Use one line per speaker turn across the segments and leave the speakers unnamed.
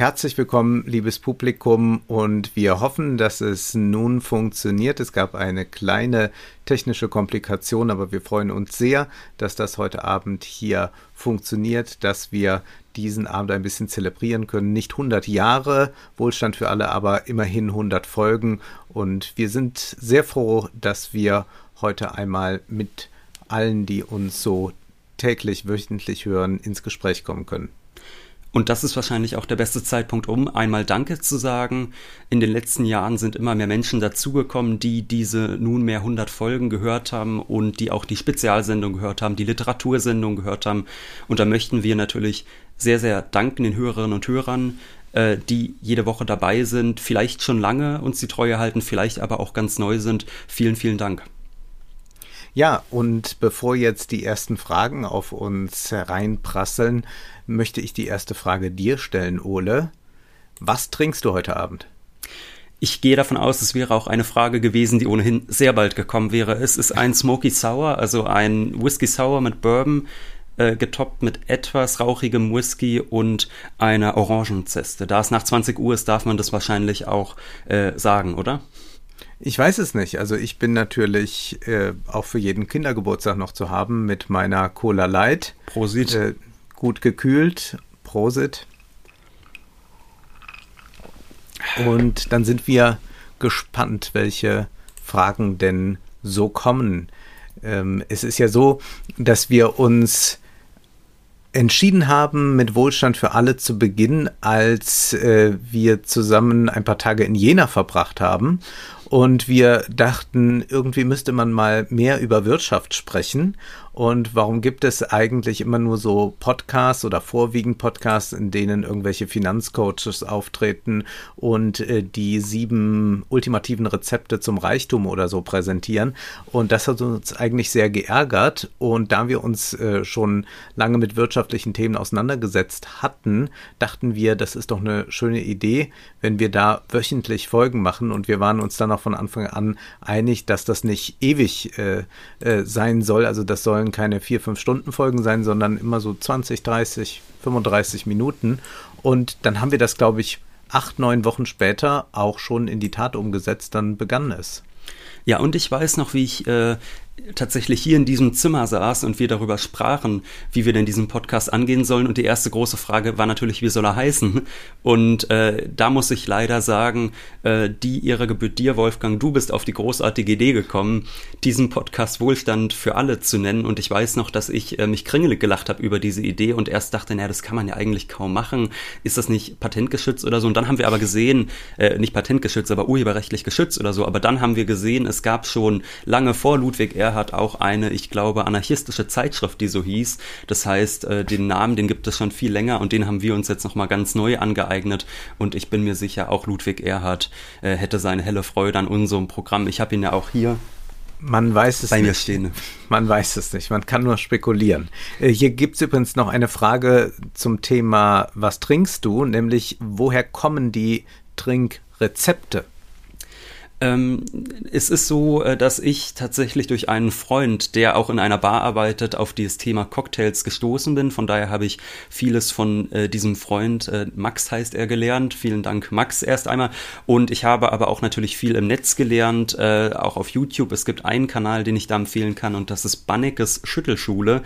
Herzlich willkommen, liebes Publikum, und wir hoffen, dass es nun funktioniert. Es gab eine kleine technische Komplikation, aber wir freuen uns sehr, dass das heute Abend hier funktioniert, dass wir diesen Abend ein bisschen zelebrieren können. Nicht 100 Jahre Wohlstand für alle, aber immerhin 100 Folgen. Und wir sind sehr froh, dass wir heute einmal mit allen, die uns so täglich, wöchentlich hören, ins Gespräch kommen können.
Und das ist wahrscheinlich auch der beste Zeitpunkt, um einmal Danke zu sagen. In den letzten Jahren sind immer mehr Menschen dazugekommen, die diese nunmehr 100 Folgen gehört haben und die auch die Spezialsendung gehört haben, die Literatursendung gehört haben. Und da möchten wir natürlich sehr, sehr danken den Hörerinnen und Hörern, äh, die jede Woche dabei sind, vielleicht schon lange uns die Treue halten, vielleicht aber auch ganz neu sind. Vielen, vielen Dank.
Ja, und bevor jetzt die ersten Fragen auf uns hereinprasseln, möchte ich die erste Frage dir stellen, Ole. Was trinkst du heute Abend?
Ich gehe davon aus, es wäre auch eine Frage gewesen, die ohnehin sehr bald gekommen wäre. Es ist ein Smoky Sour, also ein Whisky Sour mit Bourbon, äh, getoppt mit etwas rauchigem Whisky und einer Orangenzeste. Da es nach 20 Uhr ist, darf man das wahrscheinlich auch äh, sagen, oder?
Ich weiß es nicht. Also ich bin natürlich äh, auch für jeden Kindergeburtstag noch zu haben mit meiner Cola Light.
Prosit. Äh,
gut gekühlt. Prosit. Und dann sind wir gespannt, welche Fragen denn so kommen. Ähm, es ist ja so, dass wir uns entschieden haben, mit Wohlstand für alle zu beginnen, als äh, wir zusammen ein paar Tage in Jena verbracht haben und wir dachten, irgendwie müsste man mal mehr über Wirtschaft sprechen. Und warum gibt es eigentlich immer nur so Podcasts oder vorwiegend Podcasts, in denen irgendwelche Finanzcoaches auftreten und äh, die sieben ultimativen Rezepte zum Reichtum oder so präsentieren? Und das hat uns eigentlich sehr geärgert. Und da wir uns äh, schon lange mit wirtschaftlichen Themen auseinandergesetzt hatten, dachten wir, das ist doch eine schöne Idee, wenn wir da wöchentlich Folgen machen. Und wir waren uns dann auch von Anfang an einig, dass das nicht ewig äh, äh, sein soll. Also das sollen keine vier, fünf Stunden Folgen sein, sondern immer so 20, 30, 35 Minuten. Und dann haben wir das, glaube ich, acht, neun Wochen später auch schon in die Tat umgesetzt. Dann begann es.
Ja, und ich weiß noch, wie ich äh, tatsächlich hier in diesem Zimmer saß und wir darüber sprachen, wie wir denn diesen Podcast angehen sollen. Und die erste große Frage war natürlich, wie soll er heißen? Und äh, da muss ich leider sagen, äh, die ihre gebührt dir, Wolfgang, du bist auf die großartige Idee gekommen, diesen Podcast Wohlstand für alle zu nennen. Und ich weiß noch, dass ich äh, mich kringelig gelacht habe über diese Idee und erst dachte, naja, das kann man ja eigentlich kaum machen. Ist das nicht patentgeschützt oder so? Und dann haben wir aber gesehen, äh, nicht patentgeschützt, aber urheberrechtlich geschützt oder so. Aber dann haben wir gesehen, es gab schon lange vor Ludwig R hat auch eine, ich glaube, anarchistische Zeitschrift, die so hieß. Das heißt, äh, den Namen, den gibt es schon viel länger und den haben wir uns jetzt nochmal ganz neu angeeignet. Und ich bin mir sicher, auch Ludwig Erhard äh, hätte seine helle Freude an unserem Programm. Ich habe ihn ja auch hier
man weiß es
bei
nicht.
mir stehen.
Man weiß es nicht. Man kann nur spekulieren. Äh, hier gibt es übrigens noch eine Frage zum Thema, was trinkst du? Nämlich, woher kommen die Trinkrezepte?
Ähm, es ist so, äh, dass ich tatsächlich durch einen Freund, der auch in einer Bar arbeitet, auf dieses Thema Cocktails gestoßen bin. Von daher habe ich vieles von äh, diesem Freund, äh, Max heißt er, gelernt. Vielen Dank, Max, erst einmal. Und ich habe aber auch natürlich viel im Netz gelernt, äh, auch auf YouTube. Es gibt einen Kanal, den ich da empfehlen kann, und das ist Bannekes Schüttelschule.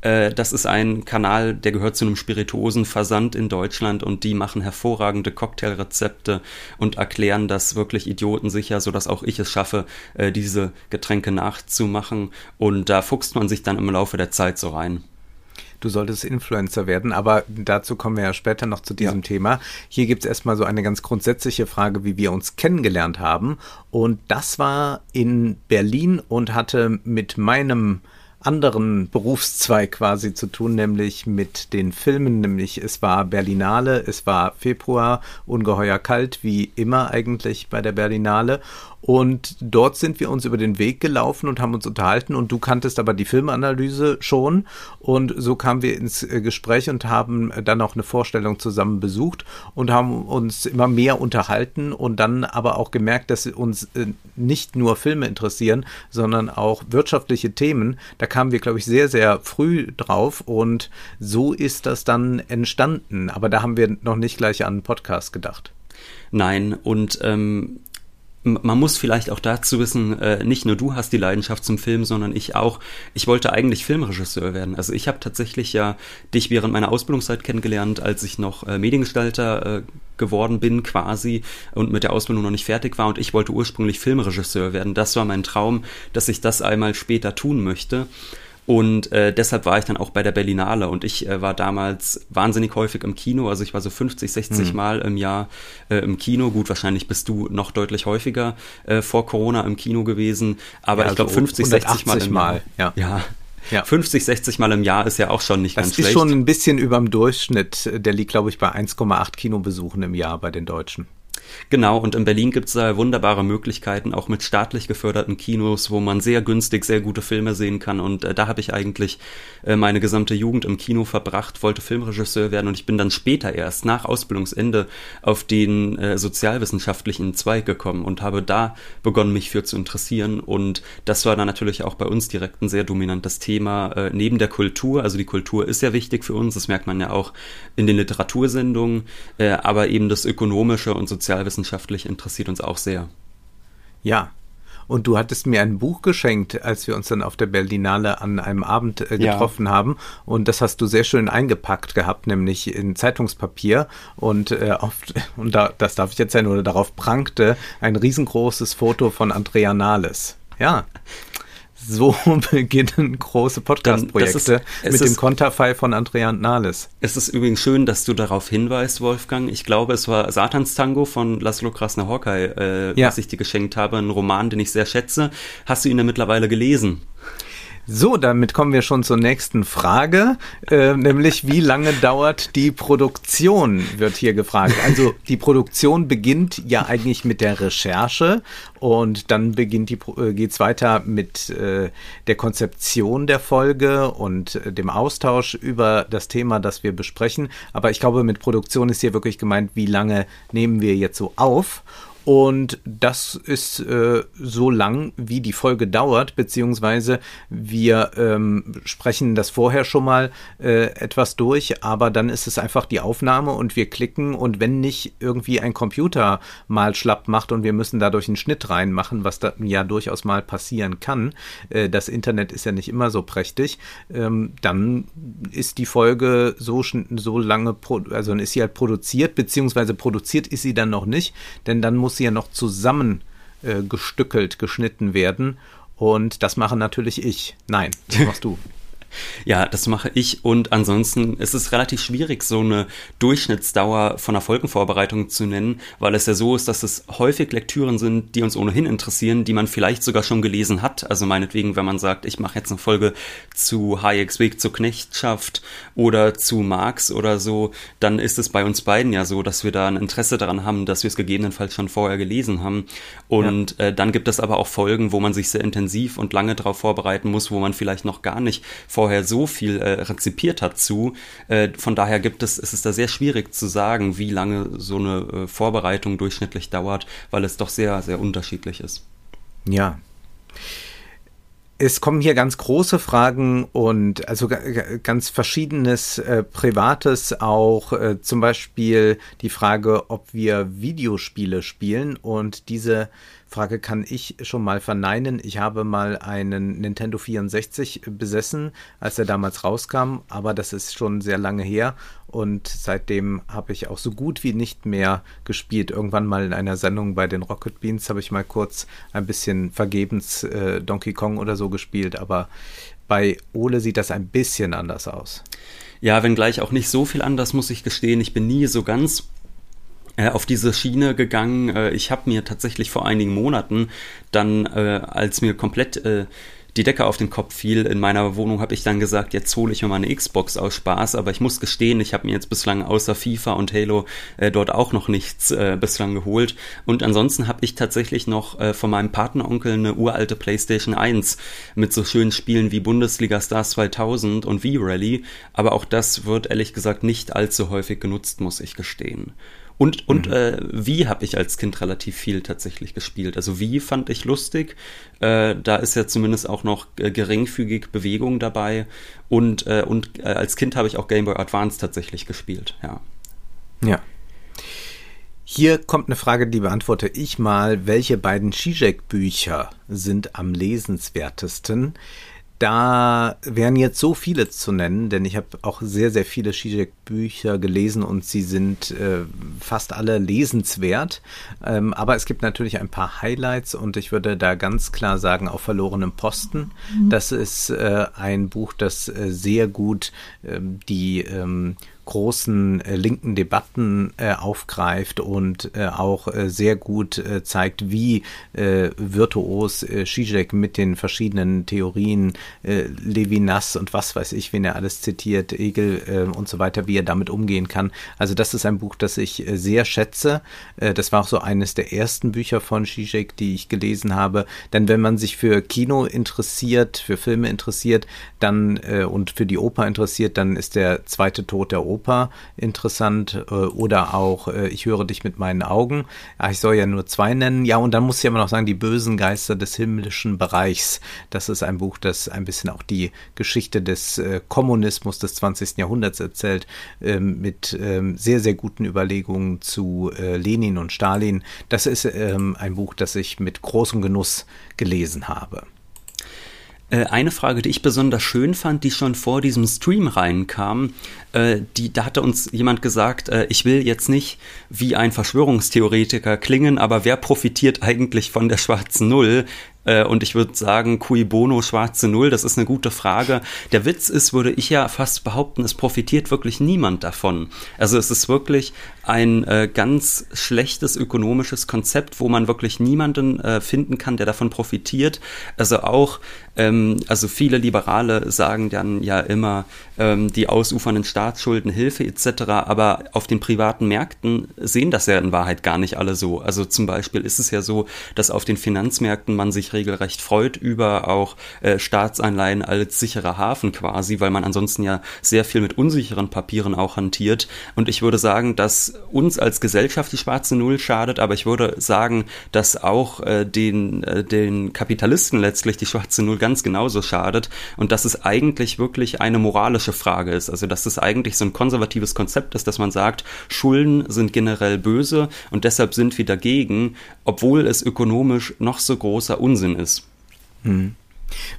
Äh, das ist ein Kanal, der gehört zu einem Spirituosenversand in Deutschland und die machen hervorragende Cocktailrezepte und erklären das wirklich idiotensicher, sodass auch ich es schaffe, äh, diese Getränke nachzumachen. Und da fuchst man sich dann im Laufe der Zeit so rein
du solltest Influencer werden, aber dazu kommen wir ja später noch zu diesem ja. Thema. Hier gibt es erstmal so eine ganz grundsätzliche Frage, wie wir uns kennengelernt haben. Und das war in Berlin und hatte mit meinem anderen Berufszweig quasi zu tun, nämlich mit den Filmen, nämlich es war Berlinale, es war Februar, ungeheuer kalt, wie immer eigentlich bei der Berlinale. Und dort sind wir uns über den Weg gelaufen und haben uns unterhalten und du kanntest aber die Filmanalyse schon und so kamen wir ins äh, Gespräch und haben dann auch eine Vorstellung zusammen besucht und haben uns immer mehr unterhalten und dann aber auch gemerkt, dass uns äh, nicht nur Filme interessieren, sondern auch wirtschaftliche Themen. Da kamen wir, glaube ich, sehr, sehr früh drauf und so ist das dann entstanden. Aber da haben wir noch nicht gleich an einen Podcast gedacht.
Nein, und ähm, man muss vielleicht auch dazu wissen, äh, nicht nur du hast die Leidenschaft zum Film, sondern ich auch. Ich wollte eigentlich Filmregisseur werden. Also ich habe tatsächlich ja dich während meiner Ausbildungszeit kennengelernt, als ich noch äh, Mediengestalter äh, geworden bin quasi und mit der Ausbildung noch nicht fertig war und ich wollte ursprünglich Filmregisseur werden. Das war mein Traum, dass ich das einmal später tun möchte. Und äh, deshalb war ich dann auch bei der Berlinale und ich äh, war damals wahnsinnig häufig im Kino. Also ich war so 50, 60 mhm. Mal im Jahr äh, im Kino. Gut, wahrscheinlich bist du noch deutlich häufiger äh, vor Corona im Kino gewesen. Aber ja, ich glaube 50, 60 Mal im Mal,
Jahr. Ja. ja.
Ja. 50, 60 Mal im Jahr ist ja auch schon nicht
das
ganz schlecht.
Das ist schon ein bisschen über dem Durchschnitt. Der liegt, glaube ich, bei 1,8 Kinobesuchen im Jahr bei den Deutschen.
Genau, und in Berlin gibt es da wunderbare Möglichkeiten, auch mit staatlich geförderten Kinos, wo man sehr günstig sehr gute Filme sehen kann. Und äh, da habe ich eigentlich äh, meine gesamte Jugend im Kino verbracht, wollte Filmregisseur werden und ich bin dann später erst nach Ausbildungsende auf den äh, sozialwissenschaftlichen Zweig gekommen und habe da begonnen, mich für zu interessieren. Und das war dann natürlich auch bei uns direkt ein sehr dominantes Thema äh, neben der Kultur. Also die Kultur ist ja wichtig für uns, das merkt man ja auch in den Literatursendungen, äh, aber eben das ökonomische und soziale sozialwissenschaftlich interessiert uns auch sehr.
Ja, und du hattest mir ein Buch geschenkt, als wir uns dann auf der Berlinale an einem Abend äh, getroffen ja. haben. Und das hast du sehr schön eingepackt gehabt, nämlich in Zeitungspapier. Und, äh, oft, und da, das darf ich erzählen, oder darauf prangte ein riesengroßes Foto von Andrea Nahles. Ja so beginnen große Podcast-Projekte mit ist, dem Konterfei von Andrea Nahles.
Es ist übrigens schön, dass du darauf hinweist, Wolfgang. Ich glaube, es war Satans Tango von Laszlo Krasner-Horkai, äh, ja. was ich dir geschenkt habe, ein Roman, den ich sehr schätze. Hast du ihn denn mittlerweile gelesen?
So, damit kommen wir schon zur nächsten Frage, äh, nämlich wie lange dauert die Produktion, wird hier gefragt. Also die Produktion beginnt ja eigentlich mit der Recherche und dann beginnt die, äh, geht's weiter mit äh, der Konzeption der Folge und äh, dem Austausch über das Thema, das wir besprechen. Aber ich glaube, mit Produktion ist hier wirklich gemeint, wie lange nehmen wir jetzt so auf und das ist äh, so lang, wie die Folge dauert, beziehungsweise wir ähm, sprechen das vorher schon mal äh, etwas durch, aber dann ist es einfach die Aufnahme und wir klicken und wenn nicht irgendwie ein Computer mal schlapp macht und wir müssen dadurch einen Schnitt reinmachen, was da ja durchaus mal passieren kann, äh, das Internet ist ja nicht immer so prächtig, ähm, dann ist die Folge so, so lange, also ist sie halt produziert, beziehungsweise produziert ist sie dann noch nicht, denn dann muss ja noch zusammen äh, geschnitten werden. Und das mache natürlich ich. Nein, das machst du.
Ja, das mache ich und ansonsten ist es relativ schwierig, so eine Durchschnittsdauer von einer Folgenvorbereitung zu nennen, weil es ja so ist, dass es häufig Lektüren sind, die uns ohnehin interessieren, die man vielleicht sogar schon gelesen hat. Also meinetwegen, wenn man sagt, ich mache jetzt eine Folge zu Hayeks Weg zur Knechtschaft oder zu Marx oder so, dann ist es bei uns beiden ja so, dass wir da ein Interesse daran haben, dass wir es gegebenenfalls schon vorher gelesen haben. Und ja. äh, dann gibt es aber auch Folgen, wo man sich sehr intensiv und lange darauf vorbereiten muss, wo man vielleicht noch gar nicht vorher so viel äh, rezipiert hat zu. Äh, von daher gibt es, es ist da sehr schwierig zu sagen, wie lange so eine äh, Vorbereitung durchschnittlich dauert, weil es doch sehr, sehr unterschiedlich ist.
Ja. Es kommen hier ganz große Fragen und also ganz verschiedenes äh, Privates auch, äh, zum Beispiel die Frage, ob wir Videospiele spielen und diese Frage kann ich schon mal verneinen. Ich habe mal einen Nintendo 64 besessen, als er damals rauskam, aber das ist schon sehr lange her und seitdem habe ich auch so gut wie nicht mehr gespielt. Irgendwann mal in einer Sendung bei den Rocket Beans habe ich mal kurz ein bisschen vergebens äh, Donkey Kong oder so gespielt, aber bei Ole sieht das ein bisschen anders aus.
Ja, wenngleich auch nicht so viel anders, muss ich gestehen. Ich bin nie so ganz auf diese Schiene gegangen. Äh, ich habe mir tatsächlich vor einigen Monaten dann, äh, als mir komplett die Decke auf den Kopf fiel. In meiner Wohnung habe ich dann gesagt, jetzt hole ich mir mal eine Xbox aus Spaß, aber ich muss gestehen, ich habe mir jetzt bislang außer FIFA und Halo äh, dort auch noch nichts äh, bislang geholt. Und ansonsten habe ich tatsächlich noch äh, von meinem Partneronkel eine uralte PlayStation 1 mit so schönen Spielen wie Bundesliga Stars 2000 und V-Rally, aber auch das wird ehrlich gesagt nicht allzu häufig genutzt, muss ich gestehen. Und, und mhm. äh, Wie habe ich als Kind relativ viel tatsächlich gespielt. Also Wie fand ich lustig. Äh, da ist ja zumindest auch noch äh, geringfügig Bewegung dabei. Und, äh, und äh, als Kind habe ich auch Game Boy Advance tatsächlich gespielt, ja.
Ja. Hier kommt eine Frage, die beantworte ich mal. Welche beiden Zizek-Bücher sind am lesenswertesten? Da wären jetzt so viele zu nennen, denn ich habe auch sehr, sehr viele Zizek-Bücher gelesen und sie sind äh, fast alle lesenswert. Ähm, aber es gibt natürlich ein paar Highlights und ich würde da ganz klar sagen, auf verlorenem Posten. Mhm. Das ist äh, ein Buch, das äh, sehr gut ähm, die ähm, großen äh, linken Debatten äh, aufgreift und äh, auch äh, sehr gut äh, zeigt, wie äh, virtuos äh, Zizek mit den verschiedenen Theorien, Levinas und was weiß ich, wen er alles zitiert, Egel und so weiter, wie er damit umgehen kann. Also das ist ein Buch, das ich sehr schätze. Das war auch so eines der ersten Bücher von Zizek, die ich gelesen habe. Denn wenn man sich für Kino interessiert, für Filme interessiert, dann und für die Oper interessiert, dann ist der zweite Tod der Oper Oper interessant äh, oder auch äh, Ich höre dich mit meinen Augen. Ja, ich soll ja nur zwei nennen. Ja, und dann muss ich aber noch sagen, Die bösen Geister des himmlischen Bereichs. Das ist ein Buch, das ein bisschen auch die Geschichte des äh, Kommunismus des 20. Jahrhunderts erzählt, ähm, mit ähm, sehr, sehr guten Überlegungen zu Lenin und Stalin. Das ist ähm, ein Buch, das ich mit großem Genuss gelesen habe.
Äh, eine Frage, die ich besonders schön fand, die schon vor diesem Stream reinkam, äh, die, da hatte uns jemand gesagt, äh, ich will jetzt nicht wie ein Verschwörungstheoretiker klingen, aber wer profitiert eigentlich von der schwarzen Null? Äh, und ich würde sagen, cui bono, schwarze Null, das ist eine gute Frage. Der Witz ist, würde ich ja fast behaupten, es profitiert wirklich niemand davon. Also es ist wirklich ein äh, ganz schlechtes ökonomisches Konzept, wo man wirklich niemanden äh, finden kann, der davon profitiert. Also auch, ähm, also viele Liberale sagen dann ja immer, ähm, die ausufernden Staatsschulden, Hilfe etc., aber auf den privaten Märkten sehen das ja in Wahrheit gar nicht alle so. Also zum Beispiel ist es ja so, dass auf den Finanzmärkten man sich regelrecht freut über auch äh, Staatsanleihen als sicherer Hafen quasi, weil man ansonsten ja sehr viel mit unsicheren Papieren auch hantiert. Und ich würde sagen, dass uns als Gesellschaft die schwarze Null schadet, aber ich würde sagen, dass auch äh, den, äh, den Kapitalisten letztlich die schwarze Null ganz genauso schadet und dass es eigentlich wirklich eine moralische Frage ist. Also dass es eigentlich so ein konservatives Konzept ist, dass man sagt, Schulden sind generell böse und deshalb sind wir dagegen, obwohl es ökonomisch noch so großer Unsinn Unsinn ist.
Hm.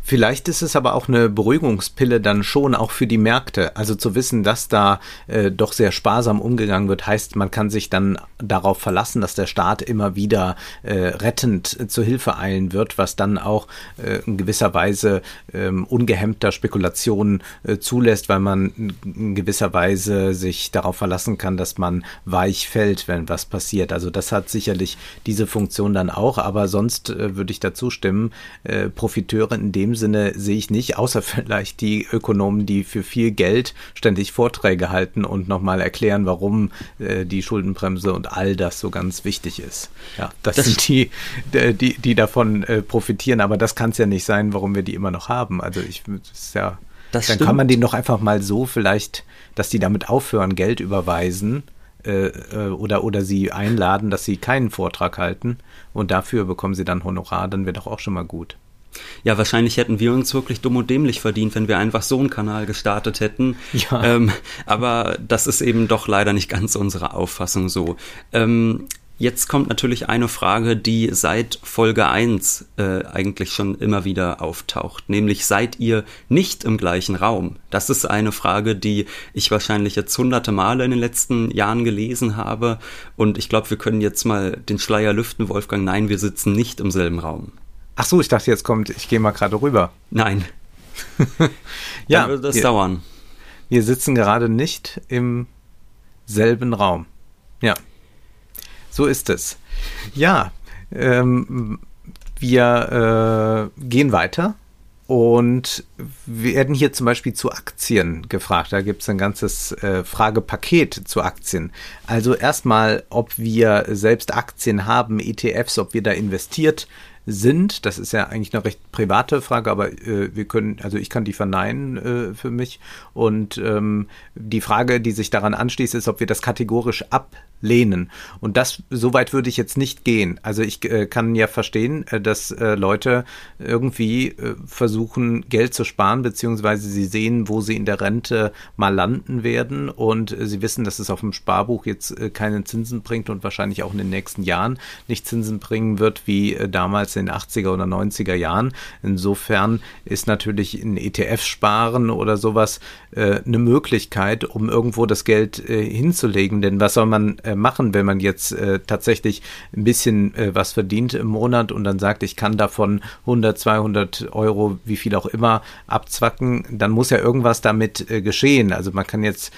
Vielleicht ist es aber auch eine Beruhigungspille dann schon auch für die Märkte. Also zu wissen, dass da äh, doch sehr sparsam umgegangen wird, heißt, man kann sich dann darauf verlassen, dass der Staat immer wieder äh, rettend zur Hilfe eilen wird, was dann auch äh, in gewisser Weise ähm, ungehemmter Spekulationen äh, zulässt, weil man in gewisser Weise sich darauf verlassen kann, dass man weich fällt, wenn was passiert. Also das hat sicherlich diese Funktion dann auch, aber sonst äh, würde ich dazu stimmen, äh, Profiteure in dem Sinne sehe ich nicht, außer vielleicht die Ökonomen, die für viel Geld ständig Vorträge halten und nochmal erklären, warum äh, die Schuldenbremse und all das so ganz wichtig ist. Ja, das, das sind die, die, die davon äh, profitieren, aber das kann es ja nicht sein, warum wir die immer noch haben. Also ich, ist ja, das dann stimmt. kann man denen doch einfach mal so vielleicht, dass die damit aufhören, Geld überweisen. Äh, äh, oder, oder sie einladen, dass sie keinen Vortrag halten und dafür bekommen sie dann Honorar, dann wäre doch auch schon mal gut.
Ja, wahrscheinlich hätten wir uns wirklich dumm und dämlich verdient, wenn wir einfach so einen Kanal gestartet hätten. Ja. Ähm, aber das ist eben doch leider nicht ganz unsere Auffassung so. Ähm, jetzt kommt natürlich eine Frage, die seit Folge 1 äh, eigentlich schon immer wieder auftaucht, nämlich seid ihr nicht im gleichen Raum? Das ist eine Frage, die ich wahrscheinlich jetzt hunderte Male in den letzten Jahren gelesen habe und ich glaube, wir können jetzt mal den Schleier lüften, Wolfgang. Nein, wir sitzen nicht im selben Raum.
Ach so, ich dachte, jetzt kommt, ich gehe mal gerade rüber.
Nein.
ja, Dann würde das wir, dauern. Wir sitzen gerade nicht im selben Raum. Ja. So ist es. Ja, ähm, wir äh, gehen weiter Und werden hier zum Beispiel zu Aktien gefragt. Da gibt es ein ganzes äh, Fragepaket zu Aktien. Also erstmal, ob wir selbst Aktien haben, ETFs, ob wir da investiert sind. Das ist ja eigentlich eine recht private Frage, aber äh, wir können, also ich kann die verneinen äh, für mich. Und ähm, die Frage, die sich daran anschließt, ist, ob wir das kategorisch ablehnen. Und das, so weit würde ich jetzt nicht gehen. Also ich äh, kann ja verstehen, äh, dass äh, Leute irgendwie äh, versuchen, Geld zu sparen, beziehungsweise sie sehen, wo sie in der Rente mal landen werden und sie wissen, dass es auf dem Sparbuch jetzt keine Zinsen bringt und wahrscheinlich auch in den nächsten Jahren nicht Zinsen bringen wird, wie damals in den 80er oder 90er Jahren. Insofern ist natürlich ein ETF-Sparen oder sowas äh, eine Möglichkeit, um irgendwo das Geld äh, hinzulegen. Denn was soll man äh, machen, wenn man jetzt äh, tatsächlich ein bisschen äh, was verdient im Monat und dann sagt, ich kann davon 100, 200 Euro, wie viel auch immer, abzwacken, dann muss ja irgendwas damit äh, geschehen. Also man kann jetzt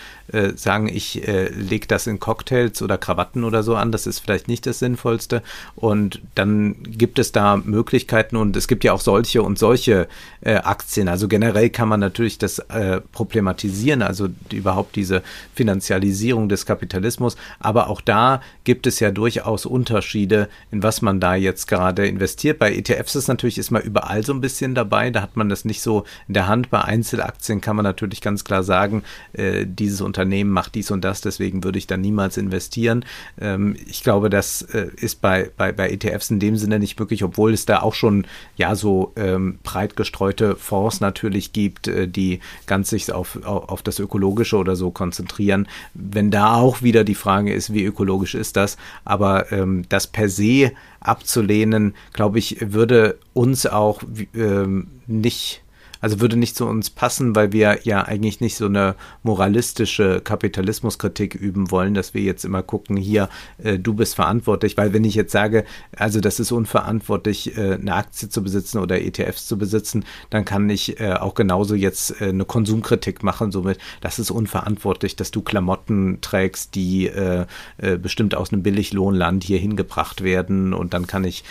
sagen, ich lege das in Cocktails oder Krawatten oder so an, das ist vielleicht nicht das Sinnvollste. Und dann gibt es da Möglichkeiten und es gibt ja auch solche und solche Aktien. Also generell kann man natürlich das Problem problematisieren, also überhaupt diese Finanzialisierung des Kapitalismus. Aber auch da gibt es ja durchaus Unterschiede, in was man da jetzt gerade investiert. Bei ETFs ist natürlich ist man überall so ein bisschen dabei. Da hat man das nicht so in der Hand. Bei Einzelaktien kann man natürlich ganz klar sagen, äh, dieses Unternehmen macht dies und das, deswegen würde ich da niemals investieren. Ähm, ich glaube, das äh, ist bei, bei, bei ETFs in dem Sinne nicht möglich, obwohl es da auch schon ja so ähm, breit gestreute Fonds natürlich gibt, äh, die ganz sich auf auf, das Ökologische oder so konzentrieren. Wenn da auch wieder die Frage ist, wie ökologisch ist das, aber ähm, das per se abzulehnen, glaube ich, würde uns auch ähm, nicht also würde nicht zu uns passen, weil wir ja eigentlich nicht so eine moralistische Kapitalismuskritik üben wollen, dass wir jetzt immer gucken, hier, äh, du bist verantwortlich, weil wenn ich jetzt sage, also das ist unverantwortlich, äh, eine Aktie zu besitzen oder ETFs zu besitzen, dann kann ich äh, auch genauso jetzt äh, eine Konsumkritik machen, somit, das ist unverantwortlich, dass du Klamotten trägst, die äh, äh, bestimmt aus einem Billiglohnland hier hingebracht werden. Und dann kann ich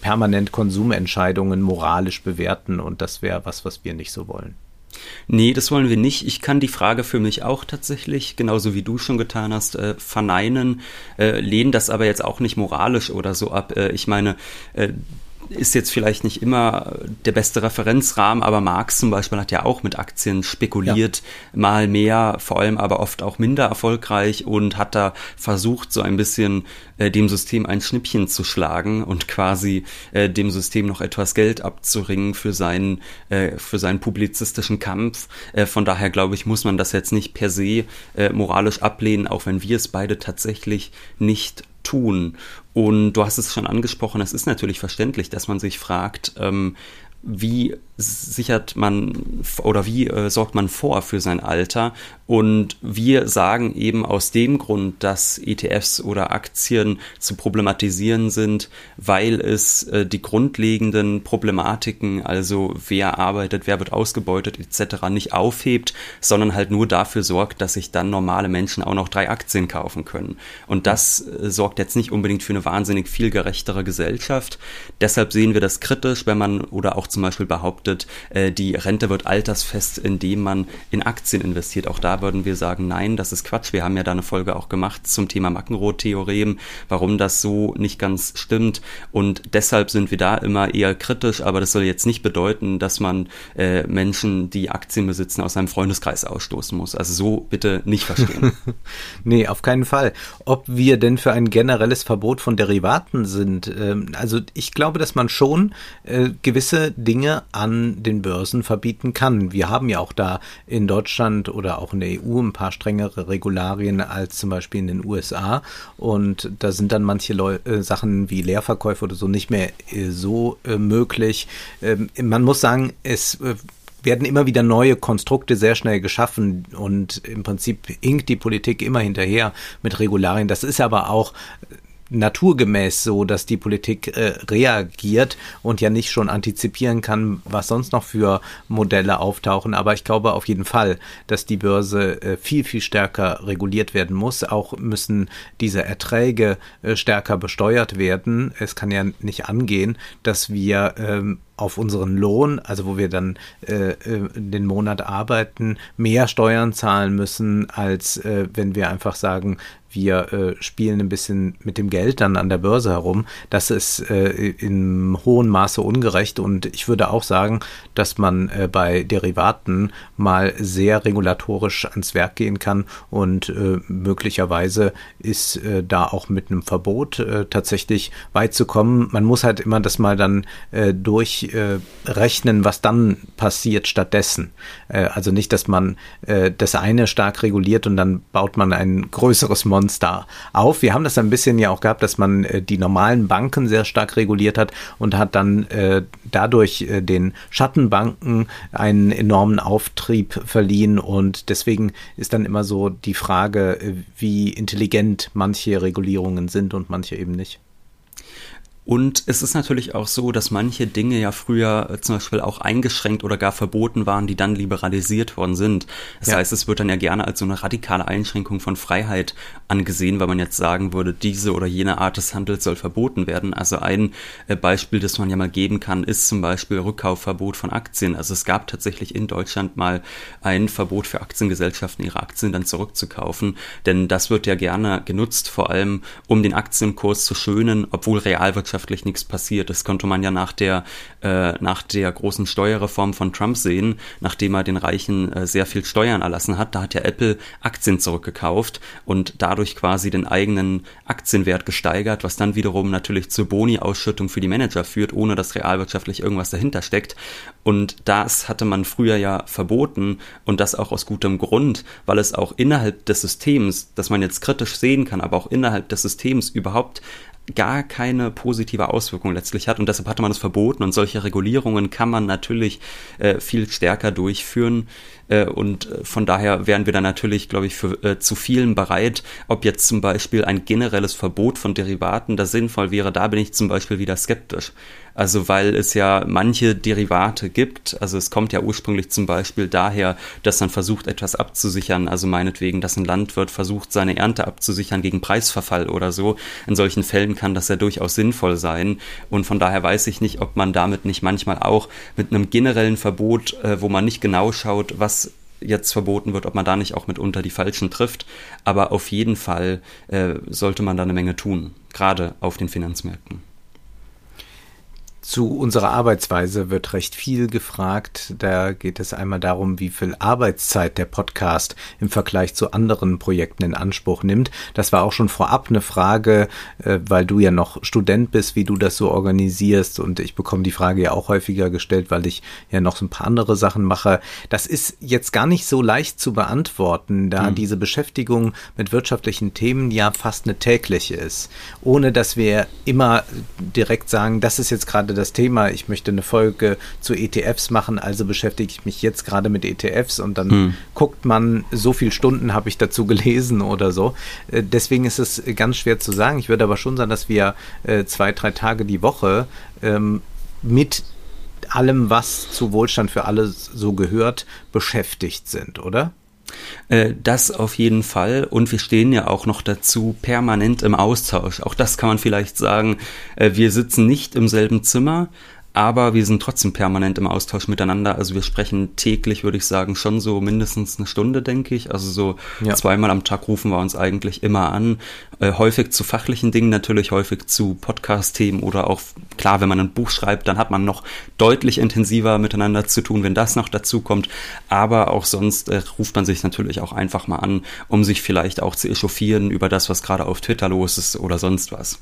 permanent Konsumentscheidungen moralisch bewerten. Und das wäre was, was wir wir nicht so wollen.
Nee, das wollen wir nicht. Ich kann die Frage für mich auch tatsächlich, genauso wie du schon getan hast, äh, verneinen, äh, lehnen das aber jetzt auch nicht moralisch oder so ab. Äh, ich meine, äh, ist jetzt vielleicht nicht immer der beste Referenzrahmen, aber Marx zum Beispiel hat ja auch mit Aktien spekuliert, ja. mal mehr, vor allem aber oft auch minder erfolgreich und hat da versucht, so ein bisschen äh, dem System ein Schnippchen zu schlagen und quasi äh, dem System noch etwas Geld abzuringen für seinen, äh, für seinen publizistischen Kampf. Äh, von daher glaube ich, muss man das jetzt nicht per se äh, moralisch ablehnen, auch wenn wir es beide tatsächlich nicht tun. Und du hast es schon angesprochen, es ist natürlich verständlich, dass man sich fragt, ähm, wie sichert man oder wie äh, sorgt man vor für sein Alter? Und wir sagen eben aus dem Grund, dass ETFs oder Aktien zu problematisieren sind, weil es äh, die grundlegenden Problematiken, also wer arbeitet, wer wird ausgebeutet etc. nicht aufhebt, sondern halt nur dafür sorgt, dass sich dann normale Menschen auch noch drei Aktien kaufen können. Und das äh, sorgt jetzt nicht unbedingt für eine wahnsinnig viel gerechtere Gesellschaft. Deshalb sehen wir das kritisch, wenn man oder auch zum Beispiel behauptet, äh, die Rente wird altersfest, indem man in Aktien investiert. Auch da würden wir sagen, nein, das ist Quatsch. Wir haben ja da eine Folge auch gemacht zum Thema Mackenroth-Theorem, warum das so nicht ganz stimmt. Und deshalb sind wir da immer eher kritisch, aber das soll jetzt nicht bedeuten, dass man äh, Menschen, die Aktien besitzen, aus seinem Freundeskreis ausstoßen muss. Also so bitte nicht verstehen.
nee, auf keinen Fall. Ob wir denn für ein generelles Verbot von Derivaten sind, ähm, also ich glaube, dass man schon äh, gewisse Dinge an den Börsen verbieten kann. Wir haben ja auch da in Deutschland oder auch in der EU ein paar strengere Regularien als zum Beispiel in den USA. Und da sind dann manche Leu äh, Sachen wie Leerverkäufe oder so nicht mehr äh, so äh, möglich. Ähm, man muss sagen, es äh, werden immer wieder neue Konstrukte sehr schnell geschaffen und im Prinzip hinkt die Politik immer hinterher mit Regularien. Das ist aber auch naturgemäß so, dass die Politik äh, reagiert und ja nicht schon antizipieren kann, was sonst noch für Modelle auftauchen. Aber ich glaube auf jeden Fall, dass die Börse äh, viel, viel stärker reguliert werden muss. Auch müssen diese Erträge äh, stärker besteuert werden. Es kann ja nicht angehen, dass wir ähm, auf unseren Lohn, also wo wir dann äh, äh, den Monat arbeiten, mehr Steuern zahlen müssen, als äh, wenn wir einfach sagen, wir äh, spielen ein bisschen mit dem Geld dann an der Börse herum. Das ist äh, in hohem Maße ungerecht und ich würde auch sagen, dass man äh, bei Derivaten mal sehr regulatorisch ans Werk gehen kann und äh, möglicherweise ist äh, da auch mit einem Verbot äh, tatsächlich weit zu kommen. Man muss halt immer das mal dann durchrechnen, was dann passiert stattdessen. also nicht, dass man das eine stark reguliert und dann baut man ein größeres Monster Monster auf. Wir haben das ein bisschen ja auch gehabt, dass man äh, die normalen Banken sehr stark reguliert hat und hat dann äh, dadurch äh, den Schattenbanken einen enormen Auftrieb verliehen und deswegen ist dann immer so die Frage, äh, wie intelligent manche Regulierungen sind und manche eben nicht.
Und es ist natürlich auch so, dass manche Dinge ja früher äh, zum Beispiel auch eingeschränkt oder gar verboten waren, die dann liberalisiert worden sind. Das ja. heißt, es wird dann ja gerne als so eine radikale Einschränkung von Freiheit angesehen, weil man jetzt sagen würde, diese oder jene Art des Handels soll verboten werden. Also ein äh, Beispiel, das man ja mal geben kann, ist zum Beispiel Rückkaufverbot von Aktien. Also es gab tatsächlich in Deutschland mal ein Verbot für Aktiengesellschaften, ihre Aktien dann zurückzukaufen. Denn das wird ja gerne genutzt, vor allem um den Aktienkurs zu schönen, obwohl Realwirtschaft wirtschaftlich nichts passiert. Das konnte man ja nach der, äh, nach der großen Steuerreform von Trump sehen, nachdem er den Reichen äh, sehr viel Steuern erlassen hat. Da hat ja Apple Aktien zurückgekauft und dadurch quasi den eigenen Aktienwert gesteigert, was dann wiederum natürlich zur Boni-Ausschüttung für die Manager führt, ohne dass realwirtschaftlich irgendwas dahinter steckt. Und das hatte man früher ja verboten und das auch aus gutem Grund, weil es auch innerhalb des Systems, das man jetzt kritisch sehen kann, aber auch innerhalb des Systems überhaupt gar keine positive Auswirkung letztlich hat. Und deshalb hatte man es verboten. Und solche Regulierungen kann man natürlich äh, viel stärker durchführen. Äh, und äh, von daher wären wir dann natürlich, glaube ich, für äh, zu vielen bereit, ob jetzt zum Beispiel ein generelles Verbot von Derivaten da sinnvoll wäre, da bin ich zum Beispiel wieder skeptisch. Also weil es ja manche Derivate gibt. Also es kommt ja ursprünglich zum Beispiel daher, dass man versucht, etwas abzusichern. Also meinetwegen, dass ein Landwirt versucht, seine Ernte abzusichern gegen Preisverfall oder so. In solchen Fällen kann das ja durchaus sinnvoll sein. Und von daher weiß ich nicht, ob man damit nicht manchmal auch mit einem generellen Verbot, äh, wo man nicht genau schaut, was jetzt verboten wird, ob man da nicht auch mitunter die Falschen trifft. Aber auf jeden Fall äh, sollte man da eine Menge tun, gerade auf den Finanzmärkten.
Zu unserer Arbeitsweise wird recht viel gefragt. Da geht es einmal darum, wie viel Arbeitszeit der Podcast im Vergleich zu anderen Projekten in Anspruch nimmt. Das war auch schon vorab eine Frage, äh, weil du ja noch Student bist, wie du das so organisierst. Und ich bekomme die Frage ja auch häufiger gestellt, weil ich ja noch so ein paar andere Sachen mache. Das ist jetzt gar nicht so leicht zu beantworten, da hm. diese Beschäftigung mit wirtschaftlichen Themen ja fast eine tägliche ist. Ohne dass wir immer direkt sagen, das ist jetzt gerade gerade das Thema, ich möchte eine Folge zu ETFs machen, also beschäftige ich mich jetzt gerade mit ETFs und dann hm. guckt man, so viele Stunden habe ich dazu gelesen oder so. Äh, deswegen ist es ganz schwer zu sagen. Ich würde aber schon sagen, dass wir äh, zwei, drei Tage die Woche ähm, mit allem, was zu Wohlstand für alle so gehört, beschäftigt sind, oder?
Äh, das auf jeden Fall. Und wir stehen ja auch noch dazu permanent im Austausch. Auch das kann man vielleicht sagen. Äh, wir sitzen nicht im selben Zimmer, aber wir sind trotzdem permanent im Austausch miteinander. Also wir sprechen täglich, würde ich sagen, schon so mindestens eine Stunde, denke ich. Also so ja. zweimal am Tag rufen wir uns eigentlich immer an. Äh, häufig zu fachlichen Dingen, natürlich häufig zu Podcast-Themen oder auch, klar, wenn man ein Buch schreibt, dann hat man noch deutlich intensiver miteinander zu tun, wenn das noch dazu kommt. Aber auch sonst äh, ruft man sich natürlich auch einfach mal an, um sich vielleicht auch zu echauffieren über das, was gerade auf Twitter los ist oder sonst was.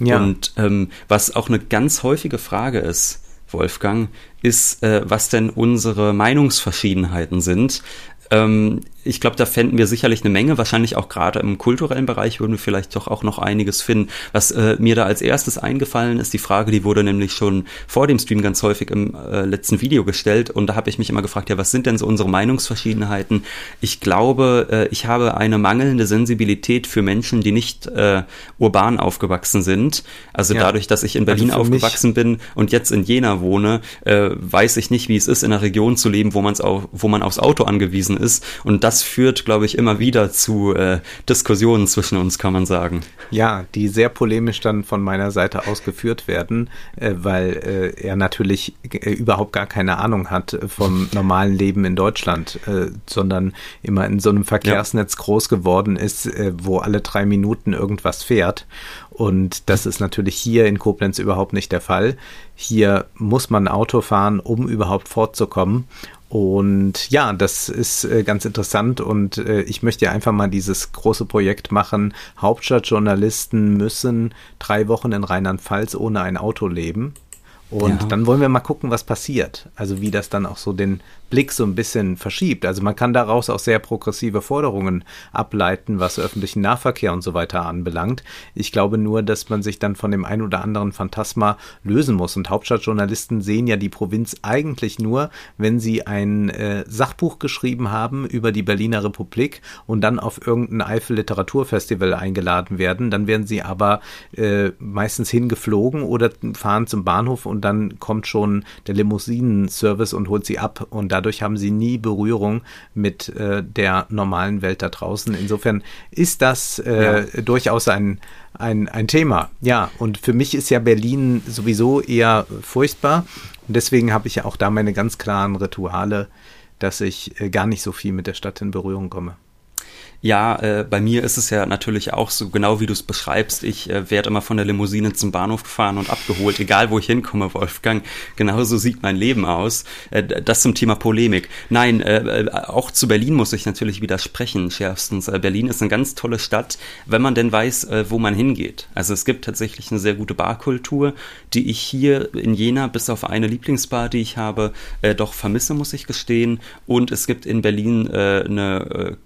Ja. Und ähm, was auch eine ganz häufige Frage ist, Wolfgang, ist, äh, was denn unsere Meinungsverschiedenheiten sind. Ähm, ich glaube, da fänden wir sicherlich eine Menge. Wahrscheinlich auch gerade im kulturellen Bereich würden wir vielleicht doch auch noch einiges finden. Was äh, mir da als erstes eingefallen ist, die Frage, die wurde nämlich schon vor dem Stream ganz häufig im äh, letzten Video gestellt. Und da habe ich mich immer gefragt, ja, was sind denn so unsere Meinungsverschiedenheiten? Ich glaube, äh, ich habe eine mangelnde Sensibilität für Menschen, die nicht äh, urban aufgewachsen sind. Also ja. dadurch, dass ich in Berlin also aufgewachsen bin und jetzt in Jena wohne, äh, weiß ich nicht, wie es ist, in einer Region zu leben, wo, man's auch, wo man aufs Auto angewiesen ist. Und das führt, glaube ich, immer wieder zu äh, Diskussionen zwischen uns, kann man sagen.
Ja, die sehr polemisch dann von meiner Seite ausgeführt werden, äh, weil äh, er natürlich äh, überhaupt gar keine Ahnung hat vom normalen Leben in Deutschland, äh, sondern immer in so einem Verkehrsnetz ja. groß geworden ist, äh, wo alle drei Minuten irgendwas fährt. Und das ist natürlich hier in Koblenz überhaupt nicht der Fall. Hier muss man Auto fahren, um überhaupt fortzukommen. Und ja, das ist äh, ganz interessant und äh, ich möchte ja einfach mal dieses große Projekt machen. Hauptstadtjournalisten müssen drei Wochen in Rheinland-Pfalz ohne ein Auto leben. Und ja. dann wollen wir mal gucken, was passiert. Also wie das dann auch so den Blick so ein bisschen verschiebt. Also man kann daraus auch sehr progressive Forderungen ableiten, was öffentlichen Nahverkehr und so weiter anbelangt. Ich glaube nur, dass man sich dann von dem ein oder anderen Phantasma lösen muss. Und Hauptstadtjournalisten sehen ja die Provinz eigentlich nur, wenn sie ein äh, Sachbuch geschrieben haben über die Berliner Republik und dann auf irgendein Eifel Literaturfestival eingeladen werden. Dann werden sie aber äh, meistens hingeflogen oder fahren zum Bahnhof und dann kommt schon der Limousinenservice und holt sie ab und da dadurch haben sie nie Berührung mit äh, der normalen Welt da draußen. Insofern ist das äh, ja. durchaus ein, ein, ein Thema. Ja, und für mich ist ja Berlin sowieso eher furchtbar. Und deswegen habe ich ja auch da meine ganz klaren Rituale, dass ich äh, gar nicht so viel mit der Stadt in Berührung komme.
Ja, äh, bei mir ist es ja natürlich auch so, genau wie du es beschreibst. Ich äh, werde immer von der Limousine zum Bahnhof gefahren und abgeholt, egal wo ich hinkomme, Wolfgang. Genauso sieht mein Leben aus. Äh, das zum Thema Polemik. Nein, äh, äh, auch zu Berlin muss ich natürlich widersprechen, schärfstens. Äh, Berlin ist eine ganz tolle Stadt, wenn man denn weiß, wo man hingeht. Also es gibt tatsächlich eine sehr gute Barkultur, die ich hier in Jena bis auf eine Lieblingsbar, die ich habe, doch vermisse, muss ich gestehen. Und es gibt in Berlin eine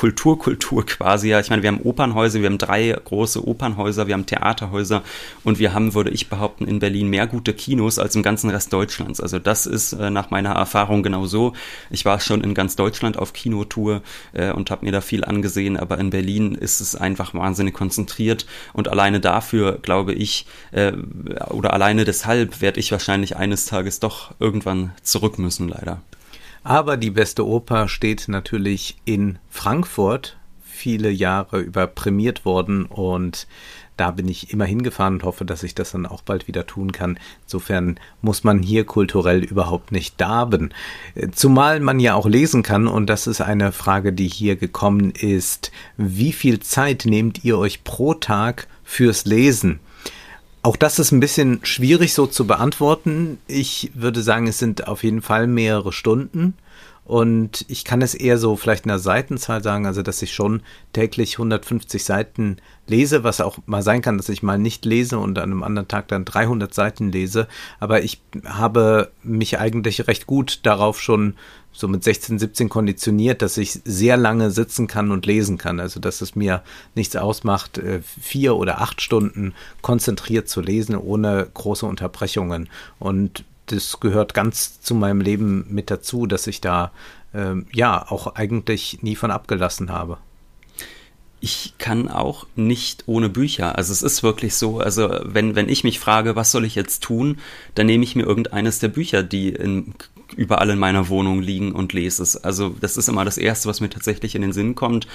Kulturkultur quasi. Ja, ich meine, wir haben Opernhäuser, wir haben drei große Opernhäuser, wir haben Theaterhäuser und wir haben, würde ich behaupten, in Berlin mehr gute Kinos als im ganzen Rest Deutschlands. Also das ist äh, nach meiner Erfahrung genau so. Ich war schon in ganz Deutschland auf Kinotour äh, und habe mir da viel angesehen, aber in Berlin ist es einfach wahnsinnig konzentriert und alleine dafür, glaube ich, äh, oder alleine deshalb werde ich wahrscheinlich eines Tages doch irgendwann zurück müssen, leider.
Aber die beste Oper steht natürlich in Frankfurt, viele Jahre über prämiert worden und da bin ich immer hingefahren und hoffe, dass ich das dann auch bald wieder tun kann. Insofern muss man hier kulturell überhaupt nicht darben. Zumal man ja auch lesen kann und das ist eine Frage, die hier gekommen ist. Wie viel Zeit nehmt ihr euch pro Tag fürs Lesen? Auch das ist ein bisschen schwierig so zu beantworten. Ich würde sagen, es sind auf jeden Fall mehrere Stunden. Und ich kann es eher so vielleicht in der Seitenzahl sagen, also dass ich schon täglich 150 Seiten lese, was auch mal sein kann, dass ich mal nicht lese und an einem anderen Tag dann 300 Seiten lese. Aber ich habe mich eigentlich recht gut darauf schon so mit 16, 17 konditioniert, dass ich sehr lange sitzen kann und lesen kann. Also dass es mir nichts ausmacht, äh, vier oder acht Stunden konzentriert zu lesen, ohne große Unterbrechungen. Und das gehört ganz zu meinem Leben mit dazu, dass ich da ähm, ja auch eigentlich nie von abgelassen habe
ich kann auch nicht ohne Bücher. Also es ist wirklich so, also wenn, wenn ich mich frage, was soll ich jetzt tun, dann nehme ich mir irgendeines der Bücher, die in überall in meiner Wohnung liegen und lese es. Also das ist immer das Erste, was mir tatsächlich in den Sinn kommt.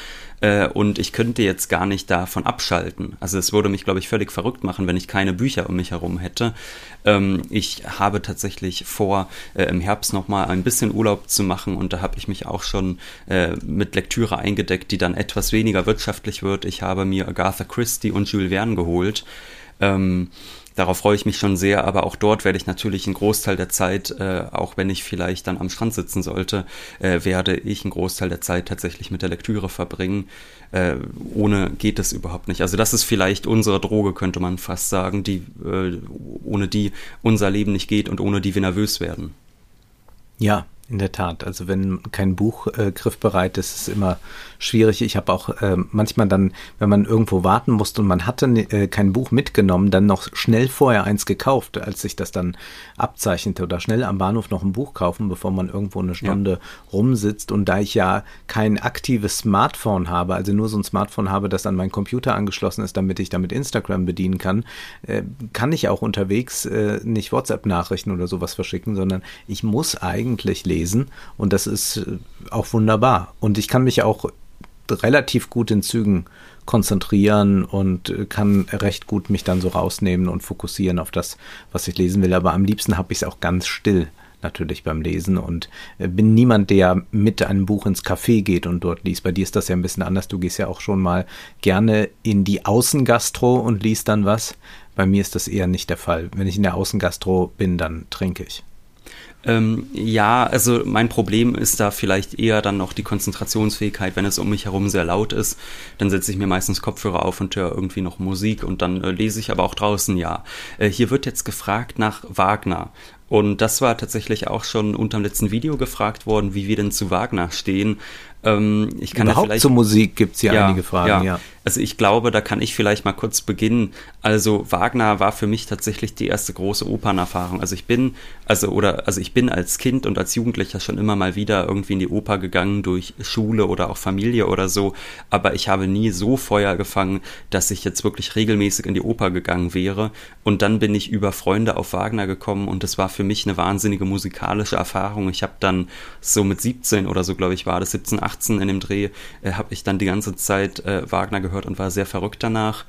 Äh, und ich könnte jetzt gar nicht davon abschalten. Also es würde mich, glaube ich, völlig verrückt machen, wenn ich keine Bücher um mich herum hätte. Ähm, ich habe tatsächlich vor, äh, im Herbst nochmal ein bisschen Urlaub zu machen und da habe ich mich auch schon äh, mit Lektüre eingedeckt, die dann etwas weniger wirtschaftlich wird. Ich habe mir Agatha Christie und Jules Verne geholt. Ähm, Darauf freue ich mich schon sehr, aber auch dort werde ich natürlich einen Großteil der Zeit, äh, auch wenn ich vielleicht dann am Strand sitzen sollte, äh, werde ich einen Großteil der Zeit tatsächlich mit der Lektüre verbringen. Äh, ohne geht es überhaupt nicht. Also das ist vielleicht unsere Droge, könnte man fast sagen, die, äh, ohne die unser Leben nicht geht und ohne die wir nervös werden.
Ja, in der Tat. Also wenn kein Buch äh, griffbereit ist, ist es immer schwierig. Ich habe auch äh, manchmal dann, wenn man irgendwo warten musste und man hatte äh, kein Buch mitgenommen, dann noch schnell vorher eins gekauft, als sich das dann abzeichnete oder schnell am Bahnhof noch ein Buch kaufen, bevor man irgendwo eine Stunde ja. rumsitzt. Und da ich ja kein aktives Smartphone habe, also nur so ein Smartphone habe, das an meinen Computer angeschlossen ist, damit ich damit Instagram bedienen kann, äh, kann ich auch unterwegs äh, nicht WhatsApp-Nachrichten oder sowas verschicken, sondern ich muss eigentlich lesen und das ist äh, auch wunderbar. Und ich kann mich auch relativ gut in Zügen konzentrieren und äh, kann recht gut mich dann so rausnehmen und fokussieren auf das, was ich lesen will. Aber am liebsten habe ich es auch ganz still natürlich beim Lesen und äh, bin niemand, der mit einem Buch ins Café geht und dort liest. Bei dir ist das ja ein bisschen anders. Du gehst ja auch schon mal gerne in die Außengastro und liest dann was. Bei mir ist das eher nicht der Fall. Wenn ich in der Außengastro bin, dann trinke ich.
Ähm, ja, also mein Problem ist da vielleicht eher dann noch die Konzentrationsfähigkeit, wenn es um mich herum sehr laut ist. Dann setze ich mir meistens Kopfhörer auf und höre irgendwie noch Musik und dann äh, lese ich aber auch draußen, ja. Äh, hier wird jetzt gefragt nach Wagner. Und das war tatsächlich auch schon unter dem letzten Video gefragt worden, wie wir denn zu Wagner stehen.
Ähm, ich kann Überhaupt zur Musik gibt es hier ja, einige Fragen, ja. ja.
Also ich glaube, da kann ich vielleicht mal kurz beginnen. Also Wagner war für mich tatsächlich die erste große Opernerfahrung. Also ich bin, also oder also ich bin als Kind und als Jugendlicher schon immer mal wieder irgendwie in die Oper gegangen durch Schule oder auch Familie oder so, aber ich habe nie so Feuer gefangen, dass ich jetzt wirklich regelmäßig in die Oper gegangen wäre. Und dann bin ich über Freunde auf Wagner gekommen und es war für mich eine wahnsinnige musikalische Erfahrung. Ich habe dann so mit 17 oder so, glaube ich, war das 17, 18 in dem Dreh, äh, habe ich dann die ganze Zeit äh, Wagner gehört gehört und war sehr verrückt danach.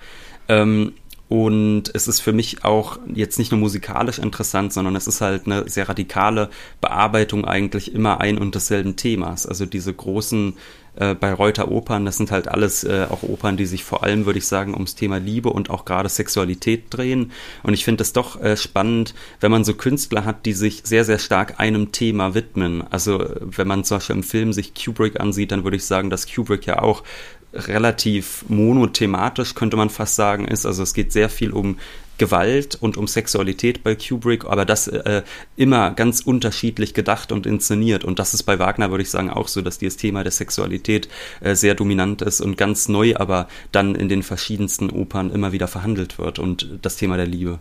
Ähm, und es ist für mich auch jetzt nicht nur musikalisch interessant, sondern es ist halt eine sehr radikale Bearbeitung eigentlich immer ein und desselben Themas. Also diese großen äh, Bayreuther Opern, das sind halt alles äh, auch Opern, die sich vor allem, würde ich sagen, ums Thema Liebe und auch gerade Sexualität drehen. Und ich finde es doch äh, spannend, wenn man so Künstler hat, die sich sehr, sehr stark einem Thema widmen. Also wenn man zum Beispiel im Film sich Kubrick ansieht, dann würde ich sagen, dass Kubrick ja auch relativ monothematisch, könnte man fast sagen, ist. Also es geht sehr viel um Gewalt und um Sexualität bei Kubrick, aber das äh, immer ganz unterschiedlich gedacht und inszeniert. Und das ist bei Wagner, würde ich sagen, auch so, dass dieses Thema der Sexualität äh, sehr dominant ist und ganz neu, aber dann in den verschiedensten Opern immer wieder verhandelt wird und das Thema der Liebe.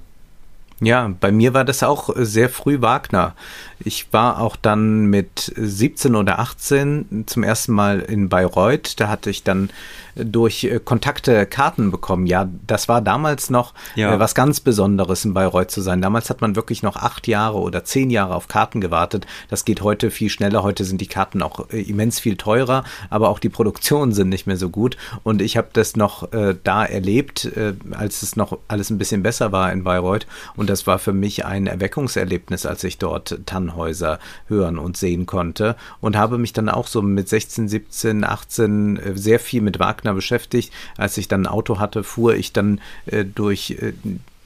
Ja, bei mir war das auch sehr früh Wagner. Ich war auch dann mit 17 oder 18 zum ersten Mal in Bayreuth. Da hatte ich dann durch äh, Kontakte Karten bekommen. Ja, das war damals noch ja. äh, was ganz Besonderes in Bayreuth zu sein. Damals hat man wirklich noch acht Jahre oder zehn Jahre auf Karten gewartet. Das geht heute viel schneller. Heute sind die Karten auch äh, immens viel teurer, aber auch die Produktionen sind nicht mehr so gut. Und ich habe das noch äh, da erlebt, äh, als es noch alles ein bisschen besser war in Bayreuth. Und das war für mich ein Erweckungserlebnis, als ich dort Tannhäuser hören und sehen konnte. Und habe mich dann auch so mit 16, 17, 18 sehr viel mit Wagner Wagner beschäftigt. Als ich dann ein Auto hatte, fuhr ich dann äh, durch äh,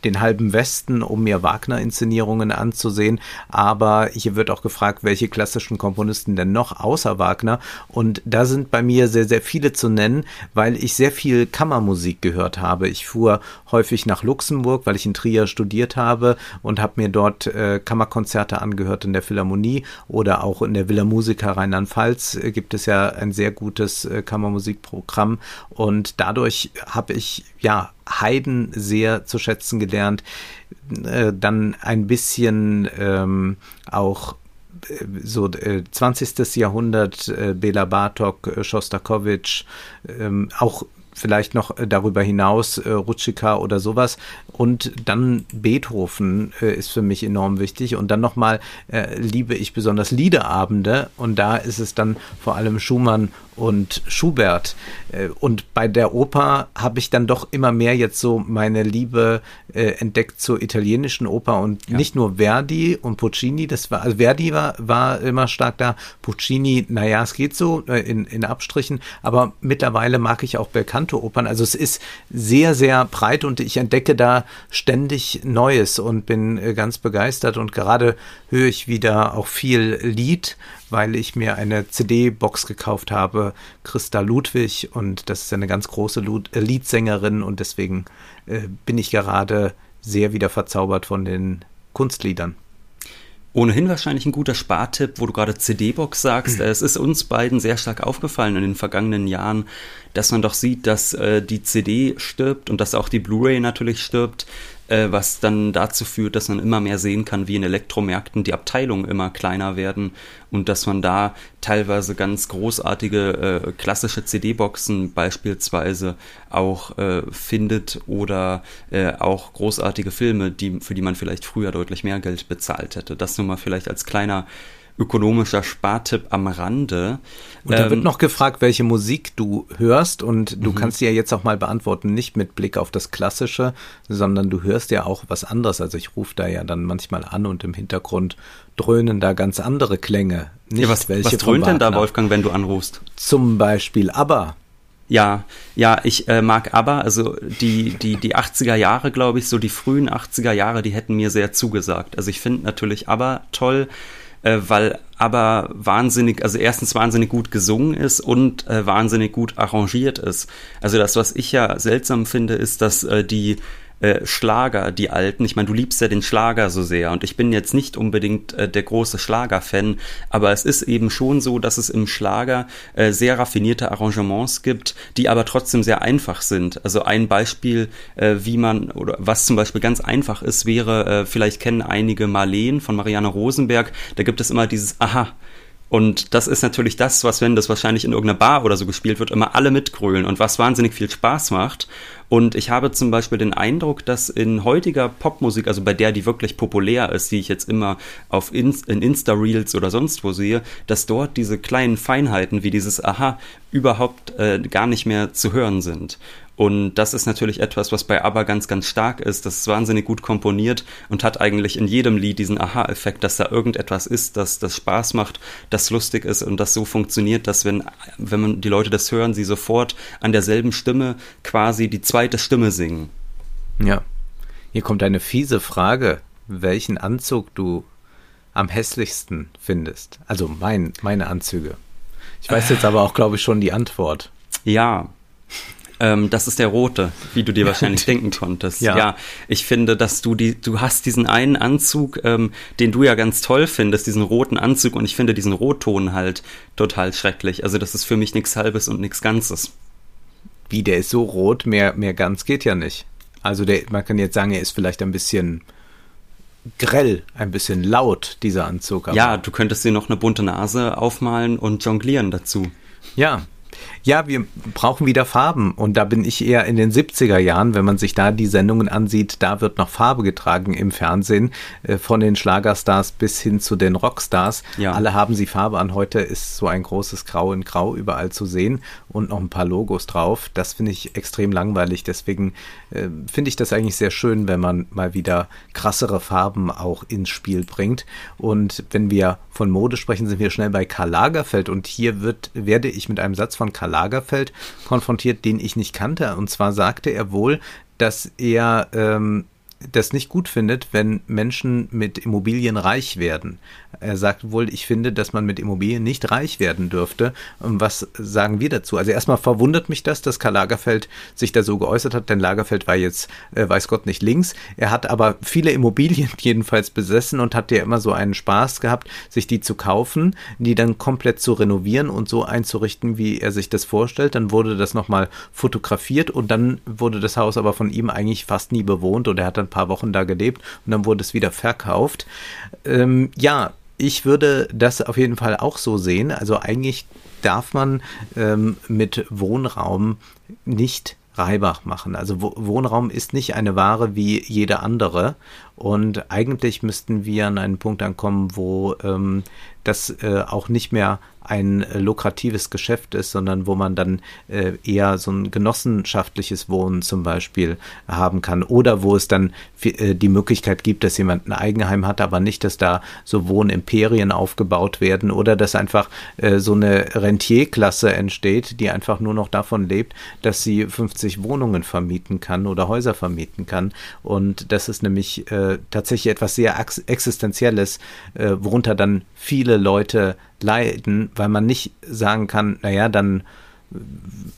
den halben Westen, um mir Wagner-Inszenierungen anzusehen. Aber hier wird auch gefragt, welche klassischen Komponisten denn noch außer Wagner. Und da sind bei mir sehr, sehr viele zu nennen, weil ich sehr viel Kammermusik gehört habe. Ich fuhr häufig nach Luxemburg, weil ich in Trier studiert habe und habe mir dort äh, Kammerkonzerte angehört in der Philharmonie oder auch in der Villa Musica Rheinland-Pfalz äh, gibt es ja ein sehr gutes äh, Kammermusikprogramm. Und dadurch habe ich ja Haydn sehr zu schätzen gelernt. Äh, dann ein bisschen ähm, auch äh, so äh, 20. Jahrhundert, äh, Bela Bartok, äh, Schostakowitsch, ähm, auch vielleicht noch äh, darüber hinaus äh, Rutschika oder sowas. Und dann Beethoven äh, ist für mich enorm wichtig. Und dann nochmal äh, liebe ich besonders Liederabende. Und da ist es dann vor allem Schumann und Schubert. Äh, und bei der Oper habe ich dann doch immer mehr jetzt so meine Liebe äh, entdeckt zur italienischen Oper und ja. nicht nur Verdi und Puccini, das war, also Verdi war, war immer stark da, Puccini, naja, es geht so äh, in, in Abstrichen, aber mittlerweile mag ich auch bekannte Opern. Also es ist sehr, sehr breit und ich entdecke da ständig Neues und bin ganz begeistert und gerade höre ich wieder auch viel Lied weil ich mir eine CD-Box gekauft habe, Christa Ludwig, und das ist eine ganz große äh, Liedsängerin und deswegen äh, bin ich gerade sehr wieder verzaubert von den Kunstliedern.
Ohnehin wahrscheinlich ein guter Spartipp, wo du gerade CD-Box sagst. es ist uns beiden sehr stark aufgefallen in den vergangenen Jahren, dass man doch sieht, dass äh, die CD stirbt und dass auch die Blu-ray natürlich stirbt äh, was dann dazu führt, dass man immer mehr sehen kann, wie in Elektromärkten die Abteilungen immer kleiner werden und dass man da teilweise ganz großartige äh, klassische CD-Boxen beispielsweise auch äh, findet oder äh, auch großartige Filme, die, für die man vielleicht früher deutlich mehr Geld bezahlt hätte. Das nur mal vielleicht als kleiner ökonomischer Spartipp am Rande.
Und da ähm, wird noch gefragt, welche Musik du hörst und du mhm. kannst die ja jetzt auch mal beantworten, nicht mit Blick auf das Klassische, sondern du hörst ja auch was anderes. Also ich rufe da ja dann manchmal an und im Hintergrund dröhnen da ganz andere Klänge.
Nicht ja, was, welche was dröhnt denn da, Wolfgang, wenn du anrufst?
Zum Beispiel aber
ja, ja, ich äh, mag ABBA, also die, die, die 80er Jahre, glaube ich, so die frühen 80er Jahre, die hätten mir sehr zugesagt. Also ich finde natürlich ABBA toll, äh, weil ABBA wahnsinnig, also erstens wahnsinnig gut gesungen ist und äh, wahnsinnig gut arrangiert ist. Also das, was ich ja seltsam finde, ist, dass äh, die äh, Schlager, die alten. Ich meine, du liebst ja den Schlager so sehr und ich bin jetzt nicht unbedingt äh, der große Schlager-Fan, aber es ist eben schon so, dass es im Schlager äh, sehr raffinierte Arrangements gibt, die aber trotzdem sehr einfach sind. Also ein Beispiel, äh, wie man oder was zum Beispiel ganz einfach ist, wäre, äh, vielleicht kennen einige Marleen von Marianne Rosenberg, da gibt es immer dieses Aha. Und das ist natürlich das, was, wenn das wahrscheinlich in irgendeiner Bar oder so gespielt wird, immer alle mitgrölen und was wahnsinnig viel Spaß macht. Und ich habe zum Beispiel den Eindruck, dass in heutiger Popmusik, also bei der, die wirklich populär ist, die ich jetzt immer auf Inst in Insta-Reels oder sonst wo sehe, dass dort diese kleinen Feinheiten wie dieses Aha überhaupt äh, gar nicht mehr zu hören sind. Und das ist natürlich etwas, was bei ABBA ganz, ganz stark ist. Das ist wahnsinnig gut komponiert und hat eigentlich in jedem Lied diesen Aha-Effekt, dass da irgendetwas ist, dass das Spaß macht, das lustig ist und das so funktioniert, dass wenn, wenn man die Leute das hören, sie sofort an derselben Stimme quasi die zweite Stimme singen.
Ja. Hier kommt eine fiese Frage, welchen Anzug du am hässlichsten findest. Also mein, meine Anzüge. Ich weiß jetzt aber auch, glaube ich, schon die Antwort.
Ja, ähm, das ist der rote, wie du dir wahrscheinlich denken konntest. Ja. ja. ich finde, dass du die, du hast diesen einen Anzug, ähm, den du ja ganz toll findest, diesen roten Anzug, und ich finde diesen Rotton halt total schrecklich. Also das ist für mich nichts Halbes und nichts Ganzes.
Wie, der ist so rot, mehr, mehr ganz geht ja nicht. Also der, man kann jetzt sagen, er ist vielleicht ein bisschen grell, ein bisschen laut, dieser Anzug.
ja, du könntest dir noch eine bunte Nase aufmalen und jonglieren dazu.
Ja, ja, wir brauchen wieder Farben. Und da bin ich eher in den 70er Jahren, wenn man sich da die Sendungen ansieht, da wird noch Farbe getragen im Fernsehen, äh, von den Schlagerstars bis hin zu den Rockstars. Ja. Alle haben sie Farbe an. Heute ist so ein großes Grau in Grau überall zu sehen und noch ein paar Logos drauf. Das finde ich extrem langweilig. Deswegen äh, finde ich das eigentlich sehr schön, wenn man mal wieder krassere Farben auch ins Spiel bringt. Und wenn wir von Mode sprechen, sind wir schnell bei Karl Lagerfeld. Und hier wird, werde ich mit einem Satz von Karl Lagerfeld konfrontiert, den ich nicht kannte. Und zwar sagte er wohl, dass er ähm, das nicht gut findet, wenn Menschen mit Immobilien reich werden. Er sagt wohl, ich finde, dass man mit Immobilien nicht reich werden dürfte. Was sagen wir dazu? Also erstmal verwundert mich das, dass Karl Lagerfeld sich da so geäußert hat, denn Lagerfeld war jetzt, äh, weiß Gott, nicht links. Er hat aber viele Immobilien jedenfalls besessen und hat ja immer so einen Spaß gehabt, sich die zu kaufen, die dann komplett zu renovieren und so einzurichten, wie er sich das vorstellt. Dann wurde das nochmal fotografiert und dann wurde das Haus aber von ihm eigentlich fast nie bewohnt und er hat ein paar Wochen da gelebt und dann wurde es wieder verkauft. Ähm, ja, ich würde das auf jeden Fall auch so sehen. Also eigentlich darf man ähm, mit Wohnraum nicht Reibach machen. Also Wohnraum ist nicht eine Ware wie jede andere. Und eigentlich müssten wir an einen Punkt ankommen, wo ähm, das äh, auch nicht mehr ein äh, lukratives Geschäft ist, sondern wo man dann äh, eher so ein genossenschaftliches Wohnen zum Beispiel haben kann oder wo es dann äh, die Möglichkeit gibt, dass jemand ein Eigenheim hat, aber nicht, dass da so Wohnimperien aufgebaut werden oder dass einfach äh, so eine Rentierklasse entsteht, die einfach nur noch davon lebt, dass sie 50 Wohnungen vermieten kann oder Häuser vermieten kann. Und das ist nämlich äh, tatsächlich etwas sehr Existenzielles, äh, worunter dann viele Leute leiden, weil man nicht sagen kann, naja, dann,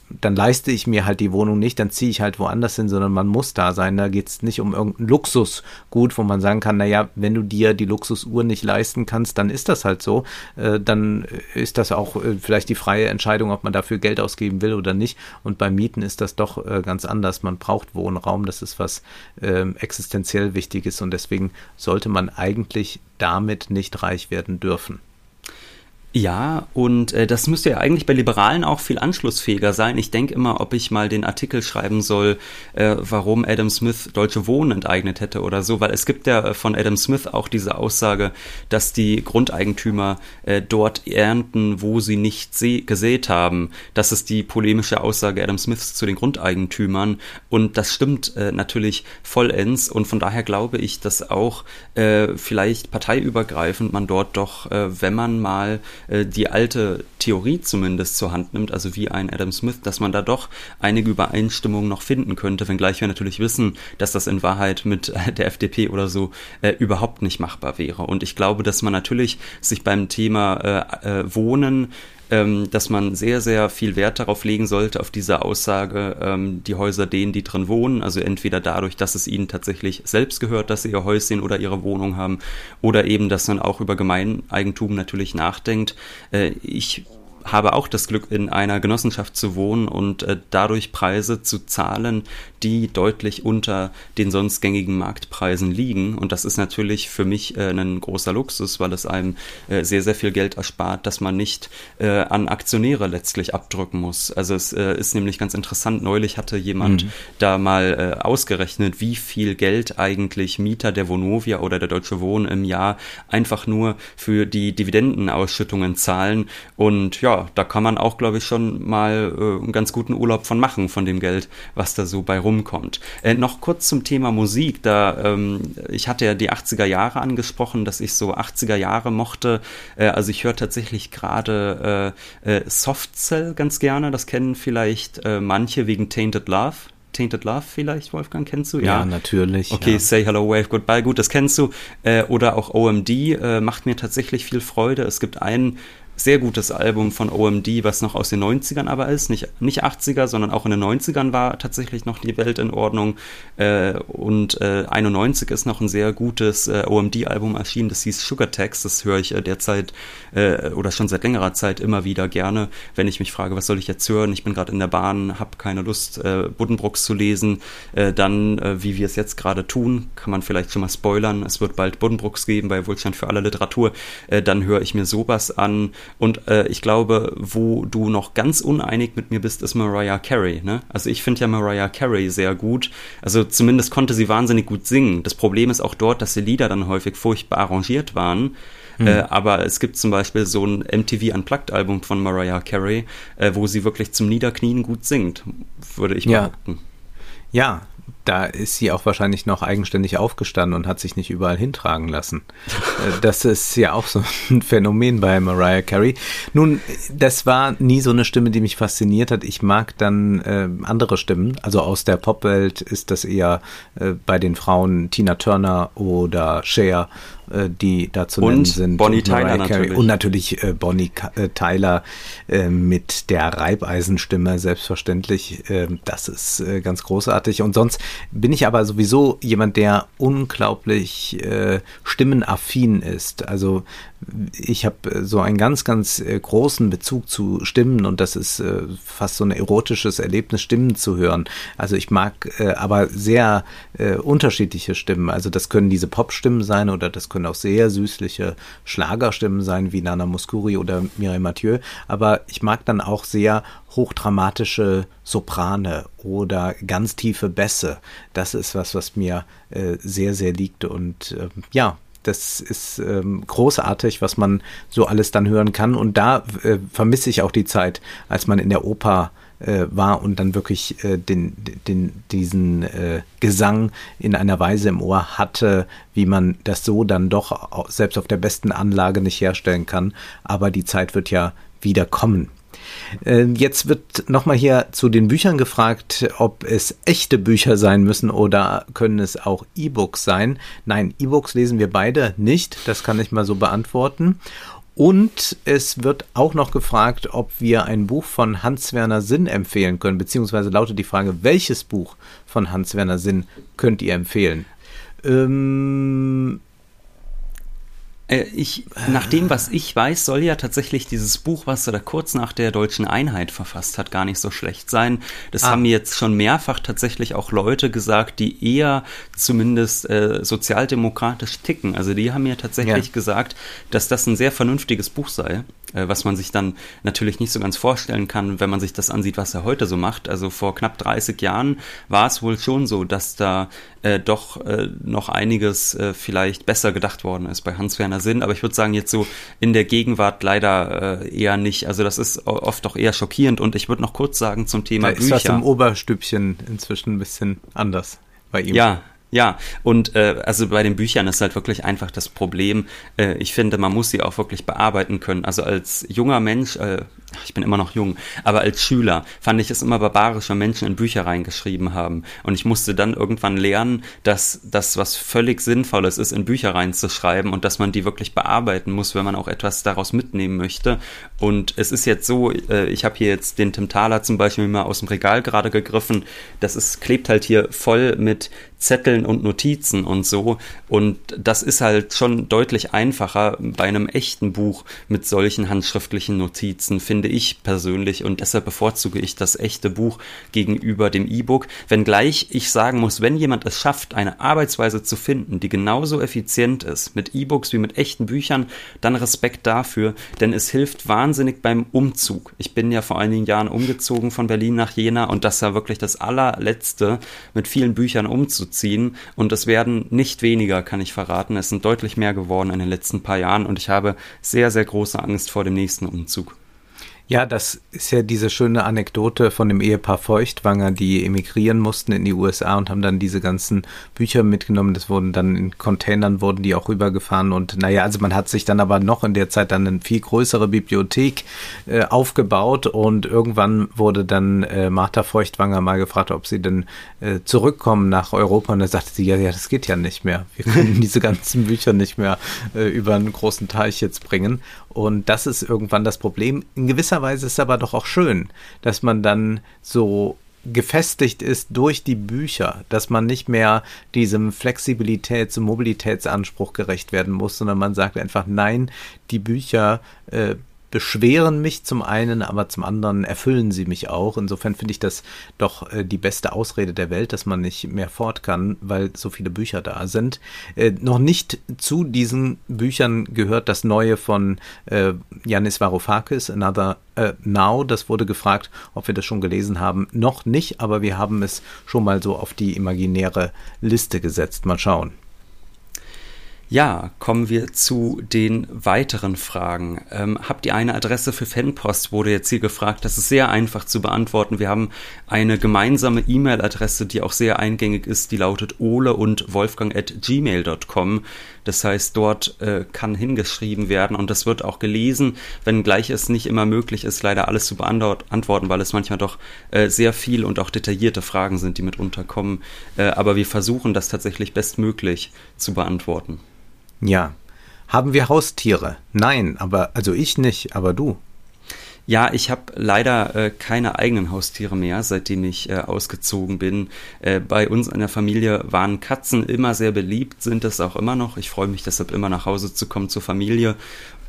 dann leiste ich mir halt die Wohnung nicht, dann ziehe ich halt woanders hin, sondern man muss da sein. Da geht es nicht um irgendein Luxusgut, wo man sagen kann, naja, wenn du dir die Luxusuhr nicht leisten kannst, dann ist das halt so. Äh, dann ist das auch äh, vielleicht die freie Entscheidung, ob man dafür Geld ausgeben will oder nicht. Und beim Mieten ist das doch äh, ganz anders. Man braucht Wohnraum, das ist was ähm, existenziell Wichtiges und deswegen sollte man eigentlich damit nicht reich werden dürfen.
Ja, und äh, das müsste ja eigentlich bei Liberalen auch viel anschlussfähiger sein. Ich denke immer, ob ich mal den Artikel schreiben soll, äh, warum Adam Smith deutsche Wohnen enteignet hätte oder so, weil es gibt ja von Adam Smith auch diese Aussage, dass die Grundeigentümer äh, dort ernten, wo sie nicht gesät haben. Das ist die polemische Aussage Adam Smiths zu den Grundeigentümern und das stimmt äh, natürlich vollends und von daher glaube ich, dass auch äh, vielleicht parteiübergreifend man dort doch, äh, wenn man mal äh, die alte Theorie zumindest zur Hand nimmt, also wie ein Adam Smith, dass man da doch einige Übereinstimmungen noch finden könnte, wenngleich wir natürlich wissen, dass das in Wahrheit mit der FDP oder so äh, überhaupt nicht machbar wäre. Und ich glaube, dass man natürlich sich beim Thema äh, äh, Wohnen dass man sehr, sehr viel Wert darauf legen sollte, auf diese Aussage, ähm, die Häuser denen, die drin wohnen, also entweder dadurch, dass es ihnen tatsächlich selbst gehört, dass sie ihr Häuschen oder ihre Wohnung haben, oder eben, dass man auch über Gemeineigentum natürlich nachdenkt. Äh, ich habe auch das Glück, in einer Genossenschaft zu wohnen und äh, dadurch Preise zu zahlen, die deutlich unter den sonst gängigen Marktpreisen liegen. Und das ist natürlich für mich äh, ein großer Luxus, weil es einem äh, sehr, sehr viel Geld erspart, dass man nicht äh, an Aktionäre letztlich abdrücken muss. Also es äh, ist nämlich ganz interessant, neulich hatte jemand mhm. da mal äh, ausgerechnet, wie viel Geld eigentlich Mieter der Vonovia oder der Deutsche Wohnen im Jahr einfach nur für die Dividendenausschüttungen zahlen. Und ja, da kann man auch, glaube ich, schon mal äh, einen ganz guten Urlaub von machen, von dem Geld, was da so bei rum rumkommt. Äh, noch kurz zum Thema Musik. Da, ähm, ich hatte ja die 80er Jahre angesprochen, dass ich so 80er Jahre mochte. Äh, also ich höre tatsächlich gerade äh, äh, Soft Cell ganz gerne. Das kennen vielleicht äh, manche wegen Tainted Love. Tainted Love vielleicht, Wolfgang, kennst du?
Ja, ja natürlich.
Okay,
ja.
Say Hello, Wave Goodbye, gut, das kennst du. Äh, oder auch OMD äh, macht mir tatsächlich viel Freude. Es gibt einen sehr gutes Album von OMD, was noch aus den 90ern aber ist, nicht, nicht 80er, sondern auch in den 90ern war tatsächlich noch die Welt in Ordnung. Äh, und äh, 91 ist noch ein sehr gutes äh, OMD-Album erschienen, das hieß Sugar Tax, das höre ich äh, derzeit äh, oder schon seit längerer Zeit immer wieder gerne, wenn ich mich frage, was soll ich jetzt hören? Ich bin gerade in der Bahn, habe keine Lust, äh, Buddenbrooks zu lesen. Dann, wie wir es jetzt gerade tun, kann man vielleicht schon mal spoilern, es wird bald Buddenbrooks geben bei Wohlstand für alle Literatur. Dann höre ich mir sowas an und äh, ich glaube, wo du noch ganz uneinig mit mir bist, ist Mariah Carey. Ne? Also ich finde ja Mariah Carey sehr gut. Also zumindest konnte sie wahnsinnig gut singen. Das Problem ist auch dort, dass die Lieder dann häufig furchtbar arrangiert waren. Mhm. Äh, aber es gibt zum Beispiel so ein MTV Unplugged-Album von Mariah Carey, äh, wo sie wirklich zum Niederknien gut singt, würde ich behaupten.
Ja, da ist sie auch wahrscheinlich noch eigenständig aufgestanden und hat sich nicht überall hintragen lassen. Äh, das ist ja auch so ein Phänomen bei Mariah Carey. Nun, das war nie so eine Stimme, die mich fasziniert hat. Ich mag dann äh, andere Stimmen. Also aus der Popwelt ist das eher äh, bei den Frauen Tina Turner oder Cher die da zu nennen sind.
Bonnie Tyler natürlich.
Und natürlich äh, Bonnie äh, Tyler äh, mit der Reibeisenstimme, selbstverständlich. Äh, das ist äh, ganz großartig. Und sonst bin ich aber sowieso jemand, der unglaublich stimmenaffin ist. Also ich habe so einen ganz, ganz großen Bezug zu Stimmen und das ist fast so ein erotisches Erlebnis, Stimmen zu hören. Also ich mag aber sehr unterschiedliche Stimmen. Also das können diese Popstimmen sein oder das können auch sehr süßliche Schlagerstimmen sein, wie Nana Muscuri oder Mireille Mathieu. Aber ich mag dann auch sehr hochdramatische Soprane oder ganz tiefe Bässe. Das ist was, was mir äh, sehr, sehr liegt. Und äh, ja, das ist ähm, großartig, was man so alles dann hören kann. Und da äh, vermisse ich auch die Zeit, als man in der Oper äh, war und dann wirklich äh, den, den, diesen äh, Gesang in einer Weise im Ohr hatte, wie man das so dann doch selbst auf der besten Anlage nicht herstellen kann. Aber die Zeit wird ja wieder kommen. Äh, jetzt wird nochmal hier zu den Büchern gefragt, ob es echte Bücher sein müssen oder können es auch E-Books sein. Nein, E-Books lesen wir beide nicht. Das kann ich mal so beantworten. Und es wird auch noch gefragt, ob wir ein Buch von Hans-Werner Sinn empfehlen können, beziehungsweise lautet die Frage, welches Buch von Hans-Werner Sinn könnt ihr empfehlen? Ähm,
Äh, ich, nach dem, was ich weiß, soll ja tatsächlich dieses Buch, was er da kurz nach der deutschen Einheit verfasst hat, gar nicht so schlecht sein. Das ah. haben mir jetzt schon mehrfach tatsächlich auch Leute gesagt, die eher zumindest äh, sozialdemokratisch ticken. Also die haben mir tatsächlich ja. gesagt, dass das ein sehr vernünftiges Buch sei, äh, was man sich dann natürlich nicht so ganz vorstellen kann, wenn man sich das ansieht, was er heute so macht. Also vor knapp 30 Jahren war es wohl schon so, dass da äh, doch äh, noch einiges äh, vielleicht besser gedacht worden ist bei Hans-Werner Sinn. Aber ich würde sagen, jetzt so in der Gegenwart leider äh, eher nicht. Also das ist oft doch eher schockierend. Und ich würde noch kurz sagen zum Thema
da Bücher. Ist das im Oberstübchen inzwischen ein bisschen anders bei ihm?
Ja, ja, und äh, also bei den Büchern ist halt wirklich einfach das Problem, äh, ich finde, man muss sie auch wirklich bearbeiten können. Also als junger Mensch, äh, ich bin immer noch jung, aber als Schüler fand ich es immer barbarisch, wenn Menschen in Bücher reingeschrieben haben. Und ich musste dann irgendwann lernen, dass das was völlig Sinnvolles ist, in Bücher reinzuschreiben und dass man die wirklich bearbeiten muss, wenn man auch etwas daraus mitnehmen möchte. Und es ist jetzt so, äh, ich habe hier jetzt den Tim Thaler zum Beispiel mal aus dem Regal gerade gegriffen. Das ist, klebt halt hier voll mit Zetteln und Notizen und so. Und das ist halt schon deutlich einfacher bei einem echten Buch mit solchen handschriftlichen Notizen, finde ich persönlich. Und deshalb bevorzuge ich das echte Buch gegenüber dem E-Book. Wenngleich ich sagen muss, wenn jemand es schafft, eine Arbeitsweise zu finden, die genauso effizient ist mit E-Books wie mit echten Büchern, dann Respekt dafür, denn es hilft wahnsinnig beim Umzug. Ich bin ja vor einigen Jahren umgezogen von Berlin nach Jena und das war wirklich das allerletzte, mit vielen Büchern umzuziehen ziehen. Und es werden nicht weniger, kann ich verraten. Es sind deutlich mehr geworden in den letzten paar Jahren und ich habe sehr, sehr große Angst vor dem nächsten Umzug.
Ja, das ist ja diese schöne Anekdote von dem Ehepaar Feuchtwanger, die emigrieren mussten in die USA und haben dann diese ganzen Bücher mitgenommen. Das wurden dann in Containern, wurden die auch rübergefahren. Und naja, also man hat sich dann aber noch in der Zeit dann eine viel größere Bibliothek äh, aufgebaut und irgendwann wurde dann äh, Martha Feuchtwanger mal gefragt, ob sie denn äh, zurückkommen nach Europa. Und da sagte sie, ja, ja, das geht ja nicht mehr. Wir können diese ganzen Bücher nicht mehr äh, über einen großen Teich jetzt bringen. Und das ist irgendwann das Problem. In gewisser Weise ist es aber doch auch schön, dass man dann so gefestigt ist durch die Bücher, dass man nicht mehr diesem Flexibilitäts- und Mobilitätsanspruch gerecht werden muss, sondern man sagt einfach, nein, die Bücher äh, beschweren mich zum einen, aber zum anderen erfüllen sie mich auch. Insofern finde ich das doch äh, die beste Ausrede der Welt, dass man nicht mehr fort kann, weil so viele Bücher da sind. Äh, noch nicht zu diesen Büchern gehört das neue von äh, Varoufakis, Another äh, Now. Das wurde gefragt, ob wir das schon gelesen haben. Noch nicht, aber wir haben es schon mal so auf die imaginäre Liste gesetzt. Mal schauen.
Ja, kommen wir zu den weiteren Fragen. Ähm, habt ihr eine Adresse für Fanpost? Wurde jetzt hier gefragt. Das ist sehr einfach zu beantworten. Wir haben eine gemeinsame E-Mail-Adresse, die auch sehr eingängig ist. Die lautet ole und wolfgang at gmail.com. Das heißt, dort äh, kann hingeschrieben werden und das wird auch gelesen, wenngleich es nicht immer möglich ist, leider alles zu beantworten, weil es manchmal doch äh, sehr viel und auch detaillierte Fragen sind, die mitunter kommen. Äh, aber wir versuchen das tatsächlich bestmöglich zu beantworten.
Ja. Haben wir Haustiere? Nein, aber also ich nicht, aber du.
Ja, ich habe leider äh, keine eigenen Haustiere mehr, seitdem ich äh, ausgezogen bin. Äh, bei uns in der Familie waren Katzen immer sehr beliebt, sind es auch immer noch. Ich freue mich deshalb immer nach Hause zu kommen zur Familie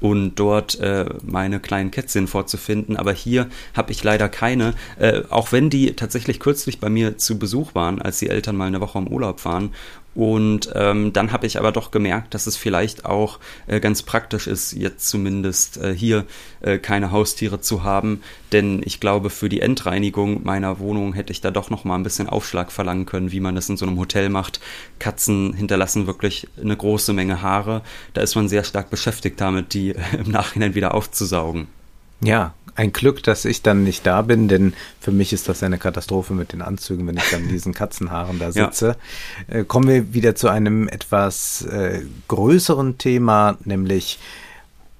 und dort äh, meine kleinen Kätzchen vorzufinden. Aber hier habe ich leider keine, äh, auch wenn die tatsächlich kürzlich bei mir zu Besuch waren, als die Eltern mal eine Woche im Urlaub waren und ähm, dann habe ich aber doch gemerkt, dass es vielleicht auch äh, ganz praktisch ist, jetzt zumindest äh, hier äh, keine Haustiere zu haben. Denn ich glaube, für die Endreinigung meiner Wohnung hätte ich da doch noch mal ein bisschen Aufschlag verlangen können, wie man das in so einem Hotel macht. Katzen hinterlassen wirklich eine große Menge Haare. Da ist man sehr stark beschäftigt damit, die im Nachhinein wieder aufzusaugen.
Ja, ein Glück, dass ich dann nicht da bin, denn für mich ist das eine Katastrophe mit den Anzügen, wenn ich dann in diesen Katzenhaaren da sitze. Ja. Äh, kommen wir wieder zu einem etwas äh, größeren Thema, nämlich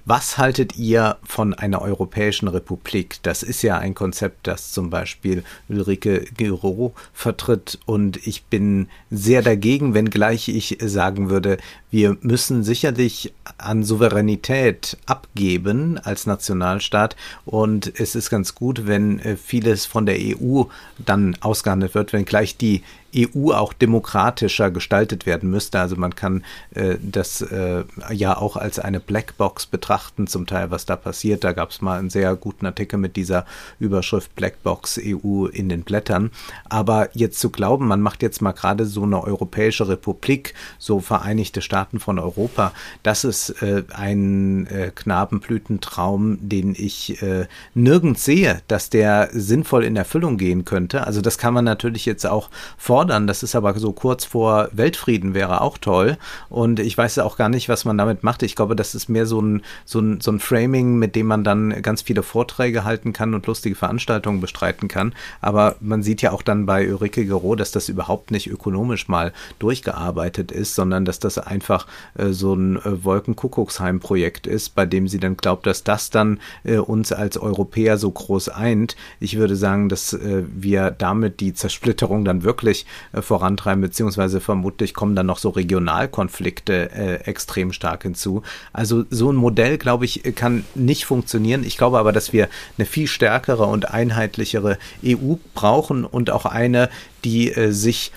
was haltet ihr von einer europäischen Republik? Das ist ja ein Konzept, das zum Beispiel Ulrike Giro vertritt und ich bin sehr dagegen, wenngleich ich sagen würde, wir müssen sicherlich an Souveränität abgeben als Nationalstaat und es ist ganz gut, wenn äh, vieles von der EU dann ausgehandelt wird, wenngleich die EU auch demokratischer gestaltet werden müsste. Also man kann äh, das äh, ja auch als eine Blackbox betrachten, zum Teil, was da passiert. Da gab es mal einen sehr guten Artikel mit dieser Überschrift Blackbox EU in den Blättern. Aber jetzt zu glauben, man macht jetzt mal gerade so eine europäische Republik, so Vereinigte Staaten von Europa, das ist äh, ein äh, Knabenblütentraum, den ich äh, nirgends sehe, dass der sinnvoll in Erfüllung gehen könnte. Also das kann man natürlich jetzt auch fordern. Das ist aber so kurz vor Weltfrieden wäre auch toll. Und ich weiß auch gar nicht, was man damit macht. Ich glaube, das ist mehr so ein, so ein, so ein Framing, mit dem man dann ganz viele Vorträge halten kann und lustige Veranstaltungen bestreiten kann. Aber man sieht ja auch dann bei Ulrike Gero, dass das überhaupt nicht ökonomisch mal durchgearbeitet ist, sondern dass das einfach äh, so ein äh, Wolkenkuckucksheim-Projekt ist, bei dem sie dann glaubt, dass das dann äh, uns als Europäer so groß eint. Ich würde sagen, dass äh, wir damit die Zersplitterung dann wirklich äh, vorantreiben, beziehungsweise vermutlich kommen dann noch so Regionalkonflikte extrem stark hinzu. Also so ein Modell, glaube ich, kann nicht funktionieren. Ich glaube aber, dass wir eine viel stärkere und einheitlichere EU brauchen und auch eine, die sich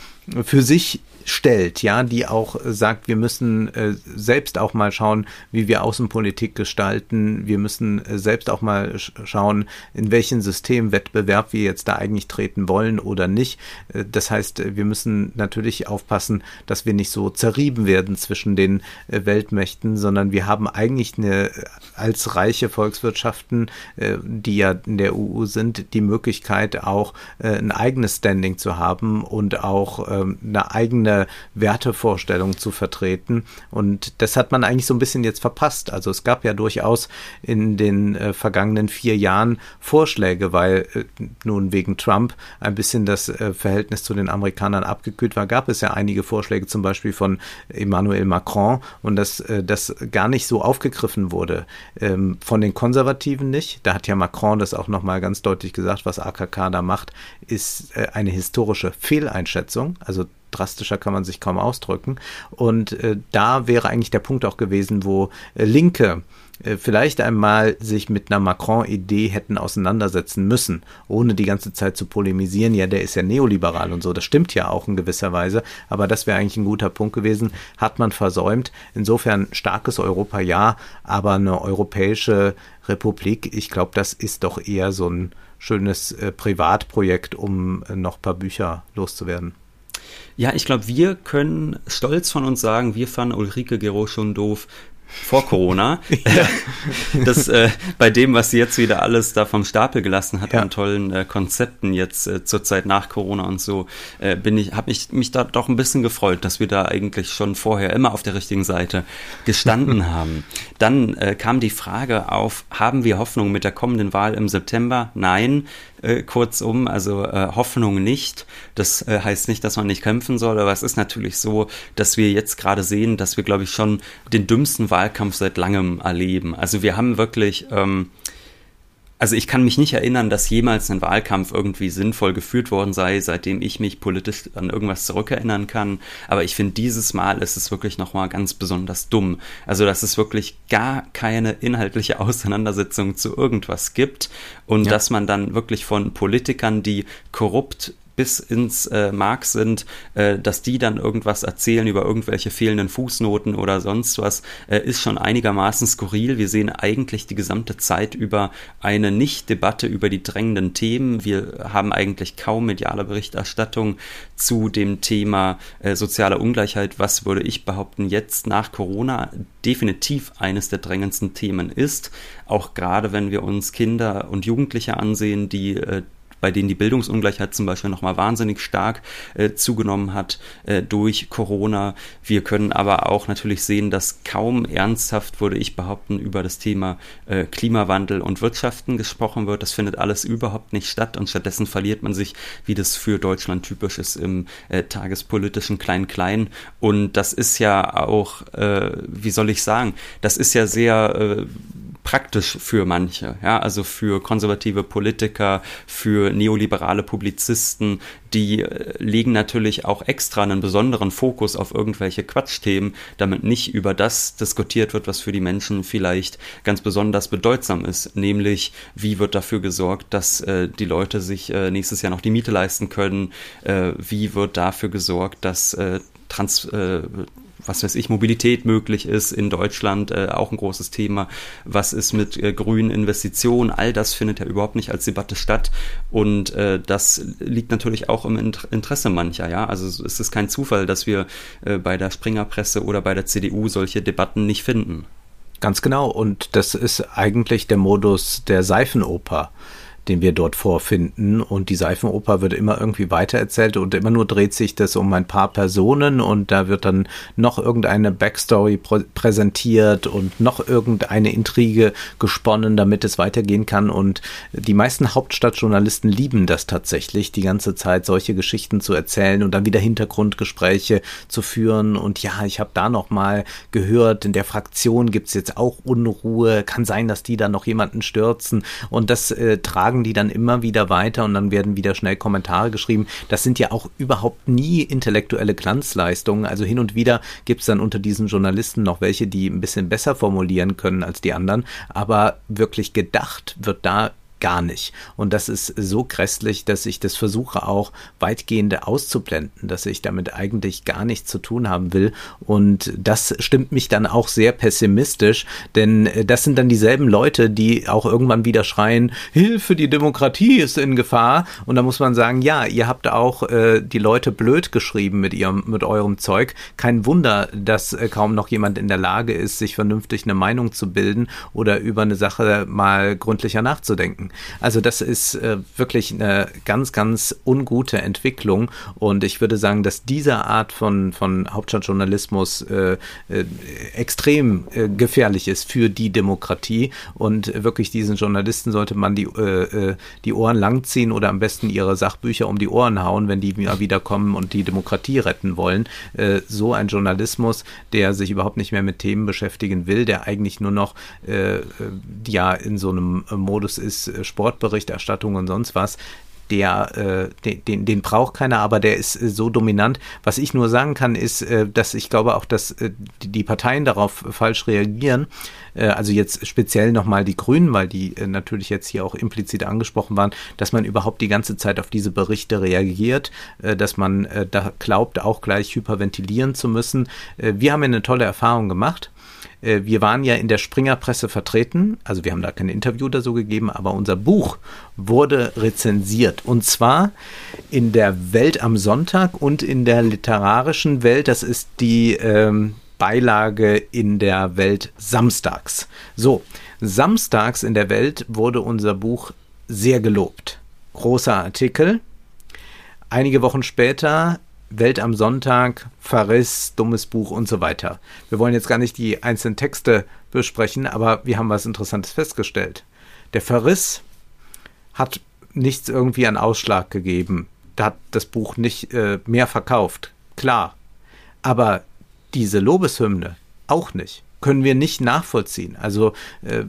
für sich stellt, ja, die auch sagt, wir müssen äh, selbst auch mal schauen, wie wir Außenpolitik gestalten. Wir müssen äh, selbst auch mal sch schauen, in welchen Systemwettbewerb wir jetzt da eigentlich treten wollen oder nicht. Äh, das heißt, wir müssen natürlich aufpassen, dass wir nicht so zerrieben werden zwischen den äh, Weltmächten, sondern wir haben eigentlich eine als reiche Volkswirtschaften, äh, die ja in der EU sind, die Möglichkeit auch äh, ein eigenes Standing zu haben und auch ähm, eine eigene Wertevorstellung zu vertreten. Und das hat man eigentlich so ein bisschen jetzt verpasst. Also es gab ja durchaus in den äh, vergangenen vier Jahren Vorschläge, weil äh, nun wegen Trump ein bisschen das äh, Verhältnis zu den Amerikanern abgekühlt war, gab es ja einige Vorschläge, zum Beispiel von Emmanuel Macron, und dass äh, das gar nicht so aufgegriffen wurde. Ähm, von den Konservativen nicht. Da hat ja Macron das auch nochmal ganz deutlich gesagt, was AKK da macht, ist äh, eine historische Fehleinschätzung. Also drastischer kann man sich kaum ausdrücken. Und äh, da wäre eigentlich der Punkt auch gewesen, wo äh, Linke äh, vielleicht einmal sich mit einer Macron-Idee hätten auseinandersetzen müssen, ohne die ganze Zeit zu polemisieren. Ja, der ist ja neoliberal und so. Das stimmt ja auch in gewisser Weise. Aber das wäre eigentlich ein guter Punkt gewesen. Hat man versäumt. Insofern starkes Europa ja, aber eine europäische Republik, ich glaube, das ist doch eher so ein schönes äh, Privatprojekt, um äh, noch ein paar Bücher loszuwerden.
Ja, ich glaube, wir können stolz von uns sagen, wir fanden Ulrike Gero schon doof vor Corona. Ja. Das äh, bei dem, was sie jetzt wieder alles da vom Stapel gelassen hat ja. an tollen äh, Konzepten jetzt äh, zur Zeit nach Corona und so, äh, bin ich, habe ich mich da doch ein bisschen gefreut, dass wir da eigentlich schon vorher immer auf der richtigen Seite gestanden haben. Dann äh, kam die Frage auf: Haben wir Hoffnung mit der kommenden Wahl im September? Nein. Äh, kurzum, also äh, Hoffnung nicht. Das äh, heißt nicht, dass man nicht kämpfen soll, aber es ist natürlich so, dass wir jetzt gerade sehen, dass wir, glaube ich, schon den dümmsten Wahlkampf seit langem erleben. Also wir haben wirklich ähm, also ich kann mich nicht erinnern, dass jemals ein Wahlkampf irgendwie sinnvoll geführt worden sei, seitdem ich mich politisch an irgendwas zurückerinnern kann. Aber ich finde, dieses Mal ist es wirklich nochmal ganz besonders dumm. Also, dass es wirklich gar keine inhaltliche Auseinandersetzung zu irgendwas gibt und ja. dass man dann wirklich von Politikern, die korrupt bis ins äh, Mark sind, äh, dass die dann irgendwas erzählen über irgendwelche fehlenden Fußnoten oder sonst was, äh, ist schon einigermaßen skurril. Wir sehen eigentlich die gesamte Zeit über eine Nicht-Debatte über die drängenden Themen. Wir haben eigentlich kaum mediale Berichterstattung zu dem Thema äh, soziale Ungleichheit, was würde ich behaupten, jetzt nach Corona definitiv eines der drängendsten Themen ist. Auch gerade wenn wir uns Kinder und Jugendliche ansehen, die äh, bei denen die Bildungsungleichheit zum Beispiel nochmal wahnsinnig stark äh, zugenommen hat äh, durch Corona. Wir können aber auch natürlich sehen, dass kaum ernsthaft, würde ich behaupten, über das Thema äh, Klimawandel und Wirtschaften gesprochen wird. Das findet alles überhaupt nicht statt und stattdessen verliert man sich, wie das für Deutschland typisch ist, im äh, tagespolitischen Klein-Klein. Und das ist ja auch, äh, wie soll ich sagen, das ist ja sehr äh, praktisch für manche, ja, also für konservative Politiker, für neoliberale Publizisten, die äh, legen natürlich auch extra einen besonderen Fokus auf irgendwelche Quatschthemen, damit nicht über das diskutiert wird, was für die Menschen vielleicht ganz besonders bedeutsam ist, nämlich wie wird dafür gesorgt, dass äh, die Leute sich äh, nächstes Jahr noch die Miete leisten können, äh, wie wird dafür gesorgt, dass äh, Trans, äh, was weiß ich, Mobilität möglich ist in Deutschland, äh, auch ein großes Thema. Was ist mit äh, grünen Investitionen? All das findet ja überhaupt nicht als Debatte statt. Und äh, das liegt natürlich auch im Interesse mancher. Ja, also es ist kein Zufall, dass wir äh, bei der Springerpresse oder bei der CDU solche Debatten nicht finden.
Ganz genau. Und das ist eigentlich der Modus der Seifenoper den wir dort vorfinden. Und die Seifenoper wird immer irgendwie weitererzählt und immer nur dreht sich das um ein paar Personen und da wird dann noch irgendeine Backstory pr präsentiert und noch irgendeine Intrige gesponnen, damit es weitergehen kann. Und die meisten Hauptstadtjournalisten lieben das tatsächlich, die ganze Zeit solche Geschichten zu erzählen und dann wieder Hintergrundgespräche zu führen. Und ja, ich habe da noch mal gehört, in der Fraktion gibt es jetzt auch Unruhe. Kann sein, dass die da noch jemanden stürzen. Und das äh, tragen tragen die dann immer wieder weiter und dann werden wieder schnell Kommentare geschrieben. Das sind ja auch überhaupt nie intellektuelle Glanzleistungen. Also hin und wieder gibt es dann unter diesen Journalisten noch welche, die ein bisschen besser formulieren können als die anderen. Aber wirklich gedacht wird da gar nicht. Und das ist so grässlich, dass ich das versuche auch weitgehend auszublenden, dass ich damit eigentlich gar nichts zu tun haben will. Und das stimmt mich dann auch sehr pessimistisch, denn äh, das sind dann dieselben Leute, die auch irgendwann wieder schreien, Hilfe, die Demokratie ist in Gefahr. Und da muss man sagen, ja, ihr habt auch äh, die Leute blöd geschrieben mit ihrem, mit eurem Zeug. Kein Wunder, dass äh, kaum noch jemand in der Lage ist, sich vernünftig eine Meinung zu bilden oder über eine Sache mal gründlicher nachzudenken. Also das ist äh, wirklich eine ganz, ganz ungute Entwicklung und ich würde sagen, dass diese Art von, von Hauptstadtjournalismus äh, äh, extrem äh, gefährlich ist für die Demokratie und wirklich diesen Journalisten sollte man die, äh, äh, die Ohren langziehen oder am besten ihre Sachbücher um die Ohren hauen, wenn die wieder kommen und die Demokratie retten wollen. so ein Journalismus, der sich überhaupt nicht mehr mit Themen beschäftigen will, der eigentlich nur noch ja in so einem Modus ist, Sportberichterstattung und sonst was, der, äh, den, den braucht keiner, aber der ist äh, so dominant. Was ich nur sagen kann, ist, äh, dass ich glaube auch, dass äh, die Parteien darauf falsch reagieren. Äh, also jetzt speziell nochmal die Grünen, weil die äh, natürlich jetzt hier auch implizit angesprochen waren, dass man überhaupt die ganze Zeit auf diese Berichte reagiert, äh, dass man äh, da glaubt, auch gleich hyperventilieren zu müssen. Äh, wir haben eine tolle Erfahrung gemacht äh, wir waren ja in der Springerpresse vertreten, also wir haben da kein Interview so gegeben, aber unser Buch wurde rezensiert und zwar in der Welt am Sonntag und in der literarischen Welt, das ist die ähm, Beilage in der Welt samstags. So, samstags in der Welt wurde unser Buch sehr gelobt. Großer Artikel. Einige Wochen später Welt am Sonntag, Verriss, dummes Buch und so weiter. Wir wollen jetzt gar nicht die einzelnen Texte besprechen, aber wir haben was Interessantes festgestellt. Der Verriss hat nichts irgendwie an Ausschlag gegeben. Da hat das Buch nicht äh, mehr verkauft. Klar. Aber diese Lobeshymne auch nicht können wir nicht nachvollziehen. Also äh,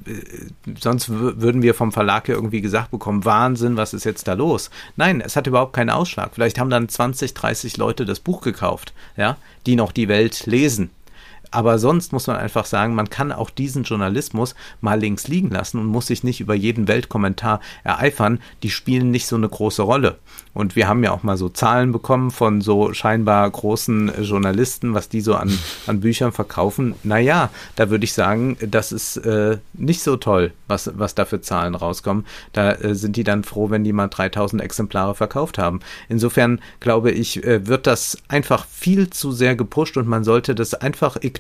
sonst würden wir vom Verlag ja irgendwie gesagt bekommen, Wahnsinn, was ist jetzt da los? Nein, es hat überhaupt keinen Ausschlag. Vielleicht haben dann 20, 30 Leute das Buch gekauft, ja, die noch die Welt lesen. Aber sonst muss man einfach sagen, man kann auch diesen Journalismus mal links liegen lassen und muss sich nicht über jeden Weltkommentar ereifern. Die spielen nicht so eine große Rolle. Und wir haben ja auch mal so Zahlen bekommen von so scheinbar großen Journalisten, was die so an, an Büchern verkaufen. Naja, da würde ich sagen, das ist äh, nicht so toll, was, was da für Zahlen rauskommen. Da äh, sind die dann froh, wenn die mal 3000 Exemplare verkauft haben. Insofern glaube ich, äh, wird das einfach viel zu sehr gepusht und man sollte das einfach ignorieren.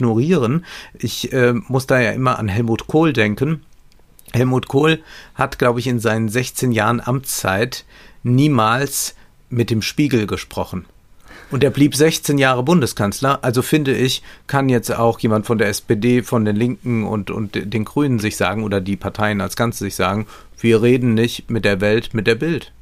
Ich äh, muss da ja immer an Helmut Kohl denken. Helmut Kohl hat, glaube ich, in seinen 16 Jahren Amtszeit niemals mit dem Spiegel gesprochen. Und er blieb 16 Jahre Bundeskanzler. Also finde ich, kann jetzt auch jemand von der SPD, von den Linken und, und den Grünen sich sagen oder die Parteien als Ganze sich sagen, wir reden nicht mit der Welt, mit der Bild.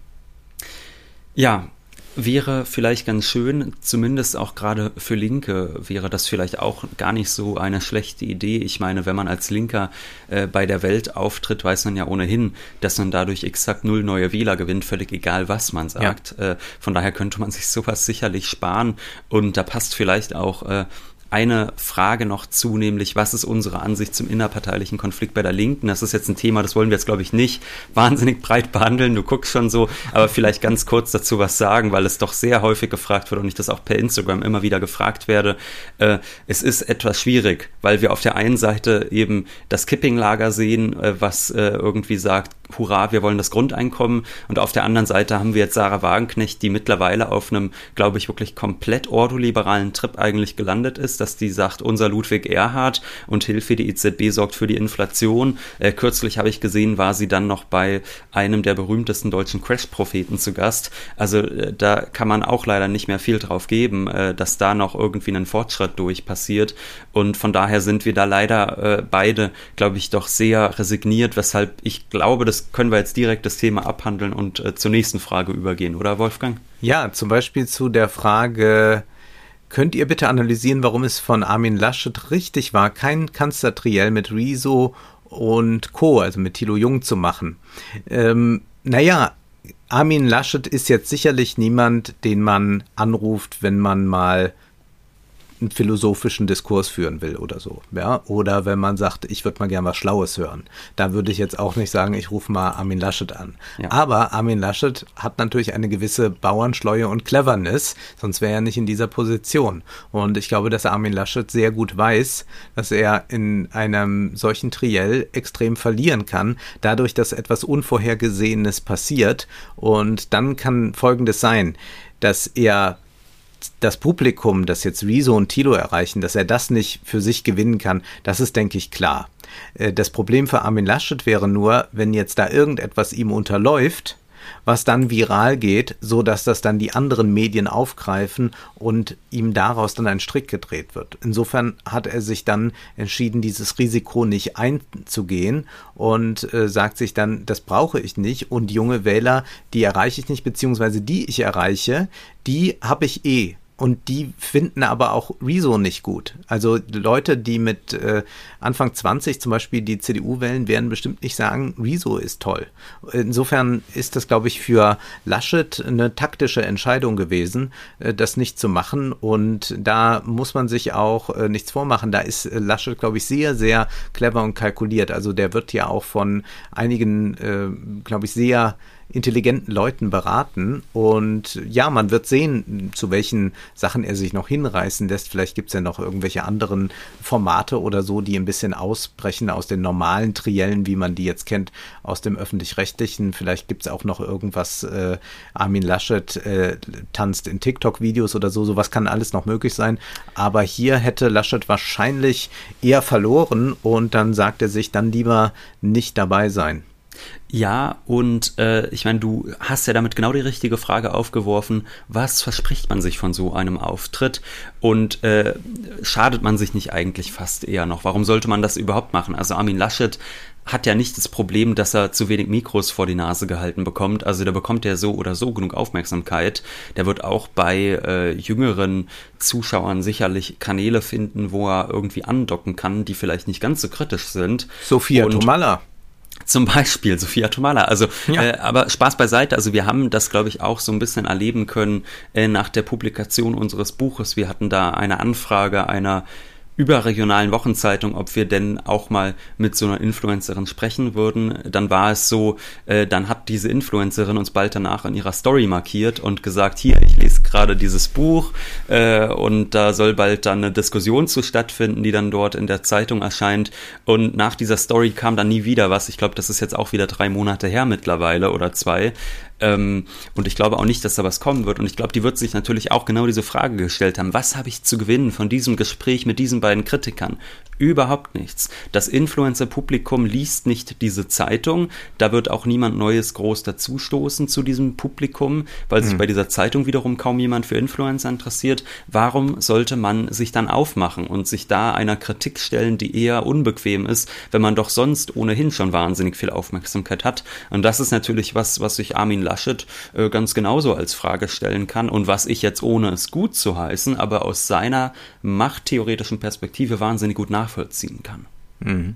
Ja, wäre vielleicht ganz schön, zumindest auch gerade für Linke wäre das vielleicht auch gar nicht so eine schlechte Idee. Ich meine, wenn man als Linker äh, bei der Welt auftritt, weiß man ja ohnehin, dass man dadurch exakt null neue Wähler gewinnt, völlig egal, was man sagt. Ja. Äh, von daher könnte man sich sowas sicherlich sparen und da passt vielleicht auch äh, eine Frage noch zu, nämlich was ist unsere Ansicht zum innerparteilichen Konflikt bei der Linken? Das ist jetzt ein Thema, das wollen wir jetzt, glaube ich, nicht wahnsinnig breit behandeln. Du guckst schon so, aber vielleicht ganz kurz dazu was sagen, weil es doch sehr häufig gefragt wird und ich das auch per Instagram immer wieder gefragt werde. Äh, es ist etwas schwierig, weil wir auf der einen Seite eben das Kipping-Lager sehen, äh, was äh, irgendwie sagt, hurra, wir wollen das Grundeinkommen. Und auf der anderen Seite haben wir jetzt Sarah Wagenknecht, die mittlerweile auf einem, glaube ich, wirklich komplett ordoliberalen Trip eigentlich gelandet ist, dass die sagt, unser Ludwig Erhard und Hilfe, die EZB sorgt für die Inflation. Äh, kürzlich habe ich gesehen, war sie dann noch bei einem der berühmtesten deutschen Crash-Propheten zu Gast. Also äh, da kann man auch leider nicht mehr viel drauf geben, äh, dass da noch irgendwie ein Fortschritt durch passiert. Und von daher sind wir da leider äh, beide, glaube ich, doch sehr resigniert, weshalb ich glaube, dass können wir jetzt direkt das Thema abhandeln und äh, zur nächsten Frage übergehen, oder Wolfgang?
Ja, zum Beispiel zu der Frage, könnt ihr bitte analysieren, warum es von Armin Laschet richtig war, kein Kanzlertriell mit Riso und Co., also mit Thilo Jung zu machen? Ähm, naja, Armin Laschet ist jetzt sicherlich niemand, den man anruft, wenn man mal einen philosophischen Diskurs führen will oder so. Ja? Oder wenn man sagt, ich würde mal gern was Schlaues hören. Da würde ich jetzt auch nicht sagen, ich rufe mal Armin Laschet an. Ja. Aber Armin Laschet hat natürlich eine gewisse Bauernschleue und Cleverness, sonst wäre er nicht in dieser Position. Und ich glaube, dass Armin Laschet sehr gut weiß, dass er in einem solchen Triell extrem verlieren kann, dadurch, dass etwas Unvorhergesehenes passiert. Und dann kann Folgendes sein, dass er das Publikum, das jetzt Rezo und Tilo erreichen, dass er das nicht für sich gewinnen kann, das ist, denke ich, klar. Äh, das Problem für Armin Laschet wäre nur, wenn jetzt da irgendetwas ihm unterläuft, was dann viral geht, so dass das dann die anderen Medien aufgreifen und ihm daraus dann ein Strick gedreht wird. Insofern hat er sich dann entschieden, dieses Risiko nicht einzugehen und äh, sagt sich dann, das brauche ich nicht und junge Wähler, die erreiche ich nicht, beziehungsweise die ich erreiche, die habe ich eh und die finden aber auch Rezo nicht gut. Also Leute, die mit äh, Anfang 20 zum Beispiel die CDU wählen, werden bestimmt nicht sagen, Rezo ist toll. Insofern ist das, glaube ich, für Laschet eine taktische Entscheidung gewesen, äh, das nicht zu machen. Und da muss man sich auch äh, nichts vormachen. Da ist äh, Laschet, glaube ich, sehr, sehr clever und kalkuliert. Also der wird ja auch von einigen, äh, glaube ich, sehr intelligenten Leuten beraten. Und ja, man wird sehen, zu welchen Sachen er sich noch hinreißen lässt. Vielleicht gibt es ja noch irgendwelche anderen Formate oder so, die ein bisschen ausbrechen aus den normalen Triellen, wie man die jetzt kennt, aus dem öffentlich-rechtlichen. Vielleicht gibt es auch noch irgendwas, äh, Armin Laschet äh, tanzt in TikTok-Videos oder so. Sowas kann alles noch möglich sein. Aber hier hätte Laschet wahrscheinlich eher verloren und dann sagt er sich dann lieber nicht dabei sein.
Ja, und äh, ich meine, du hast ja damit genau die richtige Frage aufgeworfen, was verspricht man sich von so einem Auftritt und äh, schadet man sich nicht eigentlich fast eher noch? Warum sollte man das überhaupt machen? Also Armin Laschet hat ja nicht das Problem, dass er zu wenig Mikros vor die Nase gehalten bekommt. Also der bekommt ja so oder so genug Aufmerksamkeit. Der wird auch bei äh, jüngeren Zuschauern sicherlich Kanäle finden, wo er irgendwie andocken kann, die vielleicht nicht ganz so kritisch sind.
Sophia Tomalla.
Zum Beispiel Sophia Tomala. Also, ja. äh, aber Spaß beiseite. Also wir haben das, glaube ich, auch so ein bisschen erleben können äh, nach der Publikation unseres Buches. Wir hatten da eine Anfrage einer überregionalen Wochenzeitung, ob wir denn auch mal mit so einer Influencerin sprechen würden. Dann war es so, äh, dann hat diese Influencerin uns bald danach in ihrer Story markiert und gesagt, hier, ich lese gerade dieses Buch äh, und da soll bald dann eine Diskussion zu stattfinden, die dann dort in der Zeitung erscheint. Und nach dieser Story kam dann nie wieder was. Ich glaube, das ist jetzt auch wieder drei Monate her mittlerweile oder zwei. Ähm, und ich glaube auch nicht, dass da was kommen wird. Und ich glaube, die wird sich natürlich auch genau diese Frage gestellt haben. Was habe ich zu gewinnen von diesem Gespräch mit diesen beiden Kritikern? Überhaupt nichts. Das Influencer-Publikum liest nicht diese Zeitung. Da wird auch niemand Neues groß dazustoßen zu diesem Publikum, weil sich mhm. bei dieser Zeitung wiederum kaum jemand für Influencer interessiert. Warum sollte man sich dann aufmachen und sich da einer Kritik stellen, die eher unbequem ist, wenn man doch sonst ohnehin schon wahnsinnig viel Aufmerksamkeit hat? Und das ist natürlich was, was sich Armin Laschet äh, ganz genauso als Frage stellen kann und was ich jetzt ohne es gut zu heißen, aber aus seiner machttheoretischen Perspektive wahnsinnig gut nachvollziehen kann.
Mhm.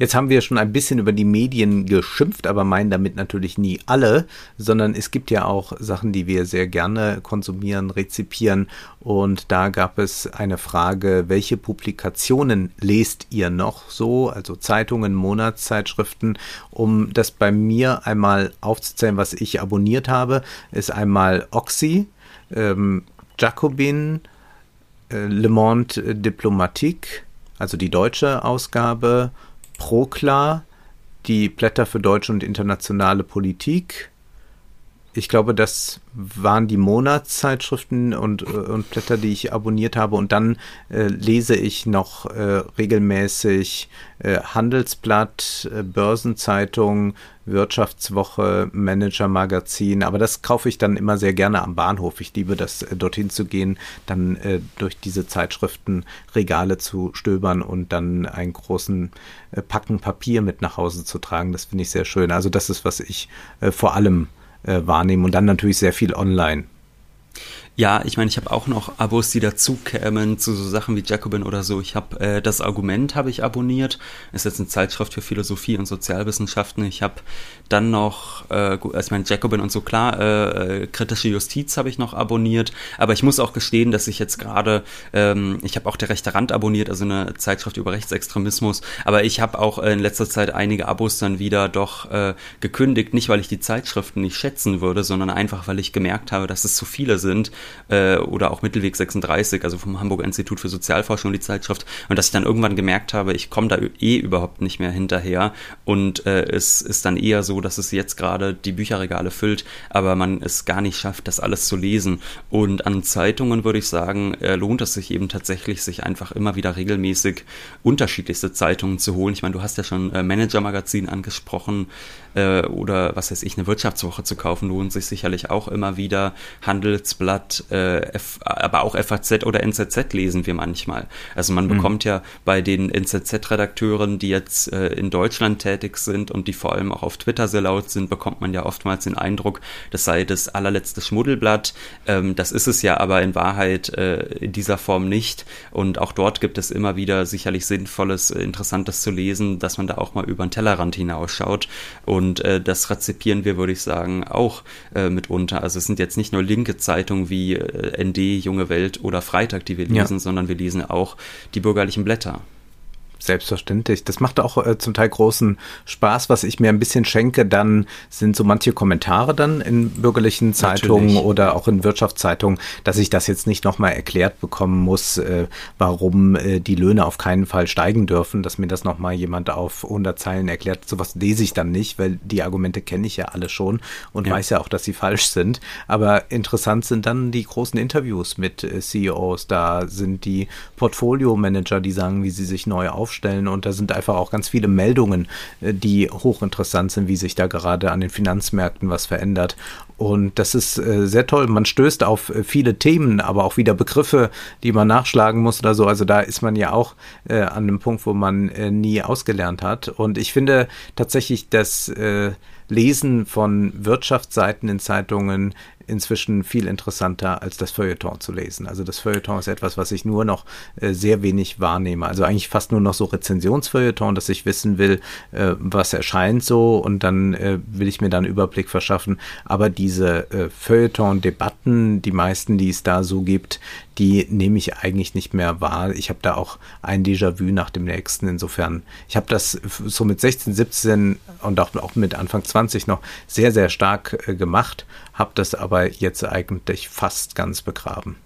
Jetzt haben wir schon ein bisschen über die Medien geschimpft, aber meinen damit natürlich nie alle, sondern es gibt ja auch Sachen, die wir sehr gerne konsumieren, rezipieren. Und da gab es eine Frage, welche Publikationen lest ihr noch so, also Zeitungen, Monatszeitschriften, um das bei mir einmal aufzuzählen, was ich abonniert habe, ist einmal Oxy, ähm, Jacobin, äh, Le Monde Diplomatique, also die deutsche Ausgabe, Proklar, die Blätter für deutsche und internationale Politik. Ich glaube, das waren die Monatszeitschriften und, äh, und Blätter, die ich abonniert habe. Und dann äh, lese ich noch äh, regelmäßig äh, Handelsblatt, äh, Börsenzeitung, Wirtschaftswoche, Manager-Magazin. Aber das kaufe ich dann immer sehr gerne am Bahnhof. Ich liebe das, äh, dorthin zu gehen, dann durch diese Zeitschriftenregale zu stöbern und dann einen großen Packen Papier mit nach Hause zu tragen. Das finde ich sehr schön. Also das ist, was ich vor allem äh, wahrnehmen und dann natürlich sehr viel online.
Ja, ich meine, ich habe auch noch Abos, die dazu kämen zu so Sachen wie Jacobin oder so. Ich habe äh, das Argument habe ich abonniert. Ist jetzt eine Zeitschrift für Philosophie und Sozialwissenschaften. Ich habe dann noch, äh, also ich meine, Jacobin und so klar, äh, äh, kritische Justiz habe ich noch abonniert. Aber ich muss auch gestehen, dass ich jetzt gerade, ähm, ich habe auch der rechte Rand abonniert, also eine Zeitschrift über Rechtsextremismus. Aber ich habe auch in letzter Zeit einige Abos dann wieder doch äh, gekündigt, nicht weil ich die Zeitschriften nicht schätzen würde, sondern einfach, weil ich gemerkt habe, dass es zu viele sind äh, oder auch Mittelweg 36, also vom Hamburger Institut für Sozialforschung, die Zeitschrift, und dass ich dann irgendwann gemerkt habe, ich komme da eh überhaupt nicht mehr hinterher und äh, es ist dann eher so, dass es jetzt gerade die Bücherregale füllt, aber man es gar nicht schafft, das alles zu lesen. Und an Zeitungen würde ich sagen, äh, lohnt es sich eben tatsächlich, sich einfach immer wieder regelmäßig unterschiedlichste Zeitungen zu holen. Ich meine, du hast ja schon äh, Manager-Magazin angesprochen äh, oder was weiß ich, eine Wirtschaftswoche zu kaufen, lohnt sich sicherlich auch immer wieder. Handelsblatt, äh, F, aber auch FAZ oder NZZ lesen wir manchmal. Also man mhm. bekommt ja bei den NZZ-Redakteuren, die jetzt äh, in Deutschland tätig sind und die vor allem auch auf Twitter sehr laut sind, bekommt man ja oftmals den Eindruck, das sei das allerletzte Schmuddelblatt. Ähm, das ist es ja aber in Wahrheit äh, in dieser Form nicht. Und auch dort gibt es immer wieder sicherlich Sinnvolles, äh, Interessantes zu lesen, dass man da auch mal über den Tellerrand hinausschaut. Und äh, das rezipieren wir, würde ich sagen, auch äh, mitunter. Also es sind jetzt nicht nur linke Zeitungen wie äh, ND, Junge Welt oder Freitag, die wir lesen, ja. sondern wir lesen auch die bürgerlichen Blätter.
Selbstverständlich. Das macht auch äh, zum Teil großen Spaß. Was ich mir ein bisschen schenke, dann sind so manche Kommentare dann in bürgerlichen Zeitungen Natürlich. oder auch in Wirtschaftszeitungen, dass ich das jetzt nicht nochmal erklärt bekommen muss, äh, warum äh, die Löhne auf keinen Fall steigen dürfen, dass mir das nochmal jemand auf 100 Zeilen erklärt. Sowas lese ich dann nicht, weil die Argumente kenne ich ja alle schon und ja. weiß ja auch, dass sie falsch sind. Aber interessant sind dann die großen Interviews mit äh, CEOs. Da sind die Portfolio-Manager, die sagen, wie sie sich neu auf aufstellen und da sind einfach auch ganz viele Meldungen, äh, die hochinteressant sind, wie sich da gerade an den Finanzmärkten was verändert. Und das ist äh, sehr toll. Man stößt auf äh, viele Themen, aber auch wieder Begriffe, die man nachschlagen muss oder so. Also da ist man ja auch an einem Punkt, wo man nie ausgelernt hat. Und ich finde tatsächlich, dass Lesen von Wirtschaftsseiten in Zeitungen inzwischen viel interessanter als das Feuilleton zu lesen. Also das Feuilleton ist etwas, was ich nur noch äh, sehr wenig wahrnehme. Also eigentlich fast nur noch so Rezensionsfeuilleton, dass ich wissen will, äh, was erscheint so und dann äh, will ich mir dann einen Überblick verschaffen. Aber diese Feuilleton-Debatten, die meisten, die es da so gibt, die nehme ich eigentlich nicht mehr wahr. Ich habe da auch ein Déjà-vu nach dem nächsten. Insofern, ich habe das so mit 16, 17 und auch, auch mit Anfang 20 noch sehr, sehr stark äh, gemacht, habe das aber jetzt eigentlich fast ganz begraben.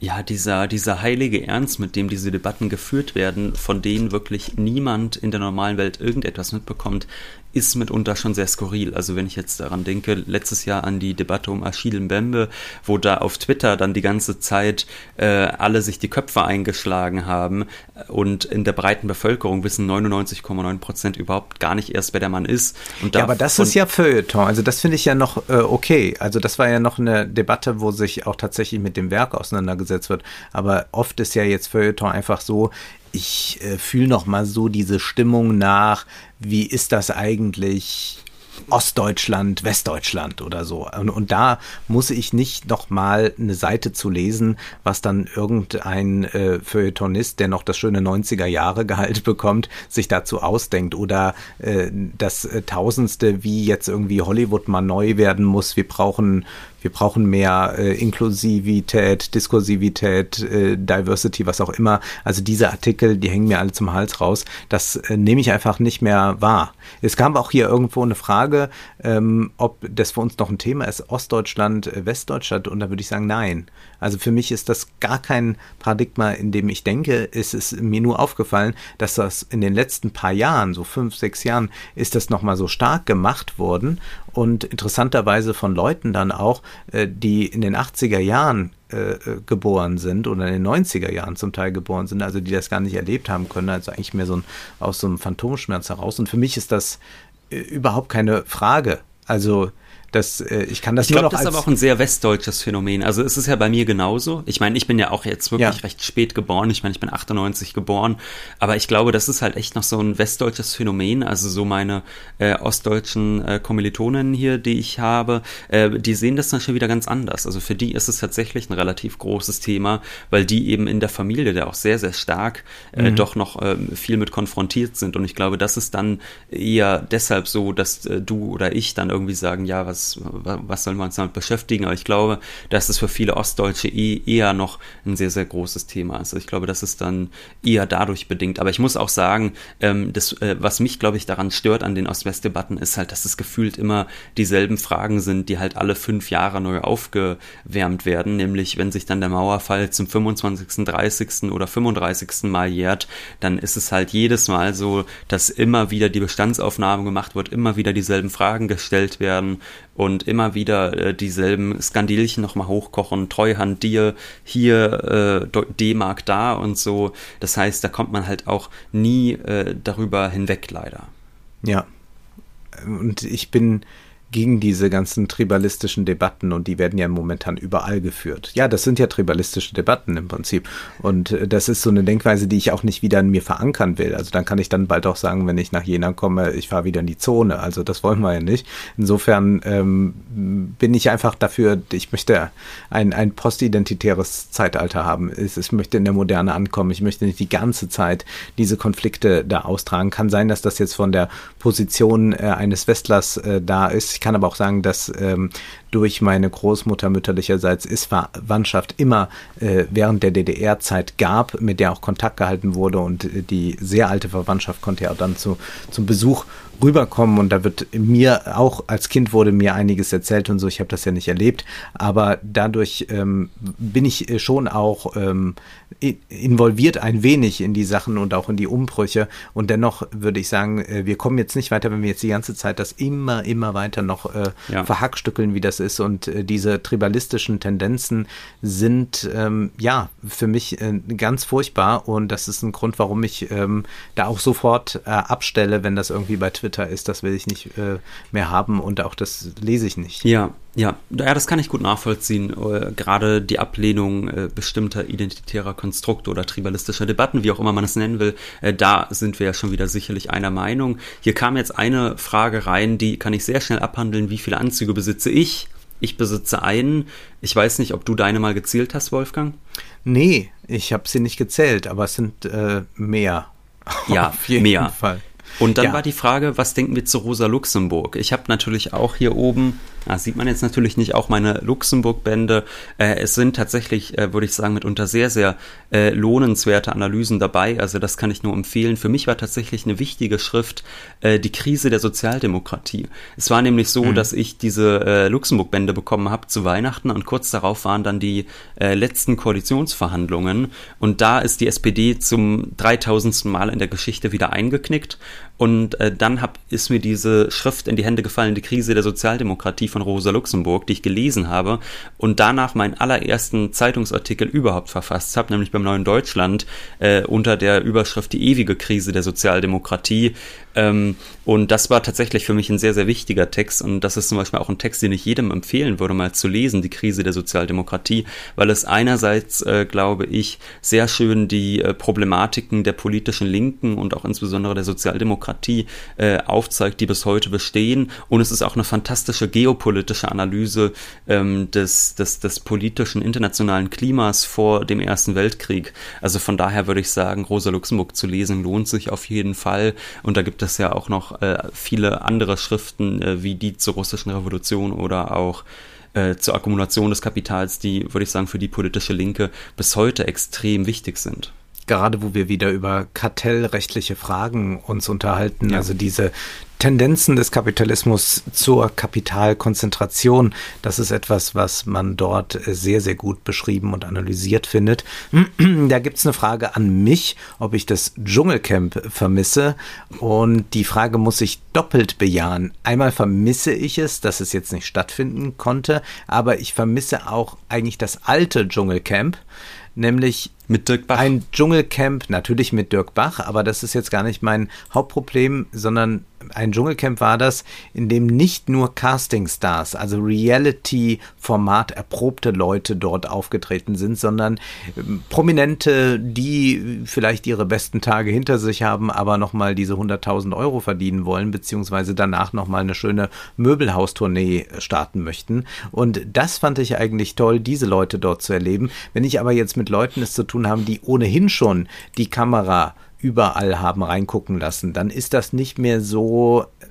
Ja, dieser, dieser heilige Ernst, mit dem diese Debatten geführt werden, von denen wirklich niemand in der normalen Welt irgendetwas mitbekommt, ist mitunter schon sehr skurril. Also wenn ich jetzt daran denke, letztes Jahr an die Debatte um Achille Mbembe, wo da auf Twitter dann die ganze Zeit äh, alle sich die Köpfe eingeschlagen haben und in der breiten Bevölkerung wissen 99,9 Prozent überhaupt gar nicht erst, wer der Mann ist.
Ja, aber das ist ja Feuilleton. Also das finde ich ja noch äh, okay. Also das war ja noch eine Debatte, wo sich auch tatsächlich mit dem Werk auseinandergesetzt wird. Aber oft ist ja jetzt Feuilleton einfach so, ich äh, fühle noch mal so diese Stimmung nach, wie ist das eigentlich Ostdeutschland, Westdeutschland oder so. Und, und da muss ich nicht noch mal eine Seite zu lesen, was dann irgendein äh, Feuilletonist, der noch das schöne 90er Jahre Gehalt bekommt, sich dazu ausdenkt oder äh, das äh, Tausendste, wie jetzt irgendwie Hollywood mal neu werden muss. Wir brauchen wir brauchen mehr äh, Inklusivität, Diskursivität, äh, Diversity, was auch immer. Also diese Artikel, die hängen mir alle zum Hals raus. Das äh, nehme ich einfach nicht mehr wahr. Es kam auch hier irgendwo eine Frage, ähm, ob das für uns noch ein Thema ist, Ostdeutschland, äh, Westdeutschland. Und da würde ich sagen, nein. Also für mich ist das gar kein Paradigma, in dem ich denke. Es ist mir nur aufgefallen, dass das in den letzten paar Jahren, so fünf, sechs Jahren, ist das nochmal so stark gemacht worden und interessanterweise von Leuten dann auch, äh, die in den 80er Jahren äh, äh, geboren sind oder in den 90er Jahren zum Teil geboren sind, also die das gar nicht erlebt haben können, also eigentlich mehr so ein, aus so einem Phantomschmerz heraus. Und für mich ist das überhaupt keine Frage. Also das, äh, ich kann das
ich glaube, das ist aber auch ein sehr westdeutsches Phänomen. Also es ist ja bei mir genauso. Ich meine, ich bin ja auch jetzt wirklich ja. recht spät geboren. Ich meine, ich bin 98 geboren. Aber ich glaube, das ist halt echt noch so ein westdeutsches Phänomen. Also so meine äh, ostdeutschen äh, Kommilitonen hier, die ich habe, äh, die sehen das dann schon wieder ganz anders. Also für die ist es tatsächlich ein relativ großes Thema, weil die eben in der Familie, der auch sehr, sehr stark, äh, mhm. doch noch äh, viel mit konfrontiert sind. Und ich glaube, das ist dann eher deshalb so, dass äh, du oder ich dann irgendwie sagen, ja, was was, was sollen wir uns damit beschäftigen? Aber ich glaube, dass es für viele Ostdeutsche eh, eher noch ein sehr, sehr großes Thema ist. Also ich glaube, das ist dann eher dadurch bedingt. Aber ich muss auch sagen, ähm, das, äh, was mich, glaube ich, daran stört an den Ost-West-Debatten, ist halt, dass es gefühlt immer dieselben Fragen sind, die halt alle fünf Jahre neu aufgewärmt werden. Nämlich, wenn sich dann der Mauerfall zum 25., 30. oder 35. Mal jährt, dann ist es halt jedes Mal so, dass immer wieder die Bestandsaufnahme gemacht wird, immer wieder dieselben Fragen gestellt werden und immer wieder äh, dieselben Skandilchen nochmal hochkochen, Treuhand dir, hier äh, D-Mark da und so. Das heißt, da kommt man halt auch nie äh, darüber hinweg, leider.
Ja. Und ich bin gegen diese ganzen tribalistischen Debatten und die werden ja momentan überall geführt. Ja, das sind ja tribalistische Debatten im Prinzip und äh, das ist so eine Denkweise, die ich auch nicht wieder in mir verankern will. Also dann kann ich dann bald auch sagen, wenn ich nach Jena komme, ich fahre wieder in die Zone. Also das wollen wir ja nicht. Insofern ähm, bin ich einfach dafür, ich möchte ein, ein postidentitäres Zeitalter haben. Ich, ich möchte in der Moderne ankommen. Ich möchte nicht die ganze Zeit diese Konflikte da austragen. Kann sein, dass das jetzt von der Position äh, eines Westlers äh, da ist. Ich kann aber auch sagen, dass ähm, durch meine Großmutter mütterlicherseits ist Verwandtschaft immer äh, während der DDR-Zeit gab, mit der auch Kontakt gehalten wurde und äh, die sehr alte Verwandtschaft konnte ja dann zu, zum Besuch rüberkommen und da wird mir auch als Kind wurde mir einiges erzählt und so, ich habe das ja nicht erlebt, aber dadurch ähm, bin ich äh, schon auch ähm, involviert ein wenig in die Sachen und auch in die Umbrüche und dennoch würde ich sagen, äh, wir kommen jetzt nicht weiter, wenn wir jetzt die ganze Zeit das immer, immer weiter noch äh, ja. verhackstückeln, wie das ist und äh, diese tribalistischen Tendenzen sind ähm, ja für mich äh, ganz furchtbar und das ist ein Grund, warum ich ähm, da auch sofort äh, abstelle, wenn das irgendwie bei Twitter Twitter ist, das will ich nicht äh, mehr haben und auch das lese ich nicht.
Ja, ja, ja, das kann ich gut nachvollziehen. Äh, gerade die Ablehnung äh, bestimmter identitärer Konstrukte oder tribalistischer Debatten, wie auch immer man es nennen will, äh, da sind wir ja schon wieder sicherlich einer Meinung. Hier kam jetzt eine Frage rein, die kann ich sehr schnell abhandeln. Wie viele Anzüge besitze ich? Ich besitze einen. Ich weiß nicht, ob du deine mal gezählt hast, Wolfgang.
Nee, ich habe sie nicht gezählt, aber es sind mehr.
Ja, Auf jeden mehr. Fall. Und dann ja. war die Frage, was denken wir zu Rosa Luxemburg? Ich habe natürlich auch hier oben das sieht man jetzt natürlich nicht, auch meine Luxemburg-Bände. Äh, es sind tatsächlich, äh, würde ich sagen, mitunter sehr, sehr äh, lohnenswerte Analysen dabei. Also das kann ich nur empfehlen. Für mich war tatsächlich eine wichtige Schrift äh, die Krise der Sozialdemokratie. Es war nämlich so, mhm. dass ich diese äh, Luxemburg-Bände bekommen habe zu Weihnachten und kurz darauf waren dann die äh, letzten Koalitionsverhandlungen und da ist die SPD zum 3000. Mal in der Geschichte wieder eingeknickt und äh, dann hab, ist mir diese Schrift in die Hände gefallen, die Krise der Sozialdemokratie von Rosa Luxemburg, die ich gelesen habe und danach meinen allerersten Zeitungsartikel überhaupt verfasst habe, nämlich beim Neuen Deutschland äh, unter der Überschrift Die ewige Krise der Sozialdemokratie. Ähm, und das war tatsächlich für mich ein sehr, sehr wichtiger Text und das ist zum Beispiel auch ein Text, den ich jedem empfehlen würde, mal zu lesen, Die Krise der Sozialdemokratie, weil es einerseits, äh, glaube ich, sehr schön die äh, Problematiken der politischen Linken und auch insbesondere der Sozialdemokratie äh, aufzeigt, die bis heute bestehen. Und es ist auch eine fantastische geopolitische Analyse ähm, des, des, des politischen internationalen Klimas vor dem Ersten Weltkrieg. Also von daher würde ich sagen, Rosa Luxemburg zu lesen lohnt sich auf jeden Fall. Und da gibt es ja auch noch äh, viele andere Schriften, äh, wie die zur russischen Revolution oder auch äh, zur Akkumulation des Kapitals, die, würde ich sagen, für die politische Linke bis heute extrem wichtig sind
gerade wo wir wieder über kartellrechtliche Fragen uns unterhalten, ja. also diese Tendenzen des Kapitalismus zur Kapitalkonzentration, das ist etwas, was man dort sehr, sehr gut beschrieben und analysiert findet. Da gibt es eine Frage an mich, ob ich das Dschungelcamp vermisse. Und die Frage muss ich doppelt bejahen. Einmal vermisse ich es, dass es jetzt nicht stattfinden konnte, aber ich vermisse auch eigentlich das alte Dschungelcamp nämlich mit Dirk Bach. ein Dschungelcamp, natürlich mit Dirk Bach, aber das ist jetzt gar nicht mein Hauptproblem, sondern ein Dschungelcamp war das, in dem nicht nur Casting-Stars, also Reality-Format erprobte Leute dort aufgetreten sind, sondern ähm, Prominente, die vielleicht ihre besten Tage hinter sich haben, aber nochmal diese 100.000 Euro verdienen wollen, beziehungsweise danach nochmal eine schöne Möbelhaustournee starten möchten. Und das fand ich eigentlich toll, diese Leute dort zu erleben. Wenn ich aber jetzt mit Leuten es zu tun habe, die ohnehin schon die Kamera überall haben reingucken lassen, dann ist das nicht mehr so äh,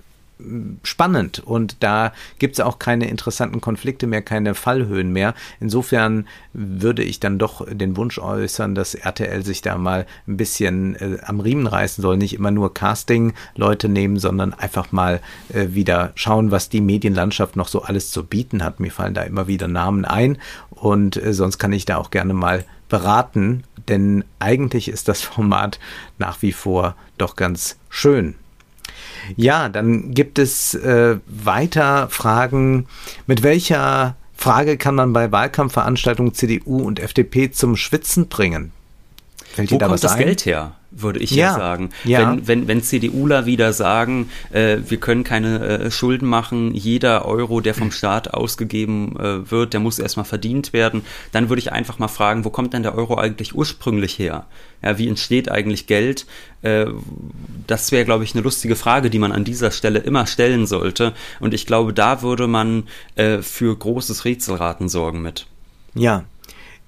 spannend und da gibt es auch keine interessanten Konflikte mehr, keine Fallhöhen mehr. Insofern würde ich dann doch den Wunsch äußern, dass RTL sich da mal ein bisschen äh, am Riemen reißen soll, nicht immer nur Casting-Leute nehmen, sondern einfach mal äh, wieder schauen, was die Medienlandschaft noch so alles zu bieten hat. Mir fallen da immer wieder Namen ein und äh, sonst kann ich da auch gerne mal beraten, denn eigentlich ist das Format nach wie vor doch ganz schön. Ja, dann gibt es äh, weiter Fragen. Mit welcher Frage kann man bei Wahlkampfveranstaltungen CDU und FDP zum Schwitzen bringen?
Fällt Wo kommt das ein? Geld her? Würde ich ja, sagen. Ja. Wenn, wenn, wenn CDUler wieder sagen, äh, wir können keine äh, Schulden machen, jeder Euro, der vom Staat ausgegeben äh, wird, der muss erstmal verdient werden, dann würde ich einfach mal fragen, wo kommt denn der Euro eigentlich ursprünglich her? Ja, wie entsteht eigentlich Geld? Äh, das wäre, glaube ich, eine lustige Frage, die man an dieser Stelle immer stellen sollte. Und ich glaube, da würde man äh, für großes Rätselraten sorgen mit.
Ja,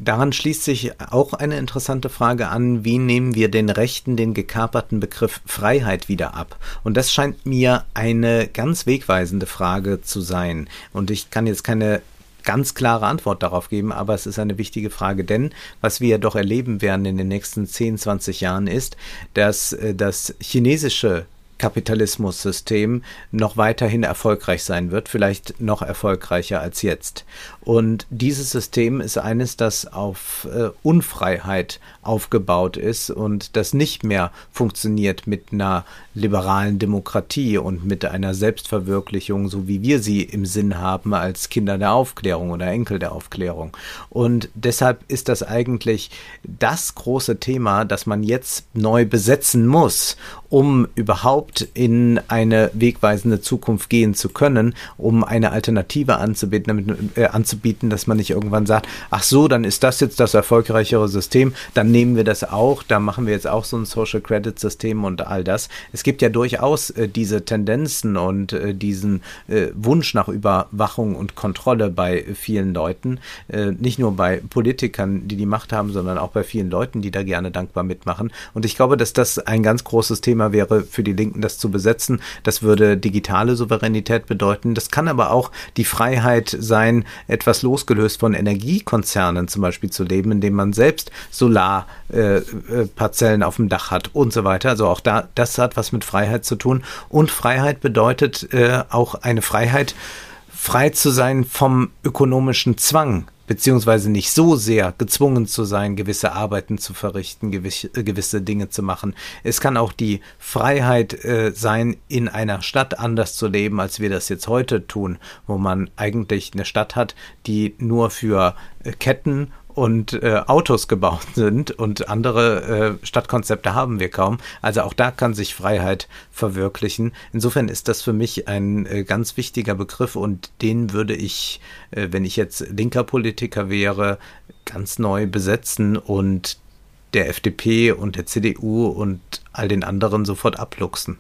Daran schließt sich auch eine interessante Frage an, wie nehmen wir den Rechten den gekaperten Begriff Freiheit wieder ab? Und das scheint mir eine ganz wegweisende Frage zu sein. Und ich kann jetzt keine ganz klare Antwort darauf geben, aber es ist eine wichtige Frage, denn was wir doch erleben werden in den nächsten 10, 20 Jahren ist, dass äh, das chinesische Kapitalismussystem noch weiterhin erfolgreich sein wird, vielleicht noch erfolgreicher als jetzt. Und dieses System ist eines, das auf äh, Unfreiheit aufgebaut ist und das nicht mehr funktioniert mit einer liberalen Demokratie und mit einer Selbstverwirklichung, so wie wir sie im Sinn haben als Kinder der Aufklärung oder Enkel der Aufklärung. Und deshalb ist das eigentlich das große Thema, das man jetzt neu besetzen muss, um überhaupt in eine wegweisende Zukunft gehen zu können, um eine Alternative anzubieten, damit, äh, anzubieten, dass man nicht irgendwann sagt, ach so, dann ist das jetzt das erfolgreichere System, dann nehmen wir das auch, da machen wir jetzt auch so ein Social Credit System und all das. Es gibt ja durchaus äh, diese Tendenzen und äh, diesen äh, Wunsch nach Überwachung und Kontrolle bei vielen Leuten, äh, nicht nur bei Politikern, die die Macht haben, sondern auch bei vielen Leuten, die da gerne dankbar mitmachen. Und ich glaube, dass das ein ganz großes Thema wäre für die Linken, das zu besetzen. Das würde digitale Souveränität bedeuten. Das kann aber auch die Freiheit sein, etwas losgelöst von Energiekonzernen zum Beispiel zu leben, indem man selbst Solarparzellen äh, äh auf dem Dach hat und so weiter. Also auch da, das hat was mit Freiheit zu tun. Und Freiheit bedeutet äh, auch eine Freiheit frei zu sein vom ökonomischen Zwang, beziehungsweise nicht so sehr gezwungen zu sein, gewisse Arbeiten zu verrichten, gewisse, äh, gewisse Dinge zu machen. Es kann auch die Freiheit äh, sein, in einer Stadt anders zu leben, als wir das jetzt heute tun, wo man eigentlich eine Stadt hat, die nur für äh, Ketten und äh, Autos gebaut sind und andere äh, Stadtkonzepte haben wir kaum. Also auch da kann sich Freiheit verwirklichen. Insofern ist das für mich ein äh, ganz wichtiger Begriff und den würde ich, äh, wenn ich jetzt linker Politiker wäre, ganz neu besetzen und der FDP und der CDU und all den anderen sofort abluchsen.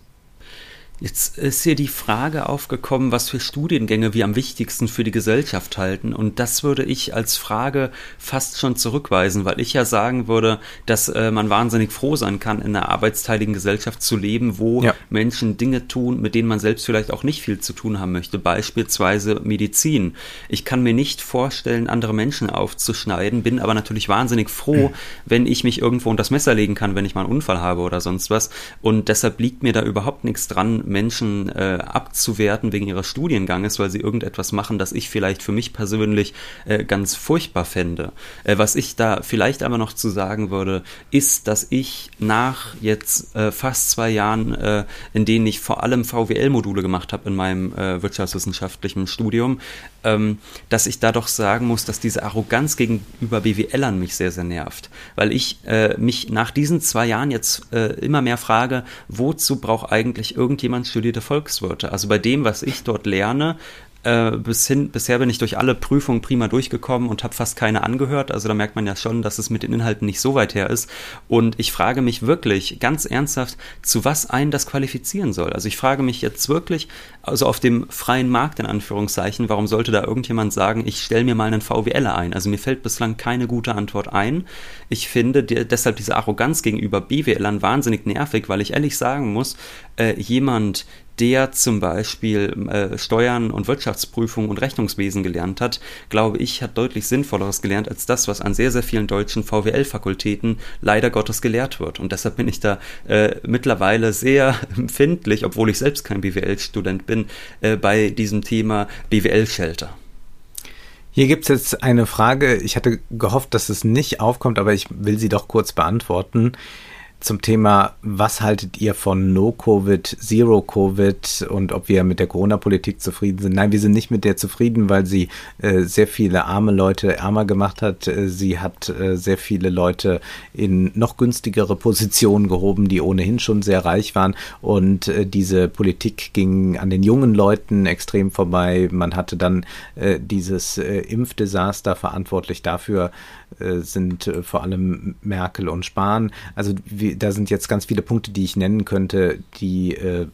Jetzt ist hier die Frage aufgekommen, was für Studiengänge wir am wichtigsten für die Gesellschaft halten. Und das würde ich als Frage fast schon zurückweisen, weil ich ja sagen würde, dass äh, man wahnsinnig froh sein kann, in einer arbeitsteiligen Gesellschaft zu leben, wo ja. Menschen Dinge tun, mit denen man selbst vielleicht auch nicht viel zu tun haben möchte. Beispielsweise Medizin. Ich kann mir nicht vorstellen, andere Menschen aufzuschneiden, bin aber natürlich wahnsinnig froh, mhm. wenn ich mich irgendwo unter das Messer legen kann, wenn ich mal einen Unfall habe oder sonst was. Und deshalb liegt mir da überhaupt nichts dran, Menschen äh, abzuwerten wegen ihres Studienganges, weil sie irgendetwas machen, das ich vielleicht für mich persönlich äh, ganz furchtbar fände. Äh, was ich da vielleicht aber noch zu sagen würde, ist, dass ich nach jetzt äh, fast zwei Jahren, äh, in denen ich vor allem VWL-Module gemacht habe in meinem äh, wirtschaftswissenschaftlichen Studium, dass ich da doch sagen muss, dass diese Arroganz gegenüber BWLern mich sehr, sehr nervt. Weil ich äh, mich nach diesen zwei Jahren jetzt äh, immer mehr frage, wozu braucht eigentlich irgendjemand studierte Volkswirte? Also bei dem, was ich dort lerne, äh, bis hin, bisher bin ich durch alle Prüfungen prima durchgekommen und habe fast keine angehört. Also da merkt man ja schon, dass es mit den Inhalten nicht so weit her ist. Und ich frage mich wirklich ganz ernsthaft, zu was einen das qualifizieren soll. Also ich frage mich jetzt wirklich, also auf dem freien Markt in Anführungszeichen, warum sollte da irgendjemand sagen, ich stelle mir mal einen VWLer ein? Also mir fällt bislang keine gute Antwort ein. Ich finde die, deshalb diese Arroganz gegenüber BWLern wahnsinnig nervig, weil ich ehrlich sagen muss, äh, jemand, der zum Beispiel äh, Steuern und Wirtschaftsprüfung und Rechnungswesen gelernt hat, glaube ich, hat deutlich Sinnvolleres gelernt als das, was an sehr, sehr vielen deutschen VWL-Fakultäten leider Gottes gelehrt wird. Und deshalb bin ich da äh, mittlerweile sehr empfindlich, obwohl ich selbst kein BWL-Student bin, äh, bei diesem Thema BWL-Shelter.
Hier gibt es jetzt eine Frage. Ich hatte gehofft, dass es nicht aufkommt, aber ich will sie doch kurz beantworten zum Thema, was haltet ihr von No-Covid, Zero-Covid und ob wir mit der Corona-Politik zufrieden sind? Nein, wir sind nicht mit der zufrieden, weil sie äh, sehr viele arme Leute ärmer gemacht hat. Äh, sie hat äh, sehr viele Leute in noch günstigere Positionen gehoben, die ohnehin schon sehr reich waren. Und äh, diese Politik ging an den jungen Leuten extrem vorbei. Man hatte dann äh, dieses äh, Impfdesaster verantwortlich dafür sind vor allem Merkel und Spahn. Also da sind jetzt ganz viele Punkte, die ich nennen könnte, die äh,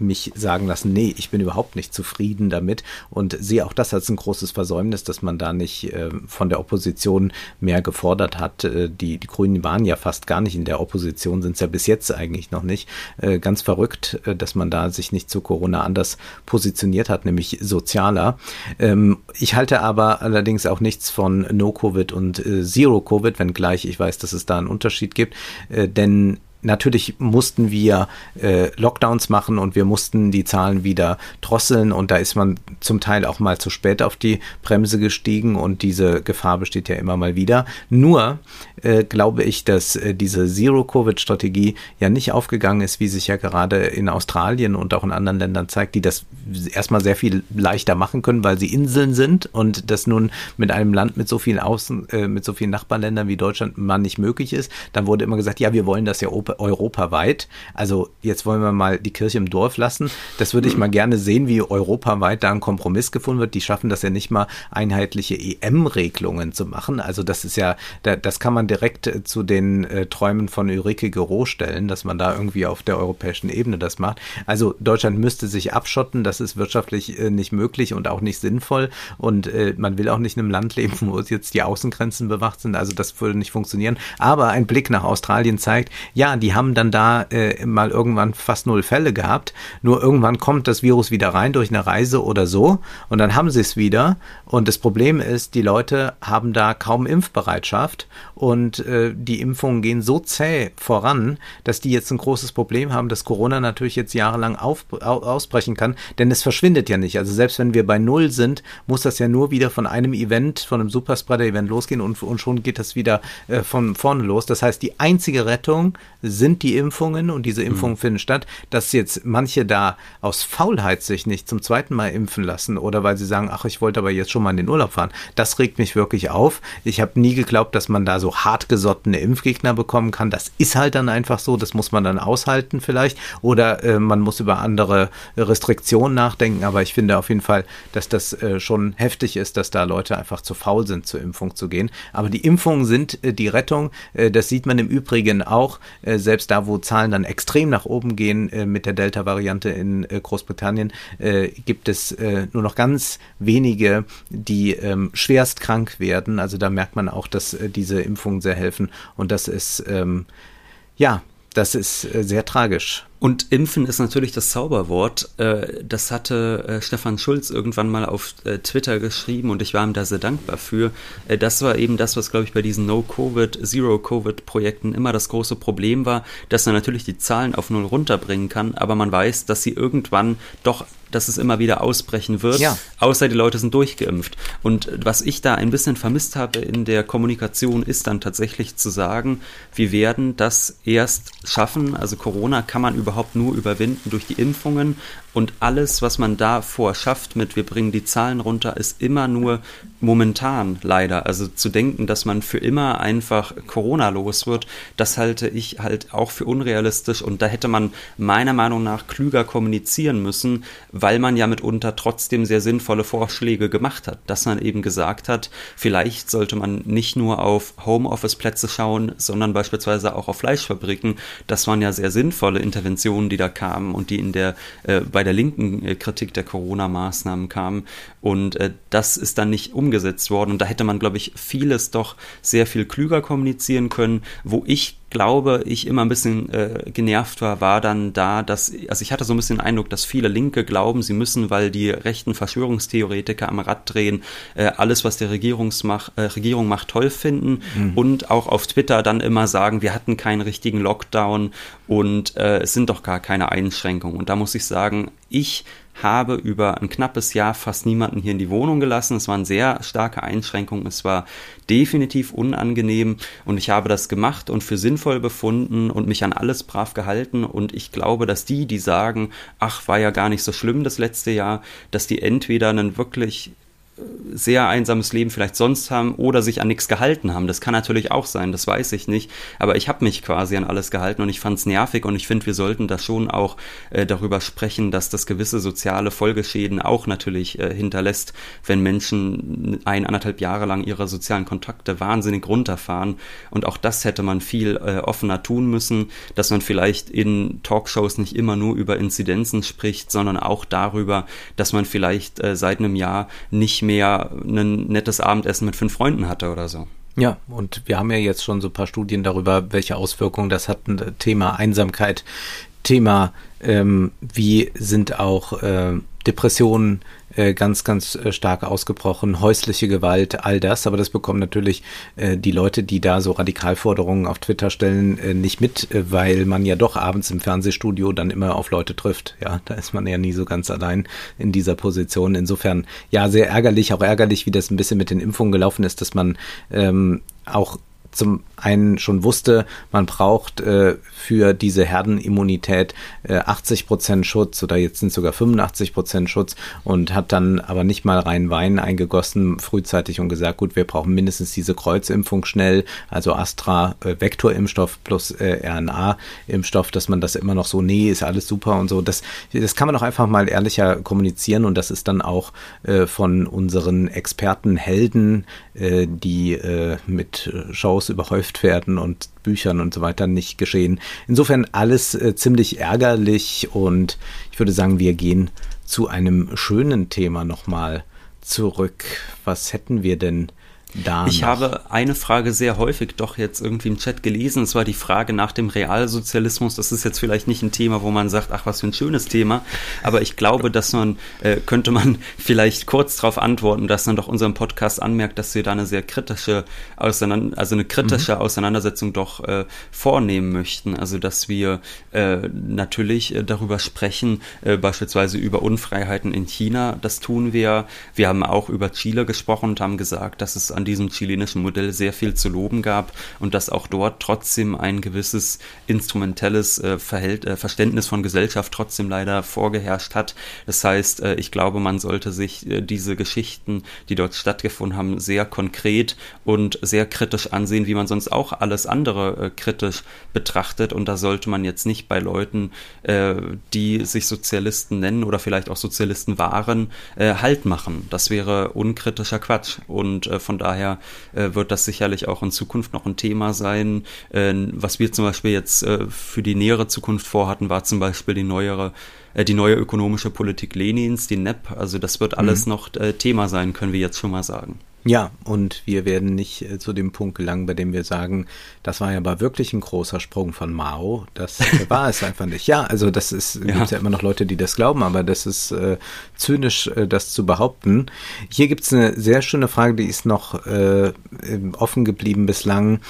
mich sagen lassen, nee, ich bin überhaupt nicht zufrieden damit und sehe auch das als ein großes Versäumnis, dass man da nicht äh, von der Opposition mehr gefordert hat. Äh, die, die Grünen waren ja fast gar nicht in der Opposition, sind es ja bis jetzt eigentlich noch nicht. Äh, ganz verrückt, äh, dass man da sich nicht zu Corona anders positioniert hat, nämlich sozialer. Ähm, ich halte aber allerdings auch nichts von No-Covid und äh, Zero-Covid, wenngleich ich weiß, dass es da einen Unterschied gibt, äh, denn natürlich mussten wir äh, Lockdowns machen und wir mussten die Zahlen wieder drosseln und da ist man zum Teil auch mal zu spät auf die Bremse gestiegen und diese Gefahr besteht ja immer mal wieder. Nur äh, glaube ich, dass äh, diese Zero-Covid-Strategie ja nicht aufgegangen ist, wie sich ja gerade in Australien und auch in anderen Ländern zeigt, die das erstmal sehr viel leichter machen können, weil sie Inseln sind und das nun mit einem Land mit so vielen Außen, äh, mit so vielen Nachbarländern wie Deutschland man nicht möglich ist. Dann wurde immer gesagt, ja, wir wollen das ja europaweit. Also jetzt wollen wir mal die Kirche im Dorf lassen. Das würde ich mal gerne sehen, wie europaweit da ein Kompromiss gefunden wird. Die schaffen das ja nicht mal einheitliche EM-Regelungen zu machen. Also das ist ja, das kann man direkt äh, zu den äh, Träumen von Ulrike Gero stellen, dass man da irgendwie auf der europäischen Ebene das macht. Also Deutschland müsste sich abschotten, das ist wirtschaftlich äh, nicht möglich und auch nicht sinnvoll und äh, man will auch nicht in einem Land leben, wo jetzt die Außengrenzen bewacht sind, also das würde nicht funktionieren. Aber ein Blick nach Australien zeigt, ja, die haben dann da äh, mal irgendwann fast null Fälle gehabt, nur irgendwann kommt das Virus wieder rein durch eine Reise oder so und dann haben sie es wieder. Und das Problem ist, die Leute haben da kaum Impfbereitschaft und äh, die Impfungen gehen so zäh voran, dass die jetzt ein großes Problem haben, dass Corona natürlich jetzt jahrelang auf, ausbrechen kann, denn es verschwindet ja nicht. Also selbst wenn wir bei Null sind, muss das ja nur wieder von einem Event, von einem Superspreader-Event losgehen und, und schon geht das wieder äh, von vorne los. Das heißt, die einzige Rettung sind die Impfungen und diese Impfungen mhm. finden statt. Dass jetzt manche da aus Faulheit sich nicht zum zweiten Mal impfen lassen oder weil sie sagen, ach, ich wollte aber jetzt schon mal in den Urlaub fahren, das regt mich wirklich auf. Ich habe nie geglaubt, dass man da so hartgesottene Impfgegner bekommen kann. Das ist halt dann einfach so, das muss man dann aushalten vielleicht oder äh, man muss über andere Restriktionen nachdenken, aber ich finde auf jeden Fall, dass das äh, schon heftig ist, dass da Leute einfach zu faul sind, zur Impfung zu gehen. Aber die Impfungen sind äh, die Rettung. Äh, das sieht man im Übrigen auch, äh, selbst da, wo Zahlen dann extrem nach oben gehen äh, mit der Delta-Variante in Großbritannien, gibt es nur noch ganz wenige, die ähm, schwerst krank werden. Also da merkt man auch, dass diese Impfungen sehr helfen und das ist ähm, ja, das ist sehr tragisch.
Und Impfen ist natürlich das Zauberwort. Äh, das hatte äh, Stefan Schulz irgendwann mal auf äh, Twitter geschrieben und ich war ihm da sehr dankbar für. Das war eben das, was, glaube ich, bei diesen No-Covid, Zero-Covid-Projekten immer das große Problem war, dass man natürlich die Zahlen auf Null runterbringen kann, aber man weiß, dass sie irgendwann doch dass es immer wieder ausbrechen wird, ja. außer die Leute sind durchgeimpft. Und was ich da ein bisschen vermisst habe in der Kommunikation, ist dann tatsächlich zu sagen, wir werden das erst schaffen. Also Corona kann man über überhaupt nur überwinden durch die Impfungen und alles, was man davor schafft mit, wir bringen die Zahlen runter, ist immer nur momentan leider. Also zu denken, dass man für immer einfach Corona los wird, das halte ich halt auch für unrealistisch. Und da hätte man meiner Meinung nach klüger kommunizieren müssen, weil man ja mitunter trotzdem sehr sinnvolle Vorschläge gemacht hat. Dass man eben gesagt hat, vielleicht sollte man nicht nur auf Homeoffice-Plätze schauen, sondern beispielsweise auch auf Fleischfabriken. Das waren ja sehr sinnvolle Interventionen, die da kamen und die in der äh, bei der linken äh, Kritik der Corona-Maßnahmen kamen. Und äh, das ist dann nicht umgesetzt worden. Und da hätte man, glaube ich, vieles doch sehr viel klüger kommunizieren können. Wo ich glaube, ich immer ein bisschen äh, genervt war, war dann da, dass, also ich hatte so ein bisschen den Eindruck, dass viele Linke glauben, sie müssen, weil die rechten Verschwörungstheoretiker am Rad drehen, äh, alles, was die Regierungsmach, äh, Regierung macht, toll finden mhm. und auch auf Twitter dann immer sagen, wir hatten keinen richtigen Lockdown und äh, es sind doch gar keine Einschränkungen. Und da muss ich sagen, ich habe über ein knappes Jahr fast niemanden hier in die Wohnung gelassen. Es waren sehr starke Einschränkungen. Es war definitiv unangenehm und ich habe das gemacht und für sinnvoll befunden und mich an alles brav gehalten. Und ich glaube, dass die, die sagen, ach, war ja gar nicht so schlimm das letzte Jahr, dass die entweder einen wirklich sehr einsames Leben vielleicht sonst haben oder sich an nichts gehalten haben. Das kann natürlich auch sein, das weiß ich nicht. Aber ich habe mich quasi an alles gehalten und ich fand es nervig und ich finde, wir sollten da schon auch äh, darüber sprechen, dass das gewisse soziale Folgeschäden auch natürlich äh, hinterlässt, wenn Menschen ein, anderthalb Jahre lang ihre sozialen Kontakte wahnsinnig runterfahren. Und auch das hätte man viel äh, offener tun müssen, dass man vielleicht in Talkshows nicht immer nur über Inzidenzen spricht, sondern auch darüber, dass man vielleicht äh, seit einem Jahr nicht mehr mehr ein nettes Abendessen mit fünf Freunden hatte oder so.
Ja, und wir haben ja jetzt schon so ein paar Studien darüber, welche Auswirkungen das hat. Thema Einsamkeit, Thema, ähm, wie sind auch äh, Depressionen äh, ganz, ganz äh, stark ausgebrochen, häusliche Gewalt, all das. Aber das bekommen natürlich äh, die Leute, die da so Radikalforderungen auf Twitter stellen, äh, nicht mit, äh, weil man ja doch abends im Fernsehstudio dann immer auf Leute trifft. Ja, da ist man ja nie so ganz allein in dieser Position. Insofern, ja, sehr ärgerlich, auch ärgerlich, wie das ein bisschen mit den Impfungen gelaufen ist, dass man ähm, auch zum einen schon wusste, man braucht äh, für diese Herdenimmunität äh, 80 Prozent Schutz oder jetzt sind sogar 85 Prozent Schutz und hat dann aber nicht mal rein Wein eingegossen frühzeitig und gesagt, gut, wir brauchen mindestens diese Kreuzimpfung schnell, also Astra äh, Vektorimpfstoff plus äh, RNA-Impfstoff, dass man das immer noch so, nee, ist alles super und so. Das, das kann man auch einfach mal ehrlicher kommunizieren und das ist dann auch äh, von unseren Experten Helden, äh, die äh, mit Shows überhäuft verknüpft werden und Büchern und so weiter nicht geschehen. Insofern alles äh, ziemlich ärgerlich und ich würde sagen, wir gehen zu einem schönen Thema nochmal zurück. Was hätten wir denn
da. Ich habe eine Frage sehr häufig doch jetzt irgendwie im Chat gelesen. Es war die Frage nach dem Realsozialismus. Das ist jetzt vielleicht nicht ein Thema, wo man sagt, ach, was für ein schönes Thema. Aber ich glaube, dass man, äh, könnte man vielleicht kurz darauf antworten, dass man doch unserem Podcast anmerkt, dass wir da eine sehr kritische, Auseinander also eine kritische mhm. Auseinandersetzung doch äh, vornehmen möchten. Also, dass wir äh, natürlich äh, darüber sprechen, äh, beispielsweise über Unfreiheiten in China. Das tun wir. Wir haben auch über Chile gesprochen und haben gesagt, dass es an diesem chilenischen Modell sehr viel zu loben gab und dass auch dort trotzdem ein gewisses instrumentelles äh, Verhält, äh, Verständnis von Gesellschaft trotzdem leider vorgeherrscht hat. Das heißt, äh, ich glaube, man sollte sich äh, diese Geschichten, die dort stattgefunden haben, sehr konkret und sehr kritisch ansehen, wie man sonst auch alles andere äh, kritisch betrachtet. Und da sollte man jetzt nicht bei Leuten, äh, die sich Sozialisten nennen oder vielleicht auch Sozialisten waren, Halt machen. Das wäre unkritischer Quatsch. Und von daher daher äh, wird das sicherlich auch in Zukunft noch ein Thema sein. Äh, was wir zum Beispiel jetzt äh, für die nähere Zukunft vorhatten, war zum Beispiel die neuere äh, die neue ökonomische Politik Lenins, die NEP. Also das wird alles mhm. noch äh, Thema sein, können wir jetzt schon mal sagen.
Ja, und wir werden nicht äh, zu dem Punkt gelangen, bei dem wir sagen, das war ja aber wirklich ein großer Sprung von Mao. Das war es einfach nicht. Ja, also das ist, ja. gibt ja immer noch Leute, die das glauben, aber das ist äh, zynisch, äh, das zu behaupten. Hier gibt es eine sehr schöne Frage, die ist noch äh, offen geblieben bislang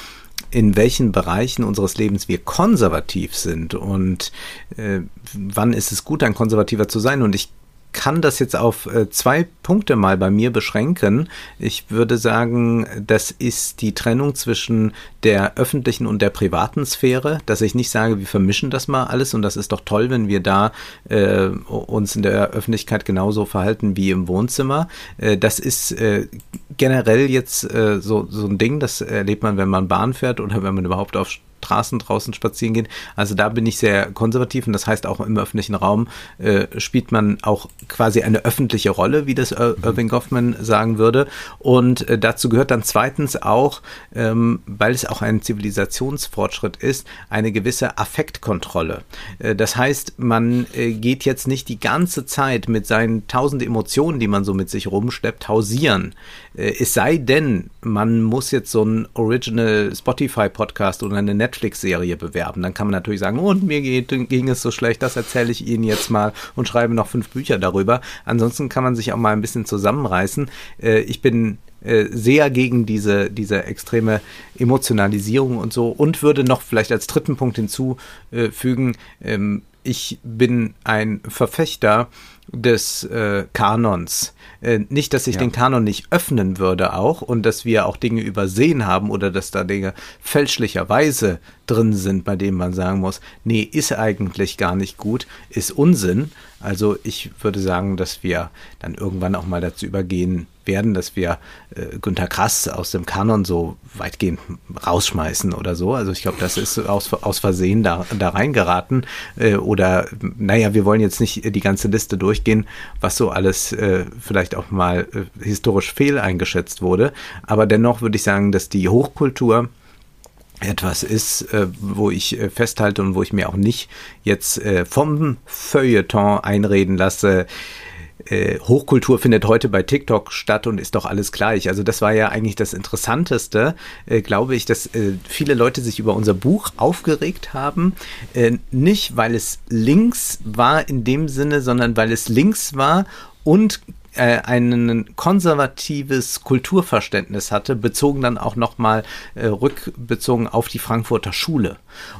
in welchen Bereichen unseres Lebens wir konservativ sind und äh, wann ist es gut, ein Konservativer zu sein. Und ich kann das jetzt auf äh, zwei Punkte mal bei mir beschränken. Ich würde sagen, das ist die Trennung zwischen der öffentlichen und der privaten Sphäre, dass ich nicht sage, wir vermischen das mal alles und das ist doch toll, wenn wir da äh, uns in der Öffentlichkeit genauso verhalten wie im Wohnzimmer. Äh, das ist äh, generell jetzt äh, so, so ein Ding, das erlebt man, wenn man Bahn fährt oder wenn man überhaupt auf Straßen draußen spazieren gehen. Also da bin ich sehr konservativ und das heißt auch im öffentlichen Raum äh, spielt man auch quasi eine öffentliche Rolle, wie das Ir Irving Goffman sagen würde. Und äh, dazu gehört dann zweitens auch, ähm, weil es auch ein Zivilisationsfortschritt ist, eine gewisse Affektkontrolle. Äh, das heißt, man äh, geht jetzt nicht die ganze Zeit mit seinen tausend Emotionen, die man so mit sich rumschleppt, hausieren. Äh, es sei denn, man muss jetzt so ein Original Spotify Podcast oder eine Netflix-Serie bewerben. Dann kann man natürlich sagen, und mir geht, ging es so schlecht, das erzähle ich Ihnen jetzt mal und schreibe noch fünf Bücher darüber. Ansonsten kann man sich auch mal ein bisschen zusammenreißen. Äh, ich bin äh, sehr gegen diese, diese extreme Emotionalisierung und so und würde noch vielleicht als dritten Punkt hinzufügen, ähm, ich bin ein Verfechter des äh, Kanons. Äh, nicht, dass ich ja. den Kanon nicht öffnen würde auch und dass wir auch Dinge übersehen haben oder dass da Dinge fälschlicherweise drin sind, bei denen man sagen muss, nee, ist eigentlich gar nicht gut, ist Unsinn. Also ich würde sagen, dass wir dann irgendwann auch mal dazu übergehen werden, dass wir äh, Günter Krass aus dem Kanon so weitgehend rausschmeißen oder so. Also ich glaube, das ist aus, aus Versehen da, da reingeraten. Äh, oder naja, wir wollen jetzt nicht die ganze Liste durchgehen, was so alles äh, vielleicht auch mal äh, historisch fehl eingeschätzt wurde. Aber dennoch würde ich sagen, dass die Hochkultur etwas ist, äh, wo ich äh, festhalte und wo ich mir auch nicht jetzt äh, vom Feuilleton einreden lasse, Hochkultur findet heute bei TikTok statt und ist doch alles gleich. Also das war ja eigentlich das Interessanteste, glaube ich, dass viele Leute sich über unser Buch aufgeregt haben. Nicht, weil es links war in dem Sinne, sondern weil es links war und äh, ein konservatives Kulturverständnis hatte, bezogen dann auch nochmal äh, rückbezogen auf die Frankfurter Schule.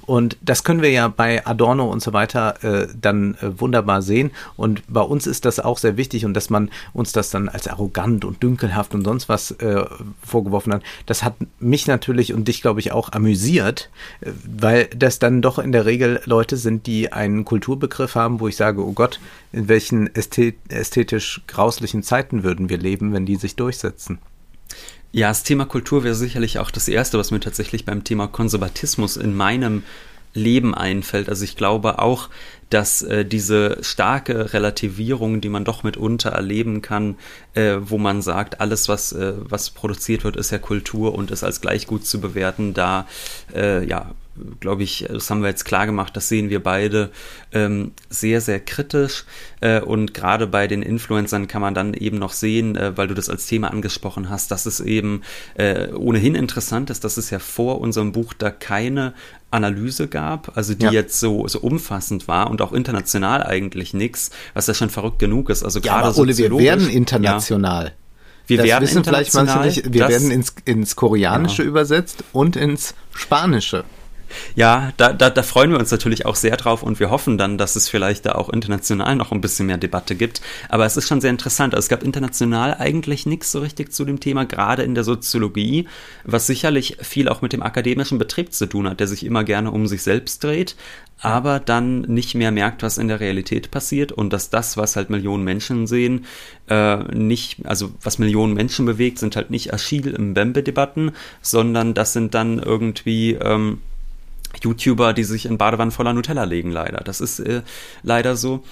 Und das können wir ja bei Adorno und so weiter äh, dann äh, wunderbar sehen. Und bei uns ist das auch sehr wichtig und dass man uns das dann als arrogant und dünkelhaft und sonst was äh, vorgeworfen hat, das hat mich natürlich und dich, glaube ich, auch amüsiert, äh, weil das dann doch in der Regel Leute sind, die einen Kulturbegriff haben, wo ich sage, oh Gott, in welchen ästhetisch grauslichen Zeiten würden wir leben, wenn die sich durchsetzen.
Ja, das Thema Kultur wäre sicherlich auch das Erste, was mir tatsächlich beim Thema Konservatismus in meinem Leben einfällt. Also ich glaube auch, dass äh, diese starke Relativierung, die man doch mitunter erleben kann, äh, wo man sagt, alles, was, äh, was produziert wird, ist ja Kultur und ist als gleich gut zu bewerten, da äh, ja, glaube ich, das haben wir jetzt klar gemacht, das sehen wir beide ähm, sehr, sehr kritisch. Äh, und gerade bei den Influencern kann man dann eben noch sehen, äh, weil du das als Thema angesprochen hast, dass es eben äh, ohnehin interessant ist, dass es ja vor unserem Buch da keine Analyse gab, also die ja. jetzt so, so umfassend war und auch international eigentlich nichts, was ja schon verrückt genug ist. Also
ja, gerade Ole, wir werden international. Ja. Wir das werden wissen vielleicht manche nicht. Wir werden ins, ins Koreanische ja. übersetzt und ins Spanische.
Ja, da, da, da freuen wir uns natürlich auch sehr drauf und wir hoffen dann, dass es vielleicht da auch international noch ein bisschen mehr Debatte gibt. Aber es ist schon sehr interessant. Also es gab international eigentlich nichts so richtig zu dem Thema, gerade in der Soziologie, was sicherlich viel auch mit dem akademischen Betrieb zu tun hat, der sich immer gerne um sich selbst dreht, aber dann nicht mehr merkt, was in der Realität passiert und dass das, was halt Millionen Menschen sehen, äh, nicht, also was Millionen Menschen bewegt, sind halt nicht Achille im Bembe-Debatten, sondern das sind dann irgendwie ähm, YouTuber, die sich in Badewannen voller Nutella legen, leider. Das ist äh, leider so.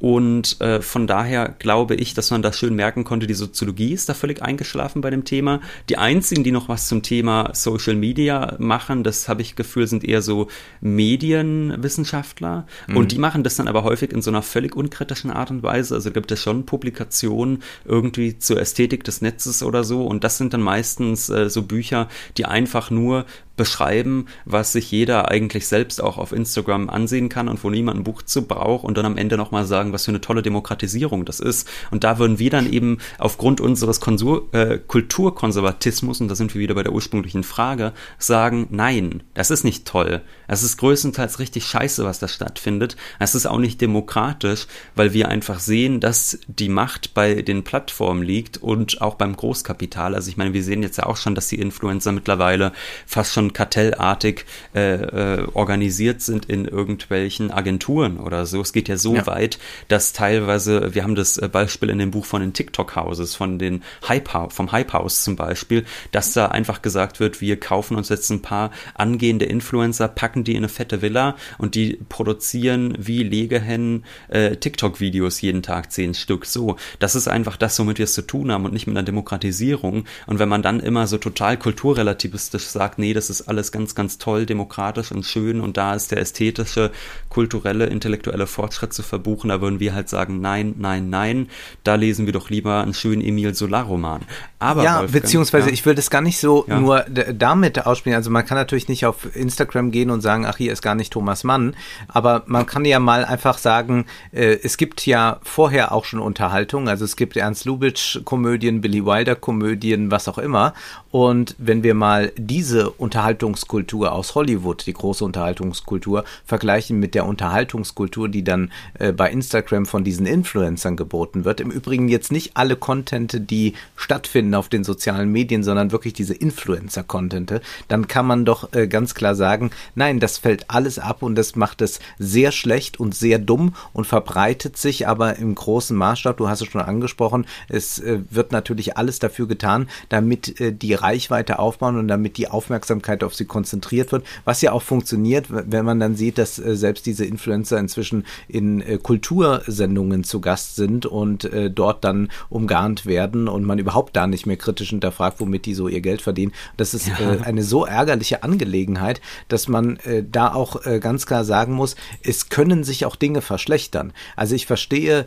Und äh, von daher glaube ich, dass man das schön merken konnte, die Soziologie ist da völlig eingeschlafen bei dem Thema. Die einzigen, die noch was zum Thema Social Media machen, das habe ich Gefühl, sind eher so Medienwissenschaftler. Mhm. Und die machen das dann aber häufig in so einer völlig unkritischen Art und Weise. Also gibt es schon Publikationen irgendwie zur Ästhetik des Netzes oder so. Und das sind dann meistens äh, so Bücher, die einfach nur beschreiben, was sich jeder eigentlich selbst auch auf Instagram ansehen kann und wo niemand ein Buch zu braucht und dann am Ende nochmal sagen, was für eine tolle Demokratisierung das ist. Und da würden wir dann eben aufgrund unseres Konsur äh, Kulturkonservatismus, und da sind wir wieder bei der ursprünglichen Frage, sagen, nein, das ist nicht toll. Es ist größtenteils richtig scheiße, was da stattfindet. Es ist auch nicht demokratisch, weil wir einfach sehen, dass die Macht bei den Plattformen liegt und auch beim Großkapital. Also ich meine, wir sehen jetzt ja auch schon, dass die Influencer mittlerweile fast schon kartellartig äh, äh, organisiert sind in irgendwelchen Agenturen oder so. Es geht ja so ja. weit, dass teilweise, wir haben das äh, Beispiel in dem Buch von den TikTok-Houses, von den Hype vom Hype House zum Beispiel, dass da einfach gesagt wird, wir kaufen uns jetzt ein paar angehende Influencer, packen die in eine fette Villa und die produzieren wie Legehennen äh, TikTok-Videos jeden Tag zehn Stück. So, das ist einfach das, womit wir es zu tun haben und nicht mit einer Demokratisierung. Und wenn man dann immer so total kulturrelativistisch sagt, nee, das ist ist alles ganz, ganz toll, demokratisch und schön und da ist der ästhetische, kulturelle, intellektuelle Fortschritt zu verbuchen. Da würden wir halt sagen, nein, nein, nein, da lesen wir doch lieber einen schönen Emil Solar-Roman.
Aber ja, Wolfgang, beziehungsweise ja. ich will das gar nicht so ja. nur damit ausspielen. Also man kann natürlich nicht auf Instagram gehen und sagen, ach, hier ist gar nicht Thomas Mann. Aber man kann ja mal einfach sagen, äh, es gibt ja vorher auch schon Unterhaltung. Also es gibt Ernst Lubitsch-Komödien, Billy Wilder-Komödien, was auch immer. Und wenn wir mal diese Unterhaltungskultur aus Hollywood, die große Unterhaltungskultur, vergleichen mit der Unterhaltungskultur, die dann äh, bei Instagram von diesen Influencern geboten wird. Im Übrigen jetzt nicht alle Contente, die stattfinden auf den sozialen Medien, sondern wirklich diese Influencer-Contente, dann kann man doch äh, ganz klar sagen, nein, das fällt alles ab und das macht es sehr schlecht und sehr dumm und verbreitet sich aber im großen Maßstab, du hast es schon angesprochen, es äh, wird natürlich alles dafür getan, damit äh, die Reichweite aufbauen und damit die Aufmerksamkeit auf sie konzentriert wird, was ja auch funktioniert, wenn man dann sieht, dass äh, selbst diese Influencer inzwischen in äh, Kultursendungen zu Gast sind und äh, dort dann umgarnt werden und man überhaupt da nicht mehr kritisch hinterfragt, womit die so ihr Geld verdienen. Das ist ja. eine so ärgerliche Angelegenheit, dass man da auch ganz klar sagen muss, es können sich auch Dinge verschlechtern. Also ich verstehe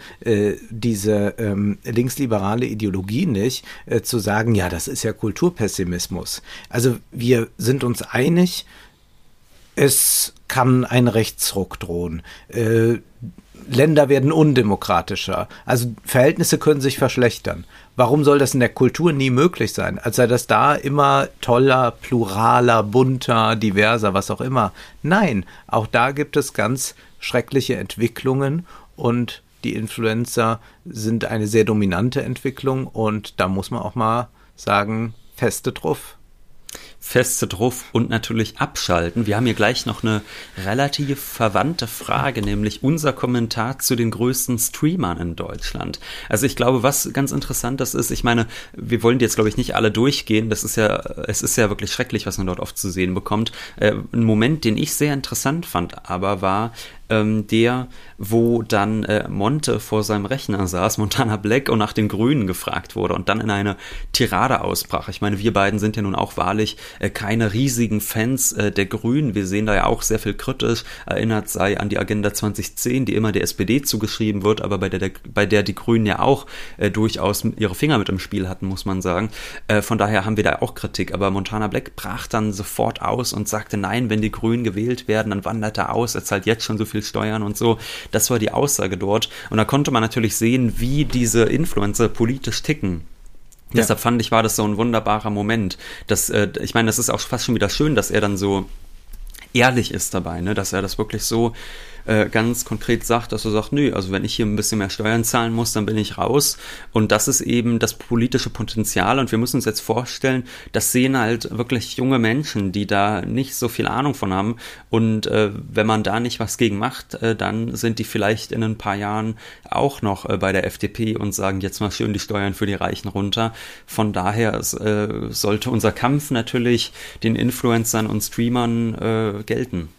diese ähm, linksliberale Ideologie nicht, zu sagen, ja, das ist ja Kulturpessimismus Pessimismus. Also wir sind uns einig, es kann ein Rechtsruck drohen. Äh, Länder werden undemokratischer. Also Verhältnisse können sich verschlechtern. Warum soll das in der Kultur nie möglich sein? Als sei das da immer toller, pluraler, bunter, diverser, was auch immer. Nein, auch da gibt es ganz schreckliche Entwicklungen und die Influencer sind eine sehr dominante Entwicklung und da muss man auch mal sagen, feste drauf.
Feste drauf und natürlich abschalten. Wir haben hier gleich noch eine relativ verwandte Frage, nämlich unser Kommentar zu den größten Streamern in Deutschland. Also ich glaube, was ganz interessant das ist, ich meine, wir wollen die jetzt glaube ich nicht alle durchgehen. Das ist ja, es ist ja wirklich schrecklich, was man dort oft zu sehen bekommt. Äh, ein Moment, den ich sehr interessant fand, aber war, ähm, der, wo dann äh, Monte vor seinem Rechner saß, Montana Black, und nach den Grünen gefragt wurde und dann in eine Tirade ausbrach. Ich meine, wir beiden sind ja nun auch wahrlich äh, keine riesigen Fans äh, der Grünen. Wir sehen da ja auch sehr viel kritisch. Erinnert sei an die Agenda 2010, die immer der SPD zugeschrieben wird, aber bei der, der bei der die Grünen ja auch äh, durchaus ihre Finger mit im Spiel hatten, muss man sagen. Äh, von daher haben wir da auch Kritik. Aber Montana Black brach dann sofort aus und sagte, nein, wenn die Grünen gewählt werden, dann wandert er aus, er zahlt jetzt schon so viel Steuern und so. Das war die Aussage dort. Und da konnte man natürlich sehen, wie diese Influencer politisch ticken. Ja. Deshalb fand ich, war das so ein wunderbarer Moment. Das, äh, ich meine, das ist auch fast schon wieder schön, dass er dann so ehrlich ist dabei, ne? dass er das wirklich so äh, ganz konkret sagt, dass er sagt, nö, also wenn ich hier ein bisschen mehr Steuern zahlen muss, dann bin ich raus. Und das ist eben das politische Potenzial. Und wir müssen uns jetzt vorstellen, das sehen halt wirklich junge Menschen, die da nicht so viel Ahnung von haben. Und äh, wenn man da nicht was gegen macht, äh, dann sind die vielleicht in ein paar Jahren auch noch äh, bei der FDP und sagen jetzt mal schön die Steuern für die Reichen runter. Von daher äh, sollte unser Kampf natürlich den Influencern und Streamern äh, gelten.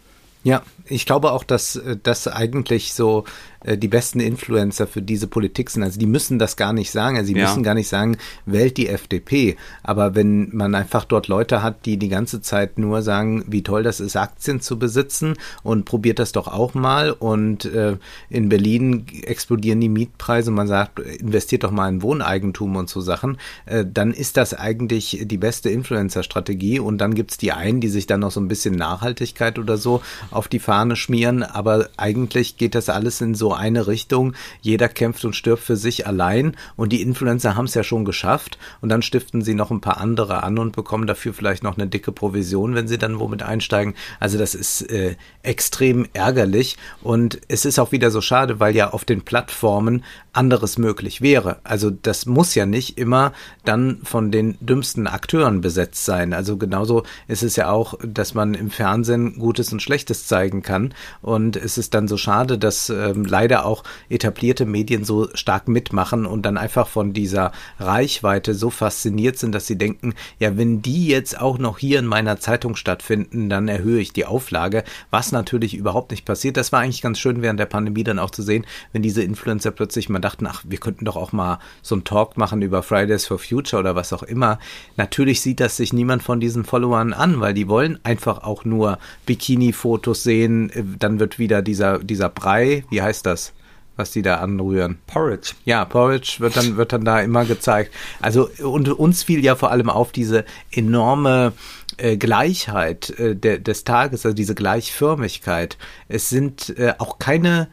Ja, ich glaube auch, dass das eigentlich so äh, die besten Influencer für diese Politik sind. Also die müssen das gar nicht sagen. Also sie ja. müssen gar nicht sagen, wählt die FDP. Aber wenn man einfach dort Leute hat, die die ganze Zeit nur sagen, wie toll das ist, Aktien zu besitzen und probiert das doch auch mal. Und äh, in Berlin explodieren die Mietpreise. Man sagt, investiert doch mal in Wohneigentum und so Sachen. Äh, dann ist das eigentlich die beste Influencer-Strategie. Und dann gibt's die einen, die sich dann noch so ein bisschen Nachhaltigkeit oder so auf die Fahne schmieren. Aber eigentlich geht das alles in so eine Richtung. Jeder kämpft und stirbt für sich allein und die Influencer haben es ja schon geschafft und dann stiften sie noch ein paar andere an und bekommen dafür vielleicht noch eine dicke Provision, wenn sie dann womit einsteigen. Also das ist äh, extrem ärgerlich und es ist auch wieder so schade, weil ja auf den Plattformen anderes möglich wäre. Also das muss ja nicht immer dann von den dümmsten Akteuren besetzt sein. Also genauso ist es ja auch, dass man im Fernsehen Gutes und Schlechtes zeigen kann und es ist dann so schade, dass ähm, leider auch etablierte Medien so stark mitmachen und dann einfach von dieser Reichweite so fasziniert sind, dass sie denken, ja, wenn die jetzt auch noch hier in meiner Zeitung stattfinden, dann erhöhe ich die Auflage, was natürlich überhaupt nicht passiert. Das war eigentlich ganz schön während der Pandemie dann auch zu sehen, wenn diese Influencer plötzlich mal dachten, ach, wir könnten doch auch mal so einen Talk machen über Fridays for Future oder was auch immer. Natürlich sieht das sich niemand von diesen Followern an, weil die wollen einfach auch nur Bikini-Fotos sehen. Dann wird wieder dieser, dieser Brei, wie heißt das? das, was die da anrühren?
Porridge.
Ja, Porridge wird dann, wird dann da immer gezeigt. Also, und uns fiel ja vor allem auf diese enorme äh, Gleichheit äh, de, des Tages, also diese Gleichförmigkeit. Es sind äh, auch keine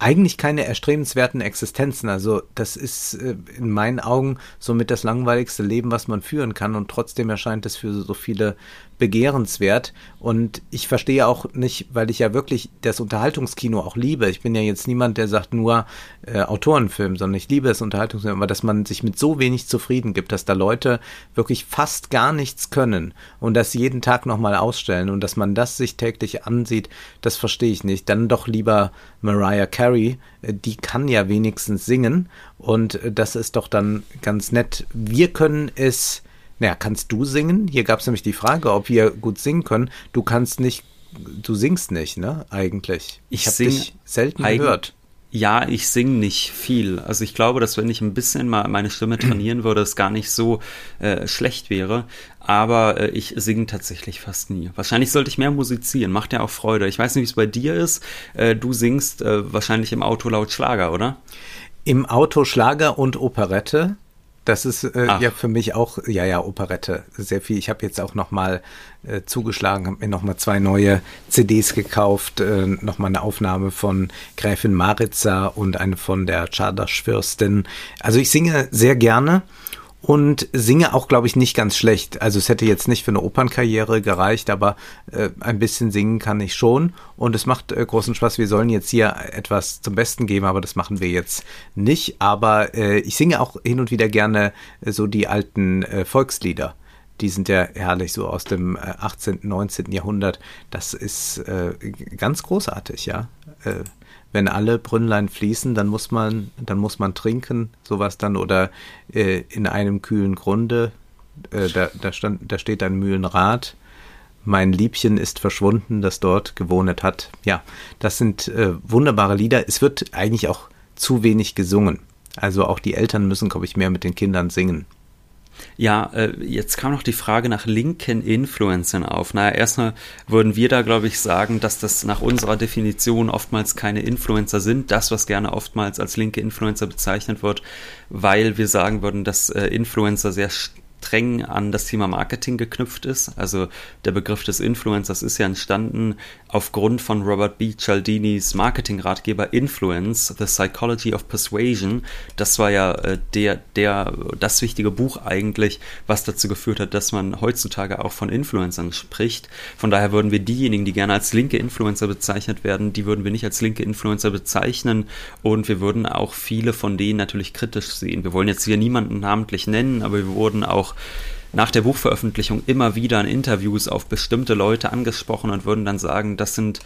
eigentlich keine erstrebenswerten Existenzen. Also das ist äh, in meinen Augen somit das langweiligste Leben, was man führen kann und trotzdem erscheint es für so viele begehrenswert. Und ich verstehe auch nicht, weil ich ja wirklich das Unterhaltungskino auch liebe. Ich bin ja jetzt niemand, der sagt nur äh, Autorenfilm, sondern ich liebe das Unterhaltungskino, aber dass man sich mit so wenig zufrieden gibt, dass da Leute wirklich fast gar nichts können und das jeden Tag nochmal ausstellen und dass man das sich täglich ansieht, das verstehe ich nicht. Dann doch lieber Mariah Carey, äh, die kann ja wenigstens singen und äh, das ist doch dann ganz nett. Wir können es naja, kannst du singen? Hier gab es nämlich die Frage, ob wir gut singen können. Du kannst nicht, du singst nicht, ne? Eigentlich.
Ich, ich habe dich selten gehört. Ja, ich singe nicht viel. Also ich glaube, dass wenn ich ein bisschen mal meine Stimme trainieren würde, es gar nicht so äh, schlecht wäre. Aber äh, ich singe tatsächlich fast nie. Wahrscheinlich sollte ich mehr musizieren. Macht ja auch Freude. Ich weiß nicht, wie es bei dir ist. Äh, du singst äh, wahrscheinlich im Auto laut Schlager, oder?
Im Auto Schlager und Operette. Das ist äh, ja für mich auch, ja, ja, Operette, sehr viel. Ich habe jetzt auch nochmal äh, zugeschlagen, habe mir nochmal zwei neue CDs gekauft, äh, nochmal eine Aufnahme von Gräfin Maritza und eine von der Czardasch-Fürstin. Also ich singe sehr gerne und singe auch, glaube ich, nicht ganz schlecht. Also es hätte jetzt nicht für eine Opernkarriere gereicht, aber äh, ein bisschen singen kann ich schon und es macht äh, großen Spaß. Wir sollen jetzt hier etwas zum Besten geben, aber das machen wir jetzt nicht. Aber äh, ich singe auch hin und wieder gerne äh, so die alten äh, Volkslieder. Die sind ja herrlich so aus dem 18., äh, 19. Jahrhundert. Das ist ganz großartig, ja. Wenn alle Brünnlein fließen, dann muss man, dann muss man trinken, sowas dann, oder äh, in einem kühlen Grunde, äh, da, da, stand, da steht ein Mühlenrad, mein Liebchen ist verschwunden, das dort gewohnet hat. Ja, das sind äh, wunderbare Lieder. Es wird eigentlich auch zu wenig gesungen. Also auch die Eltern müssen, glaube ich, mehr mit den Kindern singen.
Ja, äh, jetzt kam noch die Frage nach linken Influencern auf. Naja, erstmal würden wir da, glaube ich, sagen, dass das nach unserer Definition oftmals keine Influencer sind. Das, was gerne oftmals als linke Influencer bezeichnet wird, weil wir sagen würden, dass äh, Influencer sehr streng an das Thema Marketing geknüpft ist. Also der Begriff des Influencers ist ja entstanden aufgrund von Robert B. Cialdinis Marketingratgeber Influence, The Psychology of Persuasion. Das war ja äh, der, der, das wichtige Buch eigentlich, was dazu geführt hat, dass man heutzutage auch von Influencern spricht. Von daher würden wir diejenigen, die gerne als linke Influencer bezeichnet werden, die würden wir nicht als linke Influencer bezeichnen und wir würden auch viele von denen natürlich kritisch sehen. Wir wollen jetzt hier niemanden namentlich nennen, aber wir wurden auch nach der Buchveröffentlichung immer wieder in Interviews auf bestimmte Leute angesprochen und würden dann sagen, das sind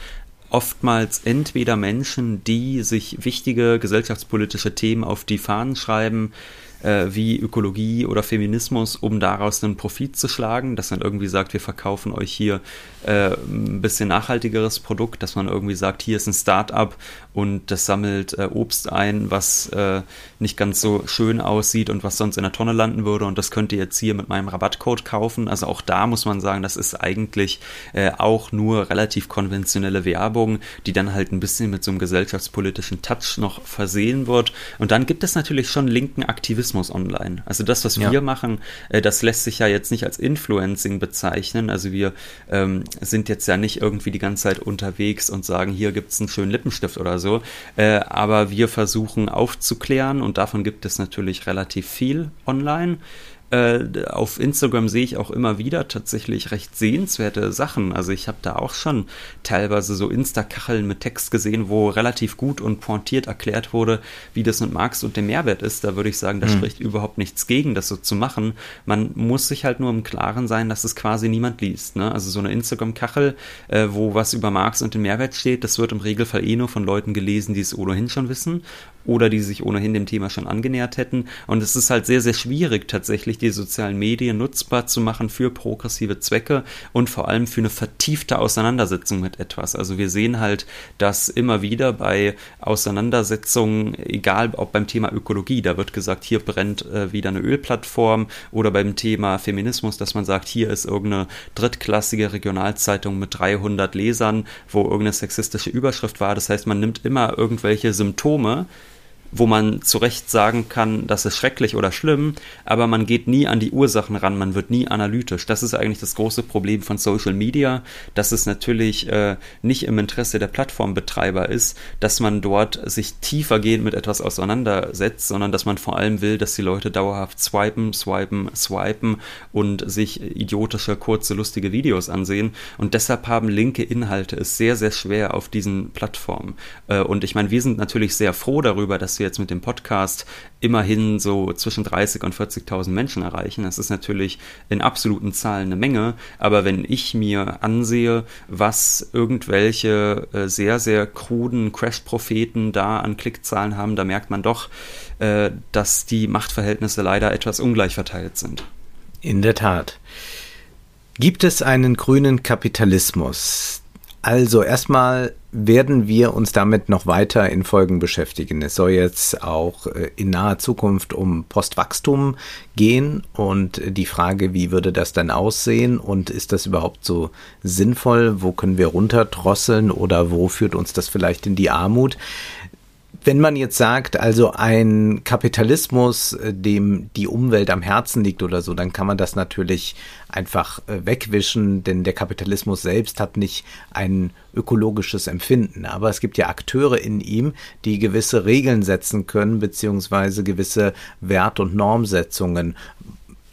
oftmals entweder Menschen, die sich wichtige gesellschaftspolitische Themen auf die Fahnen schreiben, äh, wie Ökologie oder Feminismus, um daraus einen Profit zu schlagen, dass man irgendwie sagt, wir verkaufen euch hier äh, ein bisschen nachhaltigeres Produkt, dass man irgendwie sagt, hier ist ein Start-up und das sammelt äh, Obst ein, was äh, nicht ganz so schön aussieht und was sonst in der Tonne landen würde und das könnt ihr jetzt hier mit meinem Rabattcode kaufen. Also auch da muss man sagen, das ist eigentlich äh, auch nur relativ konventionelle Werbung, die dann halt ein bisschen mit so einem gesellschaftspolitischen Touch noch versehen wird. Und dann gibt es natürlich schon linken Aktivismus online. Also das, was ja. wir machen, äh, das lässt sich ja jetzt nicht als Influencing bezeichnen. Also wir ähm, sind jetzt ja nicht irgendwie die ganze Zeit unterwegs und sagen, hier gibt es einen schönen Lippenstift oder so. Äh, aber wir versuchen aufzuklären und davon gibt es natürlich relativ viel online. Äh, auf Instagram sehe ich auch immer wieder tatsächlich recht sehenswerte Sachen. Also ich habe da auch schon teilweise so Insta-Kacheln mit Text gesehen, wo relativ gut und pointiert erklärt wurde, wie das mit Marx und dem Mehrwert ist. Da würde ich sagen, da mhm. spricht überhaupt nichts gegen, das so zu machen. Man muss sich halt nur im Klaren sein, dass es quasi niemand liest. Ne? Also so eine Instagram-Kachel, äh, wo was über Marx und den Mehrwert steht, das wird im Regelfall eh nur von Leuten gelesen, die es ohnehin schon wissen oder die sich ohnehin dem Thema schon angenähert hätten. Und es ist halt sehr, sehr schwierig, tatsächlich die sozialen Medien nutzbar zu machen für progressive Zwecke und vor allem für eine vertiefte Auseinandersetzung mit etwas. Also wir sehen halt, dass immer wieder bei Auseinandersetzungen, egal ob beim Thema Ökologie, da wird gesagt, hier brennt äh, wieder eine Ölplattform oder beim Thema Feminismus, dass man sagt, hier ist irgendeine drittklassige Regionalzeitung mit 300 Lesern, wo irgendeine sexistische Überschrift war. Das heißt, man nimmt immer irgendwelche Symptome, wo man zu Recht sagen kann, das ist schrecklich oder schlimm, aber man geht nie an die Ursachen ran, man wird nie analytisch. Das ist eigentlich das große Problem von Social Media, dass es natürlich äh, nicht im Interesse der Plattformbetreiber ist, dass man dort sich tiefergehend mit etwas auseinandersetzt, sondern dass man vor allem will, dass die Leute dauerhaft swipen, swipen, swipen und sich idiotische, kurze, lustige Videos ansehen. Und deshalb haben linke Inhalte es sehr, sehr schwer auf diesen Plattformen. Äh, und ich meine, wir sind natürlich sehr froh darüber, dass jetzt mit dem Podcast immerhin so zwischen 30 und 40.000 Menschen erreichen. Das ist natürlich in absoluten Zahlen eine Menge, aber wenn ich mir ansehe, was irgendwelche äh, sehr, sehr kruden Crash-Propheten da an Klickzahlen haben, da merkt man doch, äh, dass die Machtverhältnisse leider etwas ungleich verteilt sind.
In der Tat. Gibt es einen grünen Kapitalismus? Also erstmal werden wir uns damit noch weiter in Folgen beschäftigen. Es soll jetzt auch äh, in naher Zukunft um Postwachstum gehen und die Frage, wie würde das dann aussehen und ist das überhaupt so sinnvoll? Wo können wir runterdrosseln oder wo führt uns das vielleicht in die Armut? Wenn man jetzt sagt, also ein Kapitalismus, äh, dem die Umwelt am Herzen liegt oder so, dann kann man das natürlich einfach äh, wegwischen, denn der Kapitalismus selbst hat nicht ein ökologisches Empfinden. Aber es gibt ja Akteure in ihm, die gewisse Regeln setzen können, beziehungsweise gewisse Wert- und Normsetzungen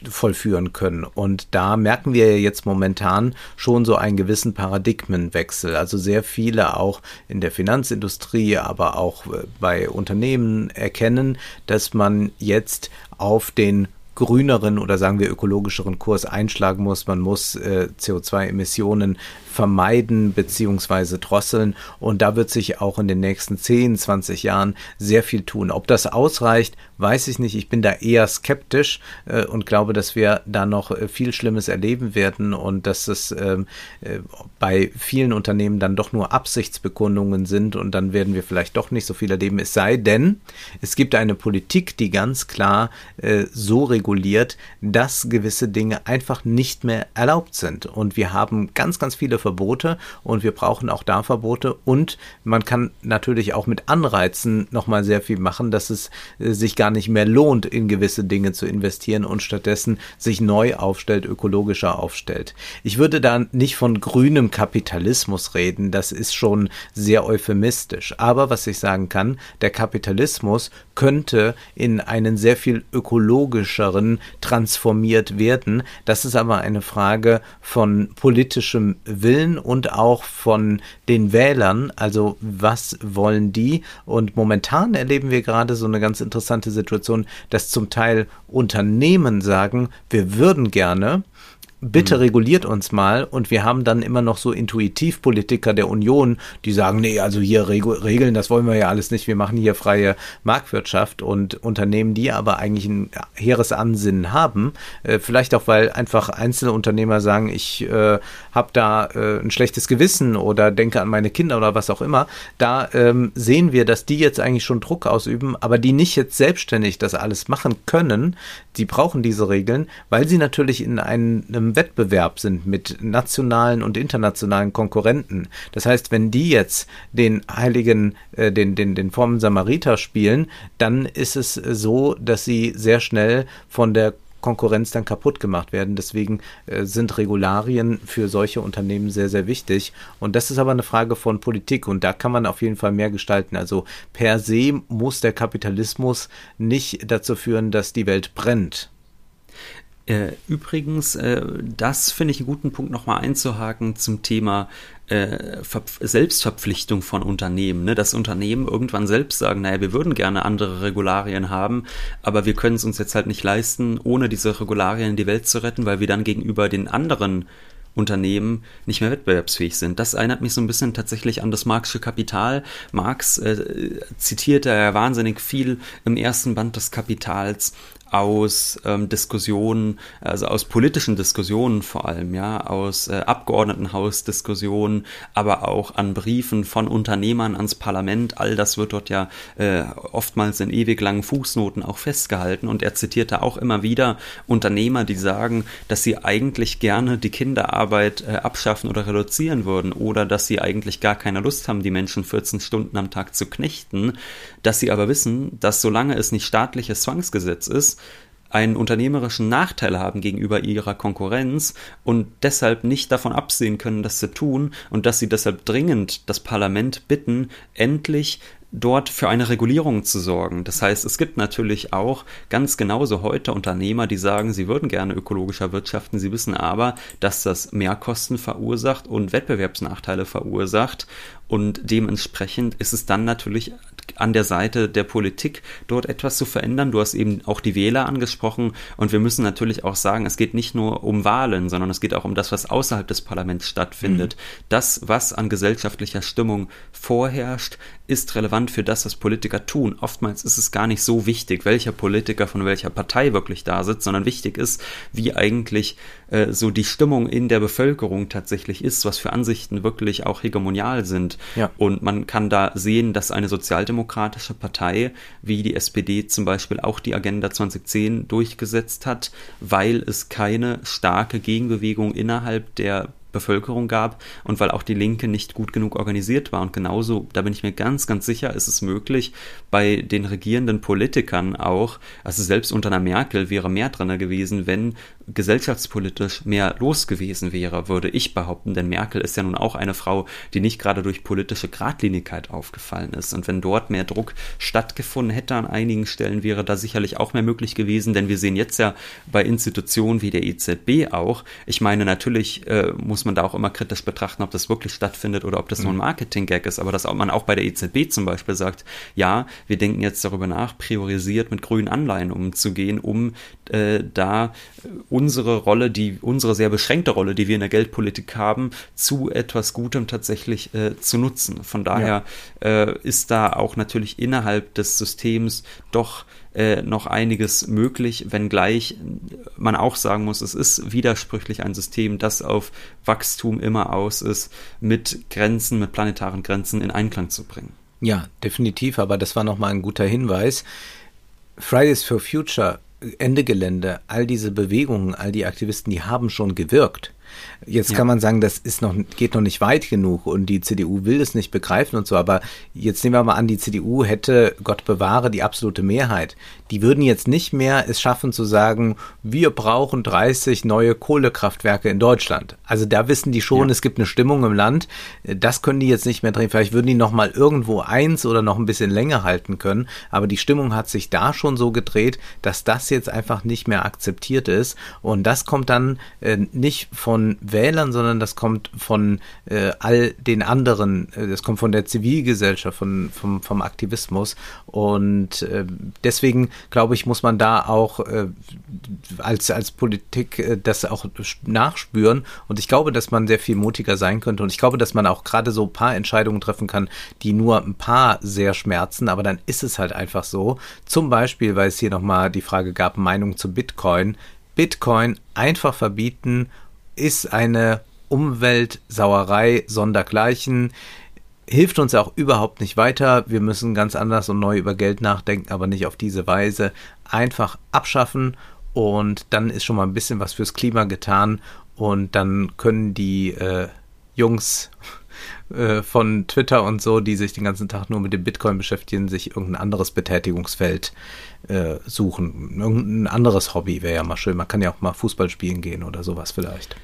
vollführen können. Und da merken wir jetzt momentan schon so einen gewissen Paradigmenwechsel. Also sehr viele auch in der Finanzindustrie, aber auch äh, bei Unternehmen erkennen, dass man jetzt auf den grüneren oder sagen wir ökologischeren Kurs einschlagen muss. Man muss äh, CO2-Emissionen vermeiden beziehungsweise drosseln und da wird sich auch in den nächsten 10, 20 Jahren sehr viel tun. Ob das ausreicht, weiß ich nicht. Ich bin da eher skeptisch äh, und glaube, dass wir da noch äh, viel Schlimmes erleben werden und dass es ähm, äh, bei vielen Unternehmen dann doch nur Absichtsbekundungen sind und dann werden wir vielleicht doch nicht so viel erleben. Es sei denn, es gibt eine Politik, die ganz klar äh, so reguliert, dass gewisse Dinge einfach nicht mehr erlaubt sind. Und wir haben ganz, ganz viele Verbote und wir brauchen auch da Verbote und man kann natürlich auch mit Anreizen nochmal sehr viel machen, dass es äh, sich gar nicht mehr lohnt, in gewisse Dinge zu investieren und stattdessen sich neu aufstellt, ökologischer aufstellt. Ich würde da nicht von grünem Kapitalismus reden, das ist schon sehr euphemistisch. Aber was ich sagen kann, der Kapitalismus könnte in einen sehr viel ökologischeren transformiert werden. Das ist aber eine Frage von politischem Willen und auch von den Wählern. Also was wollen die? Und momentan erleben wir gerade so eine ganz interessante Situation, dass zum Teil Unternehmen sagen, wir würden gerne, bitte mhm. reguliert uns mal und wir haben dann immer noch so Intuitivpolitiker der Union, die sagen, nee, also hier Regeln, das wollen wir ja alles nicht, wir machen hier freie Marktwirtschaft und Unternehmen, die aber eigentlich ein hehres Ansinnen haben, äh, vielleicht auch, weil einfach einzelne Unternehmer sagen, ich äh, habe da äh, ein schlechtes Gewissen oder denke an meine Kinder oder was auch immer, da ähm, sehen wir, dass die jetzt eigentlich schon Druck ausüben, aber die nicht jetzt selbstständig das alles machen können, die brauchen diese Regeln, weil sie natürlich in einem Wettbewerb sind mit nationalen und internationalen Konkurrenten. Das heißt, wenn die jetzt den heiligen, äh, den, den, den frommen Samariter spielen, dann ist es so, dass sie sehr schnell von der Konkurrenz dann kaputt gemacht werden. Deswegen äh, sind Regularien für solche Unternehmen sehr, sehr wichtig. Und das ist aber eine Frage von Politik und da kann man auf jeden Fall mehr gestalten. Also per se muss der Kapitalismus nicht dazu führen, dass die Welt brennt.
Äh, übrigens, äh, das finde ich einen guten Punkt nochmal einzuhaken zum Thema äh, Selbstverpflichtung von Unternehmen. Ne? Dass Unternehmen irgendwann selbst sagen, naja, wir würden gerne andere Regularien haben, aber wir können es uns jetzt halt nicht leisten, ohne diese Regularien die Welt zu retten, weil wir dann gegenüber den anderen Unternehmen nicht mehr wettbewerbsfähig sind. Das erinnert mich so ein bisschen tatsächlich an das Marxische Kapital. Marx äh, zitiert da ja wahnsinnig viel im ersten Band des Kapitals aus ähm, Diskussionen, also aus politischen Diskussionen vor allem, ja, aus äh, Abgeordnetenhausdiskussionen, aber auch an Briefen von Unternehmern ans Parlament. All das wird dort ja äh, oftmals in ewig langen Fußnoten auch festgehalten. Und er zitierte auch immer wieder Unternehmer, die sagen, dass sie eigentlich gerne die Kinderarbeit äh, abschaffen oder reduzieren würden oder dass sie eigentlich gar keine Lust haben, die Menschen 14 Stunden am Tag zu knechten, dass sie aber wissen, dass solange es nicht staatliches Zwangsgesetz ist, einen unternehmerischen Nachteil haben gegenüber ihrer Konkurrenz und deshalb nicht davon absehen können, das zu tun und dass sie deshalb dringend das Parlament bitten, endlich dort für eine Regulierung zu sorgen. Das heißt, es gibt natürlich auch ganz genauso heute Unternehmer, die sagen, sie würden gerne ökologischer wirtschaften, sie wissen aber, dass das Mehrkosten verursacht und Wettbewerbsnachteile verursacht und dementsprechend ist es dann natürlich an der Seite der Politik dort etwas zu verändern. Du hast eben auch die Wähler angesprochen und wir müssen natürlich auch sagen, es geht nicht nur um Wahlen, sondern es geht auch um das, was außerhalb des Parlaments stattfindet. Mhm. Das, was an gesellschaftlicher Stimmung vorherrscht, ist relevant für das, was Politiker tun. Oftmals ist es gar nicht so wichtig, welcher Politiker von welcher Partei wirklich da sitzt, sondern wichtig ist, wie eigentlich äh, so die Stimmung in der Bevölkerung tatsächlich ist, was für Ansichten wirklich auch hegemonial sind. Ja. Und man kann da sehen, dass eine sozialdemokratische Partei wie die SPD zum Beispiel auch die Agenda 2010 durchgesetzt hat, weil es keine starke Gegenbewegung innerhalb der Bevölkerung gab und weil auch die Linke nicht gut genug organisiert war. Und genauso, da bin ich mir ganz, ganz sicher, ist es möglich, bei den regierenden Politikern auch, also selbst unter einer Merkel wäre mehr drin gewesen, wenn gesellschaftspolitisch mehr los gewesen wäre, würde ich behaupten, denn Merkel ist ja nun auch eine Frau, die nicht gerade durch politische Gradlinigkeit aufgefallen ist. Und wenn dort mehr Druck stattgefunden hätte an einigen Stellen, wäre da sicherlich auch mehr möglich gewesen, denn wir sehen jetzt ja bei Institutionen wie der EZB auch, ich meine, natürlich äh, muss man da auch immer kritisch betrachten, ob das wirklich stattfindet oder ob das mhm. nur ein mhm. Marketing-Gag ist, aber dass man auch bei der EZB zum Beispiel sagt, ja, wir denken jetzt darüber nach, priorisiert mit grünen Anleihen umzugehen, um äh, da unsere Rolle, die unsere sehr beschränkte Rolle, die wir in der Geldpolitik haben, zu etwas Gutem tatsächlich äh, zu nutzen. Von daher ja. äh, ist da auch natürlich innerhalb des Systems doch äh, noch einiges möglich, wenngleich man auch sagen muss, es ist widersprüchlich ein System, das auf Wachstum immer aus ist, mit Grenzen, mit planetaren Grenzen in Einklang zu bringen.
Ja, definitiv, aber das war nochmal ein guter Hinweis. Fridays for Future, Ende Gelände, all diese Bewegungen, all die Aktivisten, die haben schon gewirkt. Jetzt ja. kann man sagen, das ist noch, geht noch nicht weit genug und die CDU will es nicht begreifen und so, aber jetzt nehmen wir mal an, die CDU hätte, Gott bewahre, die absolute Mehrheit. Die würden jetzt nicht mehr es schaffen zu sagen, wir brauchen 30 neue Kohlekraftwerke in Deutschland. Also da wissen die schon, ja. es gibt eine Stimmung im Land. Das können die jetzt nicht mehr drehen. Vielleicht würden die noch mal irgendwo eins oder noch ein bisschen länger halten können. Aber die Stimmung hat sich da schon so gedreht, dass das jetzt einfach nicht mehr akzeptiert ist. Und das kommt dann äh, nicht von Wählern, sondern das kommt von äh, all den anderen, äh, das kommt von der Zivilgesellschaft, von, vom, vom Aktivismus. Und äh, deswegen, glaube ich, muss man da auch äh, als, als Politik äh, das auch nachspüren. Und ich glaube, dass man sehr viel mutiger sein könnte. Und ich glaube, dass man auch gerade so ein paar Entscheidungen treffen kann, die nur ein paar sehr schmerzen, aber dann ist es halt einfach so. Zum Beispiel, weil es hier nochmal die Frage gab, Meinung zu Bitcoin. Bitcoin einfach verbieten ist eine Umweltsauerei sondergleichen. Hilft uns auch überhaupt nicht weiter. Wir müssen ganz anders und neu über Geld nachdenken, aber nicht auf diese Weise. Einfach abschaffen und dann ist schon mal ein bisschen was fürs Klima getan und dann können die äh, Jungs äh, von Twitter und so, die sich den ganzen Tag nur mit dem Bitcoin beschäftigen, sich irgendein anderes Betätigungsfeld äh, suchen. Irgendein anderes Hobby wäre ja mal schön. Man kann ja auch mal Fußball spielen gehen oder sowas vielleicht.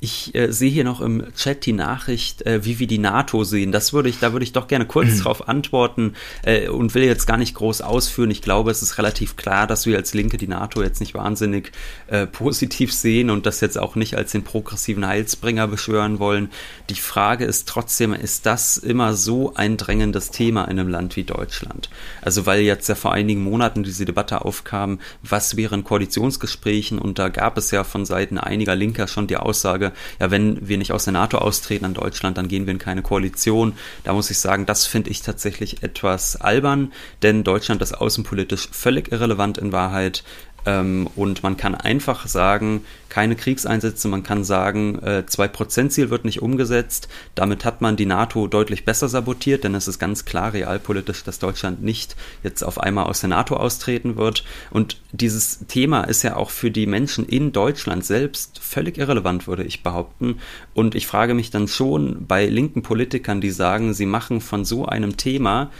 Ich äh, sehe hier noch im Chat die Nachricht, äh, wie wir die NATO sehen. Das würde ich, da würde ich doch gerne kurz mhm. drauf antworten äh, und will jetzt gar nicht groß ausführen. Ich glaube, es ist relativ klar, dass wir als Linke die NATO jetzt nicht wahnsinnig äh, positiv sehen und das jetzt auch nicht als den progressiven Heilsbringer beschwören wollen. Die Frage ist trotzdem, ist das immer so ein drängendes Thema in einem Land wie Deutschland? Also weil jetzt ja vor einigen Monaten diese Debatte aufkam, was wären Koalitionsgesprächen und da gab es ja von Seiten einiger Linker schon die Aussage, ja, wenn wir nicht aus der NATO austreten an Deutschland, dann gehen wir in keine Koalition. Da muss ich sagen, das finde ich tatsächlich etwas albern, denn Deutschland ist außenpolitisch völlig irrelevant in Wahrheit. Ähm, und man kann einfach sagen, keine Kriegseinsätze, man kann sagen, äh, 2%-Ziel wird nicht umgesetzt. Damit hat man die NATO deutlich besser sabotiert, denn es ist ganz klar realpolitisch, dass Deutschland nicht jetzt auf einmal aus der NATO austreten wird. Und dieses Thema ist ja auch für die Menschen in Deutschland selbst völlig irrelevant, würde ich behaupten. Und ich frage mich dann schon bei linken Politikern, die sagen, sie machen von so einem Thema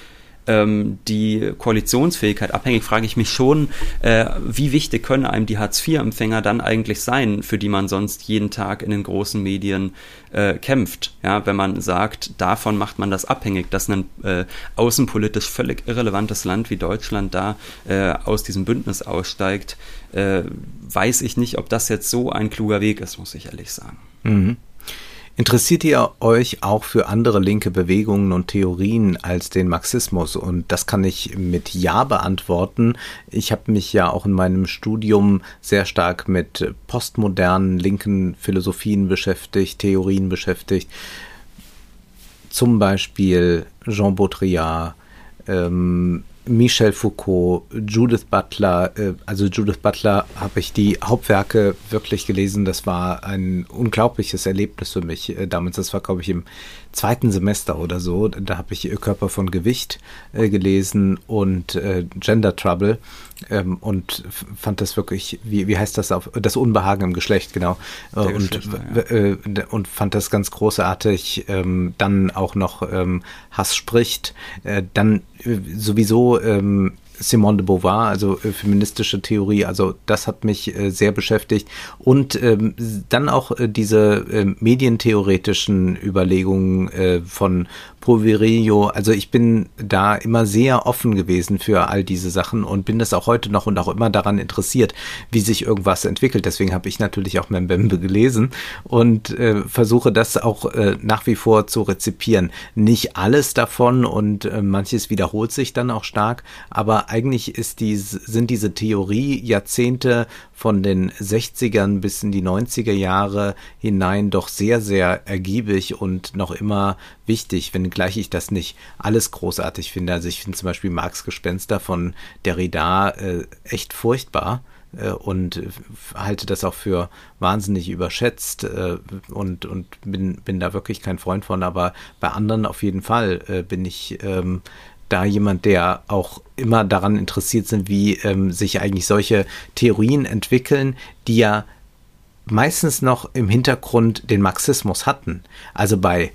ähm, die Koalitionsfähigkeit abhängig, frage ich mich schon, äh, wie wichtig können einem die Hartz-IV-Empfänger dann eigentlich sein, für die man sonst jeden Tag in den großen Medien äh, kämpft. Ja, wenn man sagt, davon macht man das abhängig, dass ein äh, außenpolitisch völlig irrelevantes Land wie Deutschland da äh, aus diesem Bündnis aussteigt, äh, weiß ich nicht, ob das jetzt so ein kluger Weg ist, muss ich ehrlich sagen.
Mhm. Interessiert ihr euch auch für andere linke Bewegungen und Theorien als den Marxismus? Und das kann ich mit Ja beantworten. Ich habe mich ja auch in meinem Studium sehr stark mit postmodernen linken Philosophien beschäftigt, Theorien beschäftigt. Zum Beispiel Jean Baudrillard, ähm, Michel Foucault, Judith Butler, äh, also Judith Butler habe ich die Hauptwerke wirklich gelesen. Das war ein unglaubliches Erlebnis für mich äh, damals. Das war, glaube ich, im zweiten Semester oder so. Da habe ich Körper von Gewicht äh, gelesen und Gender Trouble ähm, und fand das wirklich, wie, wie heißt das auf, das Unbehagen im Geschlecht, genau. Äh, und, ja. Äh, und fand das ganz großartig. Ähm, dann auch noch ähm, Hass spricht. Äh, dann äh, sowieso ähm, Simone de Beauvoir, also äh, feministische Theorie, also das hat mich äh, sehr beschäftigt. Und ähm, dann auch äh, diese äh, medientheoretischen Überlegungen äh, von Poverillo. Also ich bin da immer sehr offen gewesen für all diese Sachen und bin das auch heute noch und auch immer daran interessiert, wie sich irgendwas entwickelt. Deswegen habe ich natürlich auch Mbembe gelesen und äh, versuche das auch äh, nach wie vor zu rezipieren. Nicht alles davon und äh, manches wiederholt sich dann auch stark, aber eigentlich ist die, sind diese Theorie-Jahrzehnte von den 60ern bis in die 90er Jahre hinein doch sehr, sehr ergiebig und noch immer wichtig, wenngleich ich das nicht alles großartig finde. Also ich finde zum Beispiel Marx Gespenster von Derrida äh, echt furchtbar äh, und halte das auch für wahnsinnig überschätzt äh, und, und bin, bin da wirklich kein Freund von, aber bei anderen auf jeden Fall äh, bin ich ähm, da jemand, der auch immer daran interessiert sind, wie ähm, sich eigentlich solche Theorien entwickeln, die ja meistens noch im Hintergrund den Marxismus hatten. Also bei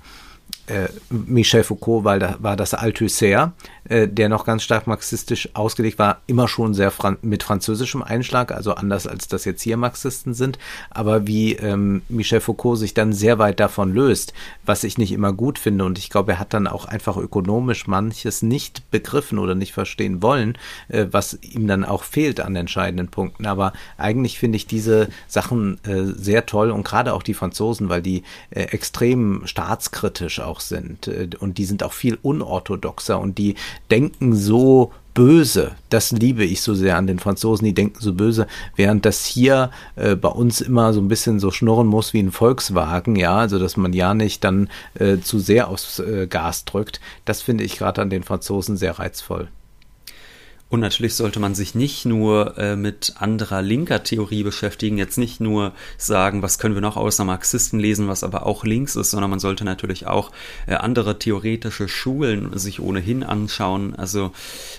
äh, Michel Foucault war, da, war das Althusser, äh, der noch ganz stark marxistisch ausgelegt war, immer schon sehr fran mit französischem Einschlag, also anders als das jetzt hier Marxisten sind, aber wie ähm, Michel Foucault sich dann sehr weit davon löst, was ich nicht immer gut finde und ich glaube, er hat dann auch einfach ökonomisch manches nicht begriffen oder nicht verstehen wollen, äh, was ihm dann auch fehlt an entscheidenden Punkten, aber eigentlich finde ich diese Sachen äh, sehr toll und gerade auch die Franzosen, weil die äh, extrem staatskritisch auch sind äh, und die sind auch viel unorthodoxer und die denken so böse. Das liebe ich so sehr an den Franzosen, die denken so böse, während das hier äh, bei uns immer so ein bisschen so schnurren muss wie ein Volkswagen, ja, also dass man ja nicht dann äh, zu sehr aufs äh, Gas drückt. Das finde ich gerade an den Franzosen sehr reizvoll.
Und natürlich sollte man sich nicht nur äh, mit anderer linker Theorie beschäftigen, jetzt nicht nur sagen, was können wir noch außer Marxisten lesen, was aber auch links ist, sondern man sollte natürlich auch äh, andere theoretische Schulen sich ohnehin anschauen. Also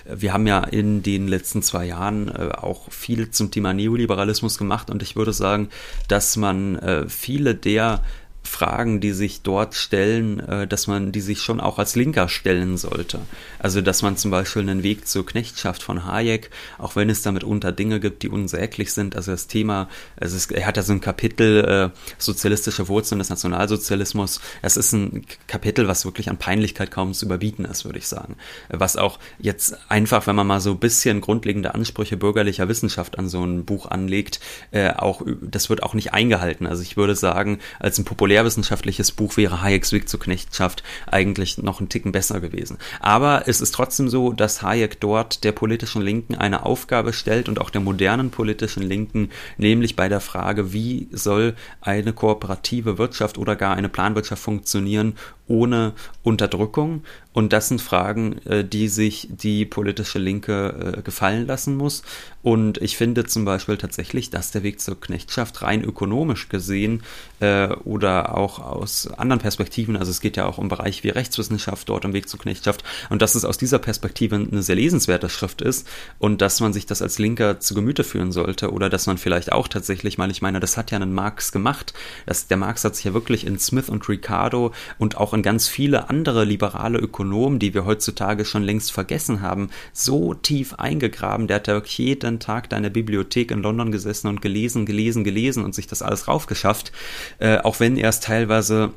äh, wir haben ja in den letzten zwei Jahren äh, auch viel zum Thema Neoliberalismus gemacht und ich würde sagen, dass man äh, viele der Fragen, die sich dort stellen, äh, dass man die sich schon auch als Linker stellen sollte. Also dass man zum Beispiel einen Weg zur Knechtschaft von Hayek, auch wenn es damit unter Dinge gibt, die unsäglich sind, also das Thema, es, er hat ja so ein Kapitel äh, sozialistische Wurzeln des Nationalsozialismus. Es ist ein Kapitel, was wirklich an Peinlichkeit kaum zu überbieten ist, würde ich sagen. Was auch jetzt einfach, wenn man mal so ein bisschen grundlegende Ansprüche bürgerlicher Wissenschaft an so ein Buch anlegt, äh, auch das wird auch nicht eingehalten. Also ich würde sagen, als ein populär populärwissenschaftliches Buch wäre Hayeks Weg zur Knechtschaft eigentlich noch einen Ticken besser gewesen. Aber es ist trotzdem so, dass Hayek dort der politischen Linken eine Aufgabe stellt und auch der modernen politischen Linken, nämlich bei der Frage, wie soll eine kooperative Wirtschaft oder gar eine Planwirtschaft funktionieren ohne Unterdrückung. Und das sind Fragen, äh, die sich die politische Linke äh, gefallen lassen muss. Und ich finde zum Beispiel tatsächlich, dass der Weg zur Knechtschaft rein ökonomisch gesehen äh, oder auch aus anderen Perspektiven, also es geht ja auch um Bereich wie Rechtswissenschaft dort im Weg zur Knechtschaft, und dass es aus dieser Perspektive eine sehr lesenswerte Schrift ist und dass man sich das als Linker zu Gemüte führen sollte oder dass man vielleicht auch tatsächlich mal, ich meine, das hat ja einen Marx gemacht, dass der Marx hat sich ja wirklich in Smith und Ricardo und auch und ganz viele andere liberale Ökonomen, die wir heutzutage schon längst vergessen haben, so tief eingegraben. Der hat ja jeden Tag da in der Bibliothek in London gesessen und gelesen, gelesen, gelesen und sich das alles raufgeschafft, äh, auch wenn er es teilweise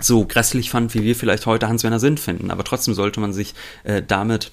so grässlich fand, wie wir vielleicht heute Hans-Werner Sinn finden. Aber trotzdem sollte man sich äh, damit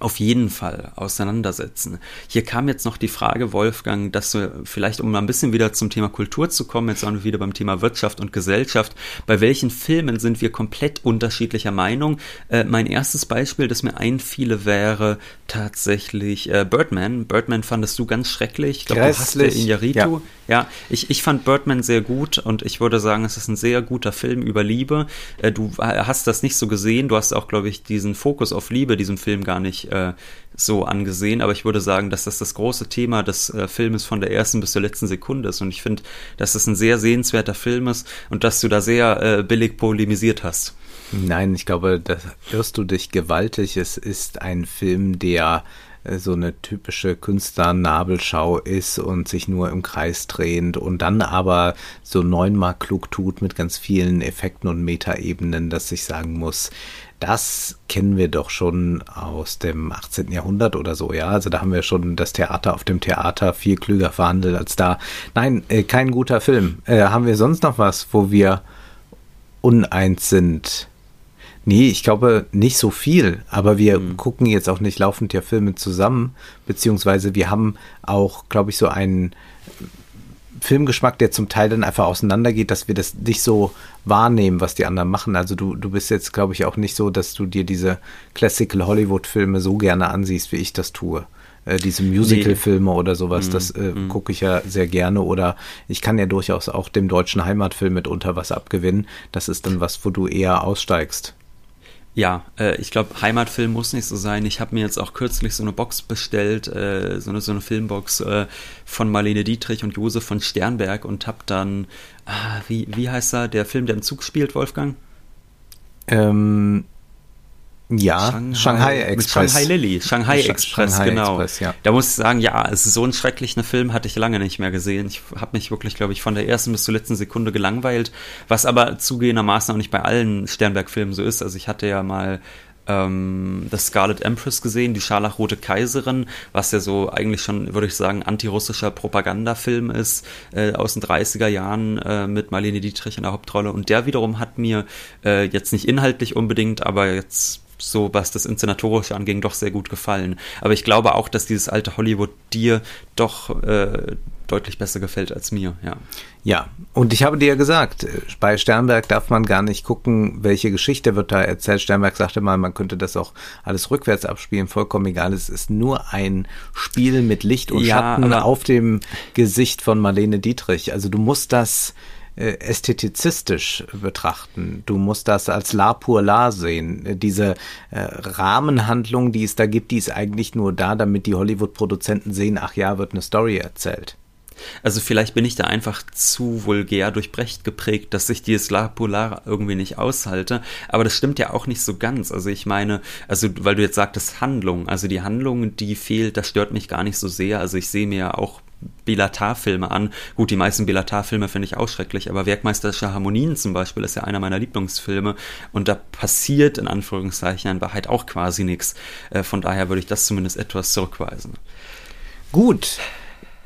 auf jeden Fall auseinandersetzen. Hier kam jetzt noch die Frage, Wolfgang, dass du vielleicht, um mal ein bisschen wieder zum Thema Kultur zu kommen, jetzt wir wieder beim Thema Wirtschaft und Gesellschaft, bei welchen Filmen sind wir komplett unterschiedlicher Meinung? Äh, mein erstes Beispiel, das mir einfiele, wäre tatsächlich äh, Birdman. Birdman fandest du ganz schrecklich. Ich glaube, du hast den Injaritu. Ja. ja, ich, ich fand Birdman sehr gut und ich würde sagen, es ist ein sehr guter Film über Liebe. Äh, du hast das nicht so gesehen. Du hast auch, glaube ich, diesen Fokus auf Liebe diesem Film gar nicht äh, so angesehen, aber ich würde sagen, dass das das große Thema des äh, Filmes von der ersten bis zur letzten Sekunde ist. Und ich finde, dass das ein sehr sehenswerter Film ist und dass du da sehr äh, billig polemisiert hast.
Nein, ich glaube, da irrst du dich gewaltig. Es ist ein Film, der äh, so eine typische Künstlernabelschau ist und sich nur im Kreis drehend und dann aber so neunmal klug tut mit ganz vielen Effekten und Metaebenen, dass ich sagen muss, das kennen wir doch schon aus dem 18. Jahrhundert oder so, ja. Also da haben wir schon das Theater auf dem Theater viel klüger verhandelt als da. Nein, äh, kein guter Film. Äh, haben wir sonst noch was, wo wir uneins sind? Nee, ich glaube nicht so viel, aber wir mhm. gucken jetzt auch nicht laufend ja Filme zusammen, beziehungsweise wir haben auch, glaube ich, so einen Filmgeschmack, der zum Teil dann einfach auseinandergeht, dass wir das nicht so wahrnehmen, was die anderen machen. Also du, du bist jetzt, glaube ich, auch nicht so, dass du dir diese Classical Hollywood-Filme so gerne ansiehst, wie ich das tue. Äh, diese Musical-Filme nee. oder sowas, mm, das äh, mm. gucke ich ja sehr gerne. Oder ich kann ja durchaus auch dem deutschen Heimatfilm mitunter was abgewinnen. Das ist dann was, wo du eher aussteigst.
Ja, äh, ich glaube, Heimatfilm muss nicht so sein. Ich habe mir jetzt auch kürzlich so eine Box bestellt, äh, so, eine, so eine Filmbox äh, von Marlene Dietrich und Josef von Sternberg und habe dann, ah, wie, wie heißt er, der Film, der im Zug spielt, Wolfgang?
Ähm, ja, Shanghai, Shanghai Express.
Shanghai Lily, Shanghai Sch Express, Shanghai genau. Express, ja. Da muss ich sagen, ja, es ist so ein schrecklicher Film, hatte ich lange nicht mehr gesehen. Ich habe mich wirklich, glaube ich, von der ersten bis zur letzten Sekunde gelangweilt, was aber zugehendermaßen auch nicht bei allen Sternberg-Filmen so ist. Also ich hatte ja mal ähm, das Scarlet Empress gesehen, die Scharlachrote Kaiserin, was ja so eigentlich schon, würde ich sagen, antirussischer Propagandafilm ist, äh, aus den 30er Jahren äh, mit Marlene Dietrich in der Hauptrolle. Und der wiederum hat mir äh, jetzt nicht inhaltlich unbedingt, aber jetzt so was das Inszenatorische anging, doch sehr gut gefallen. Aber ich glaube auch, dass dieses alte Hollywood dir doch äh, deutlich besser gefällt als mir, ja.
Ja, und ich habe dir ja gesagt, bei Sternberg darf man gar nicht gucken, welche Geschichte wird da erzählt. Sternberg sagte mal, man könnte das auch alles rückwärts abspielen, vollkommen egal. Es ist nur ein Spiel mit Licht und ja, Schatten auf dem Gesicht von Marlene Dietrich. Also du musst das äh, ästhetizistisch betrachten. Du musst das als La pour La sehen. Diese äh, Rahmenhandlung, die es da gibt, die ist eigentlich nur da, damit die Hollywood-Produzenten sehen, ach ja, wird eine Story erzählt.
Also vielleicht bin ich da einfach zu vulgär durch Brecht geprägt, dass ich dieses La Polar irgendwie nicht aushalte. Aber das stimmt ja auch nicht so ganz. Also ich meine, also weil du jetzt sagtest Handlung, also die Handlung, die fehlt, das stört mich gar nicht so sehr. Also ich sehe mir ja auch Belatar-Filme an. Gut, die meisten Belatar-Filme finde ich auch schrecklich, aber Werkmeisterische Harmonien zum Beispiel ist ja einer meiner Lieblingsfilme und da passiert in Anführungszeichen in Wahrheit auch quasi nichts. Äh, von daher würde ich das zumindest etwas zurückweisen.
Gut,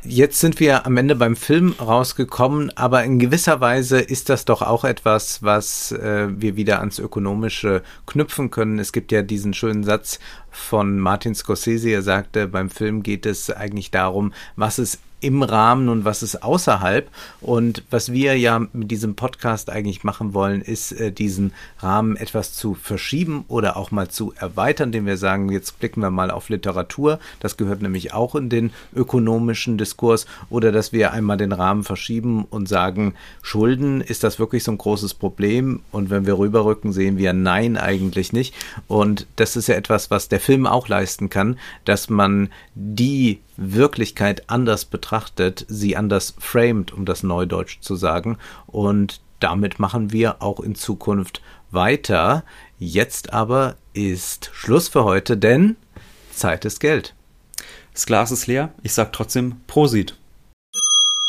Jetzt sind wir am Ende beim Film rausgekommen, aber in gewisser Weise ist das doch auch etwas, was äh, wir wieder ans Ökonomische knüpfen können. Es gibt ja diesen schönen Satz von Martin Scorsese, er sagte, beim Film geht es eigentlich darum, was es im Rahmen und was ist außerhalb. Und was wir ja mit diesem Podcast eigentlich machen wollen, ist äh, diesen Rahmen etwas zu verschieben oder auch mal zu erweitern, indem wir sagen, jetzt blicken wir mal auf Literatur. Das gehört nämlich auch in den ökonomischen Diskurs. Oder dass wir einmal den Rahmen verschieben und sagen, Schulden, ist das wirklich so ein großes Problem? Und wenn wir rüberrücken, sehen wir, nein, eigentlich nicht. Und das ist ja etwas, was der Film auch leisten kann, dass man die Wirklichkeit anders betrachtet, sie anders framed, um das Neudeutsch zu sagen. Und damit machen wir auch in Zukunft weiter. Jetzt aber ist Schluss für heute, denn Zeit ist Geld.
Das Glas ist leer. Ich sag trotzdem Prosit.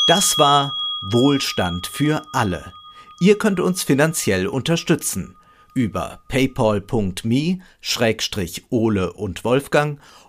Das war Wohlstand für alle. Ihr könnt uns finanziell unterstützen über paypal.me-ole und Wolfgang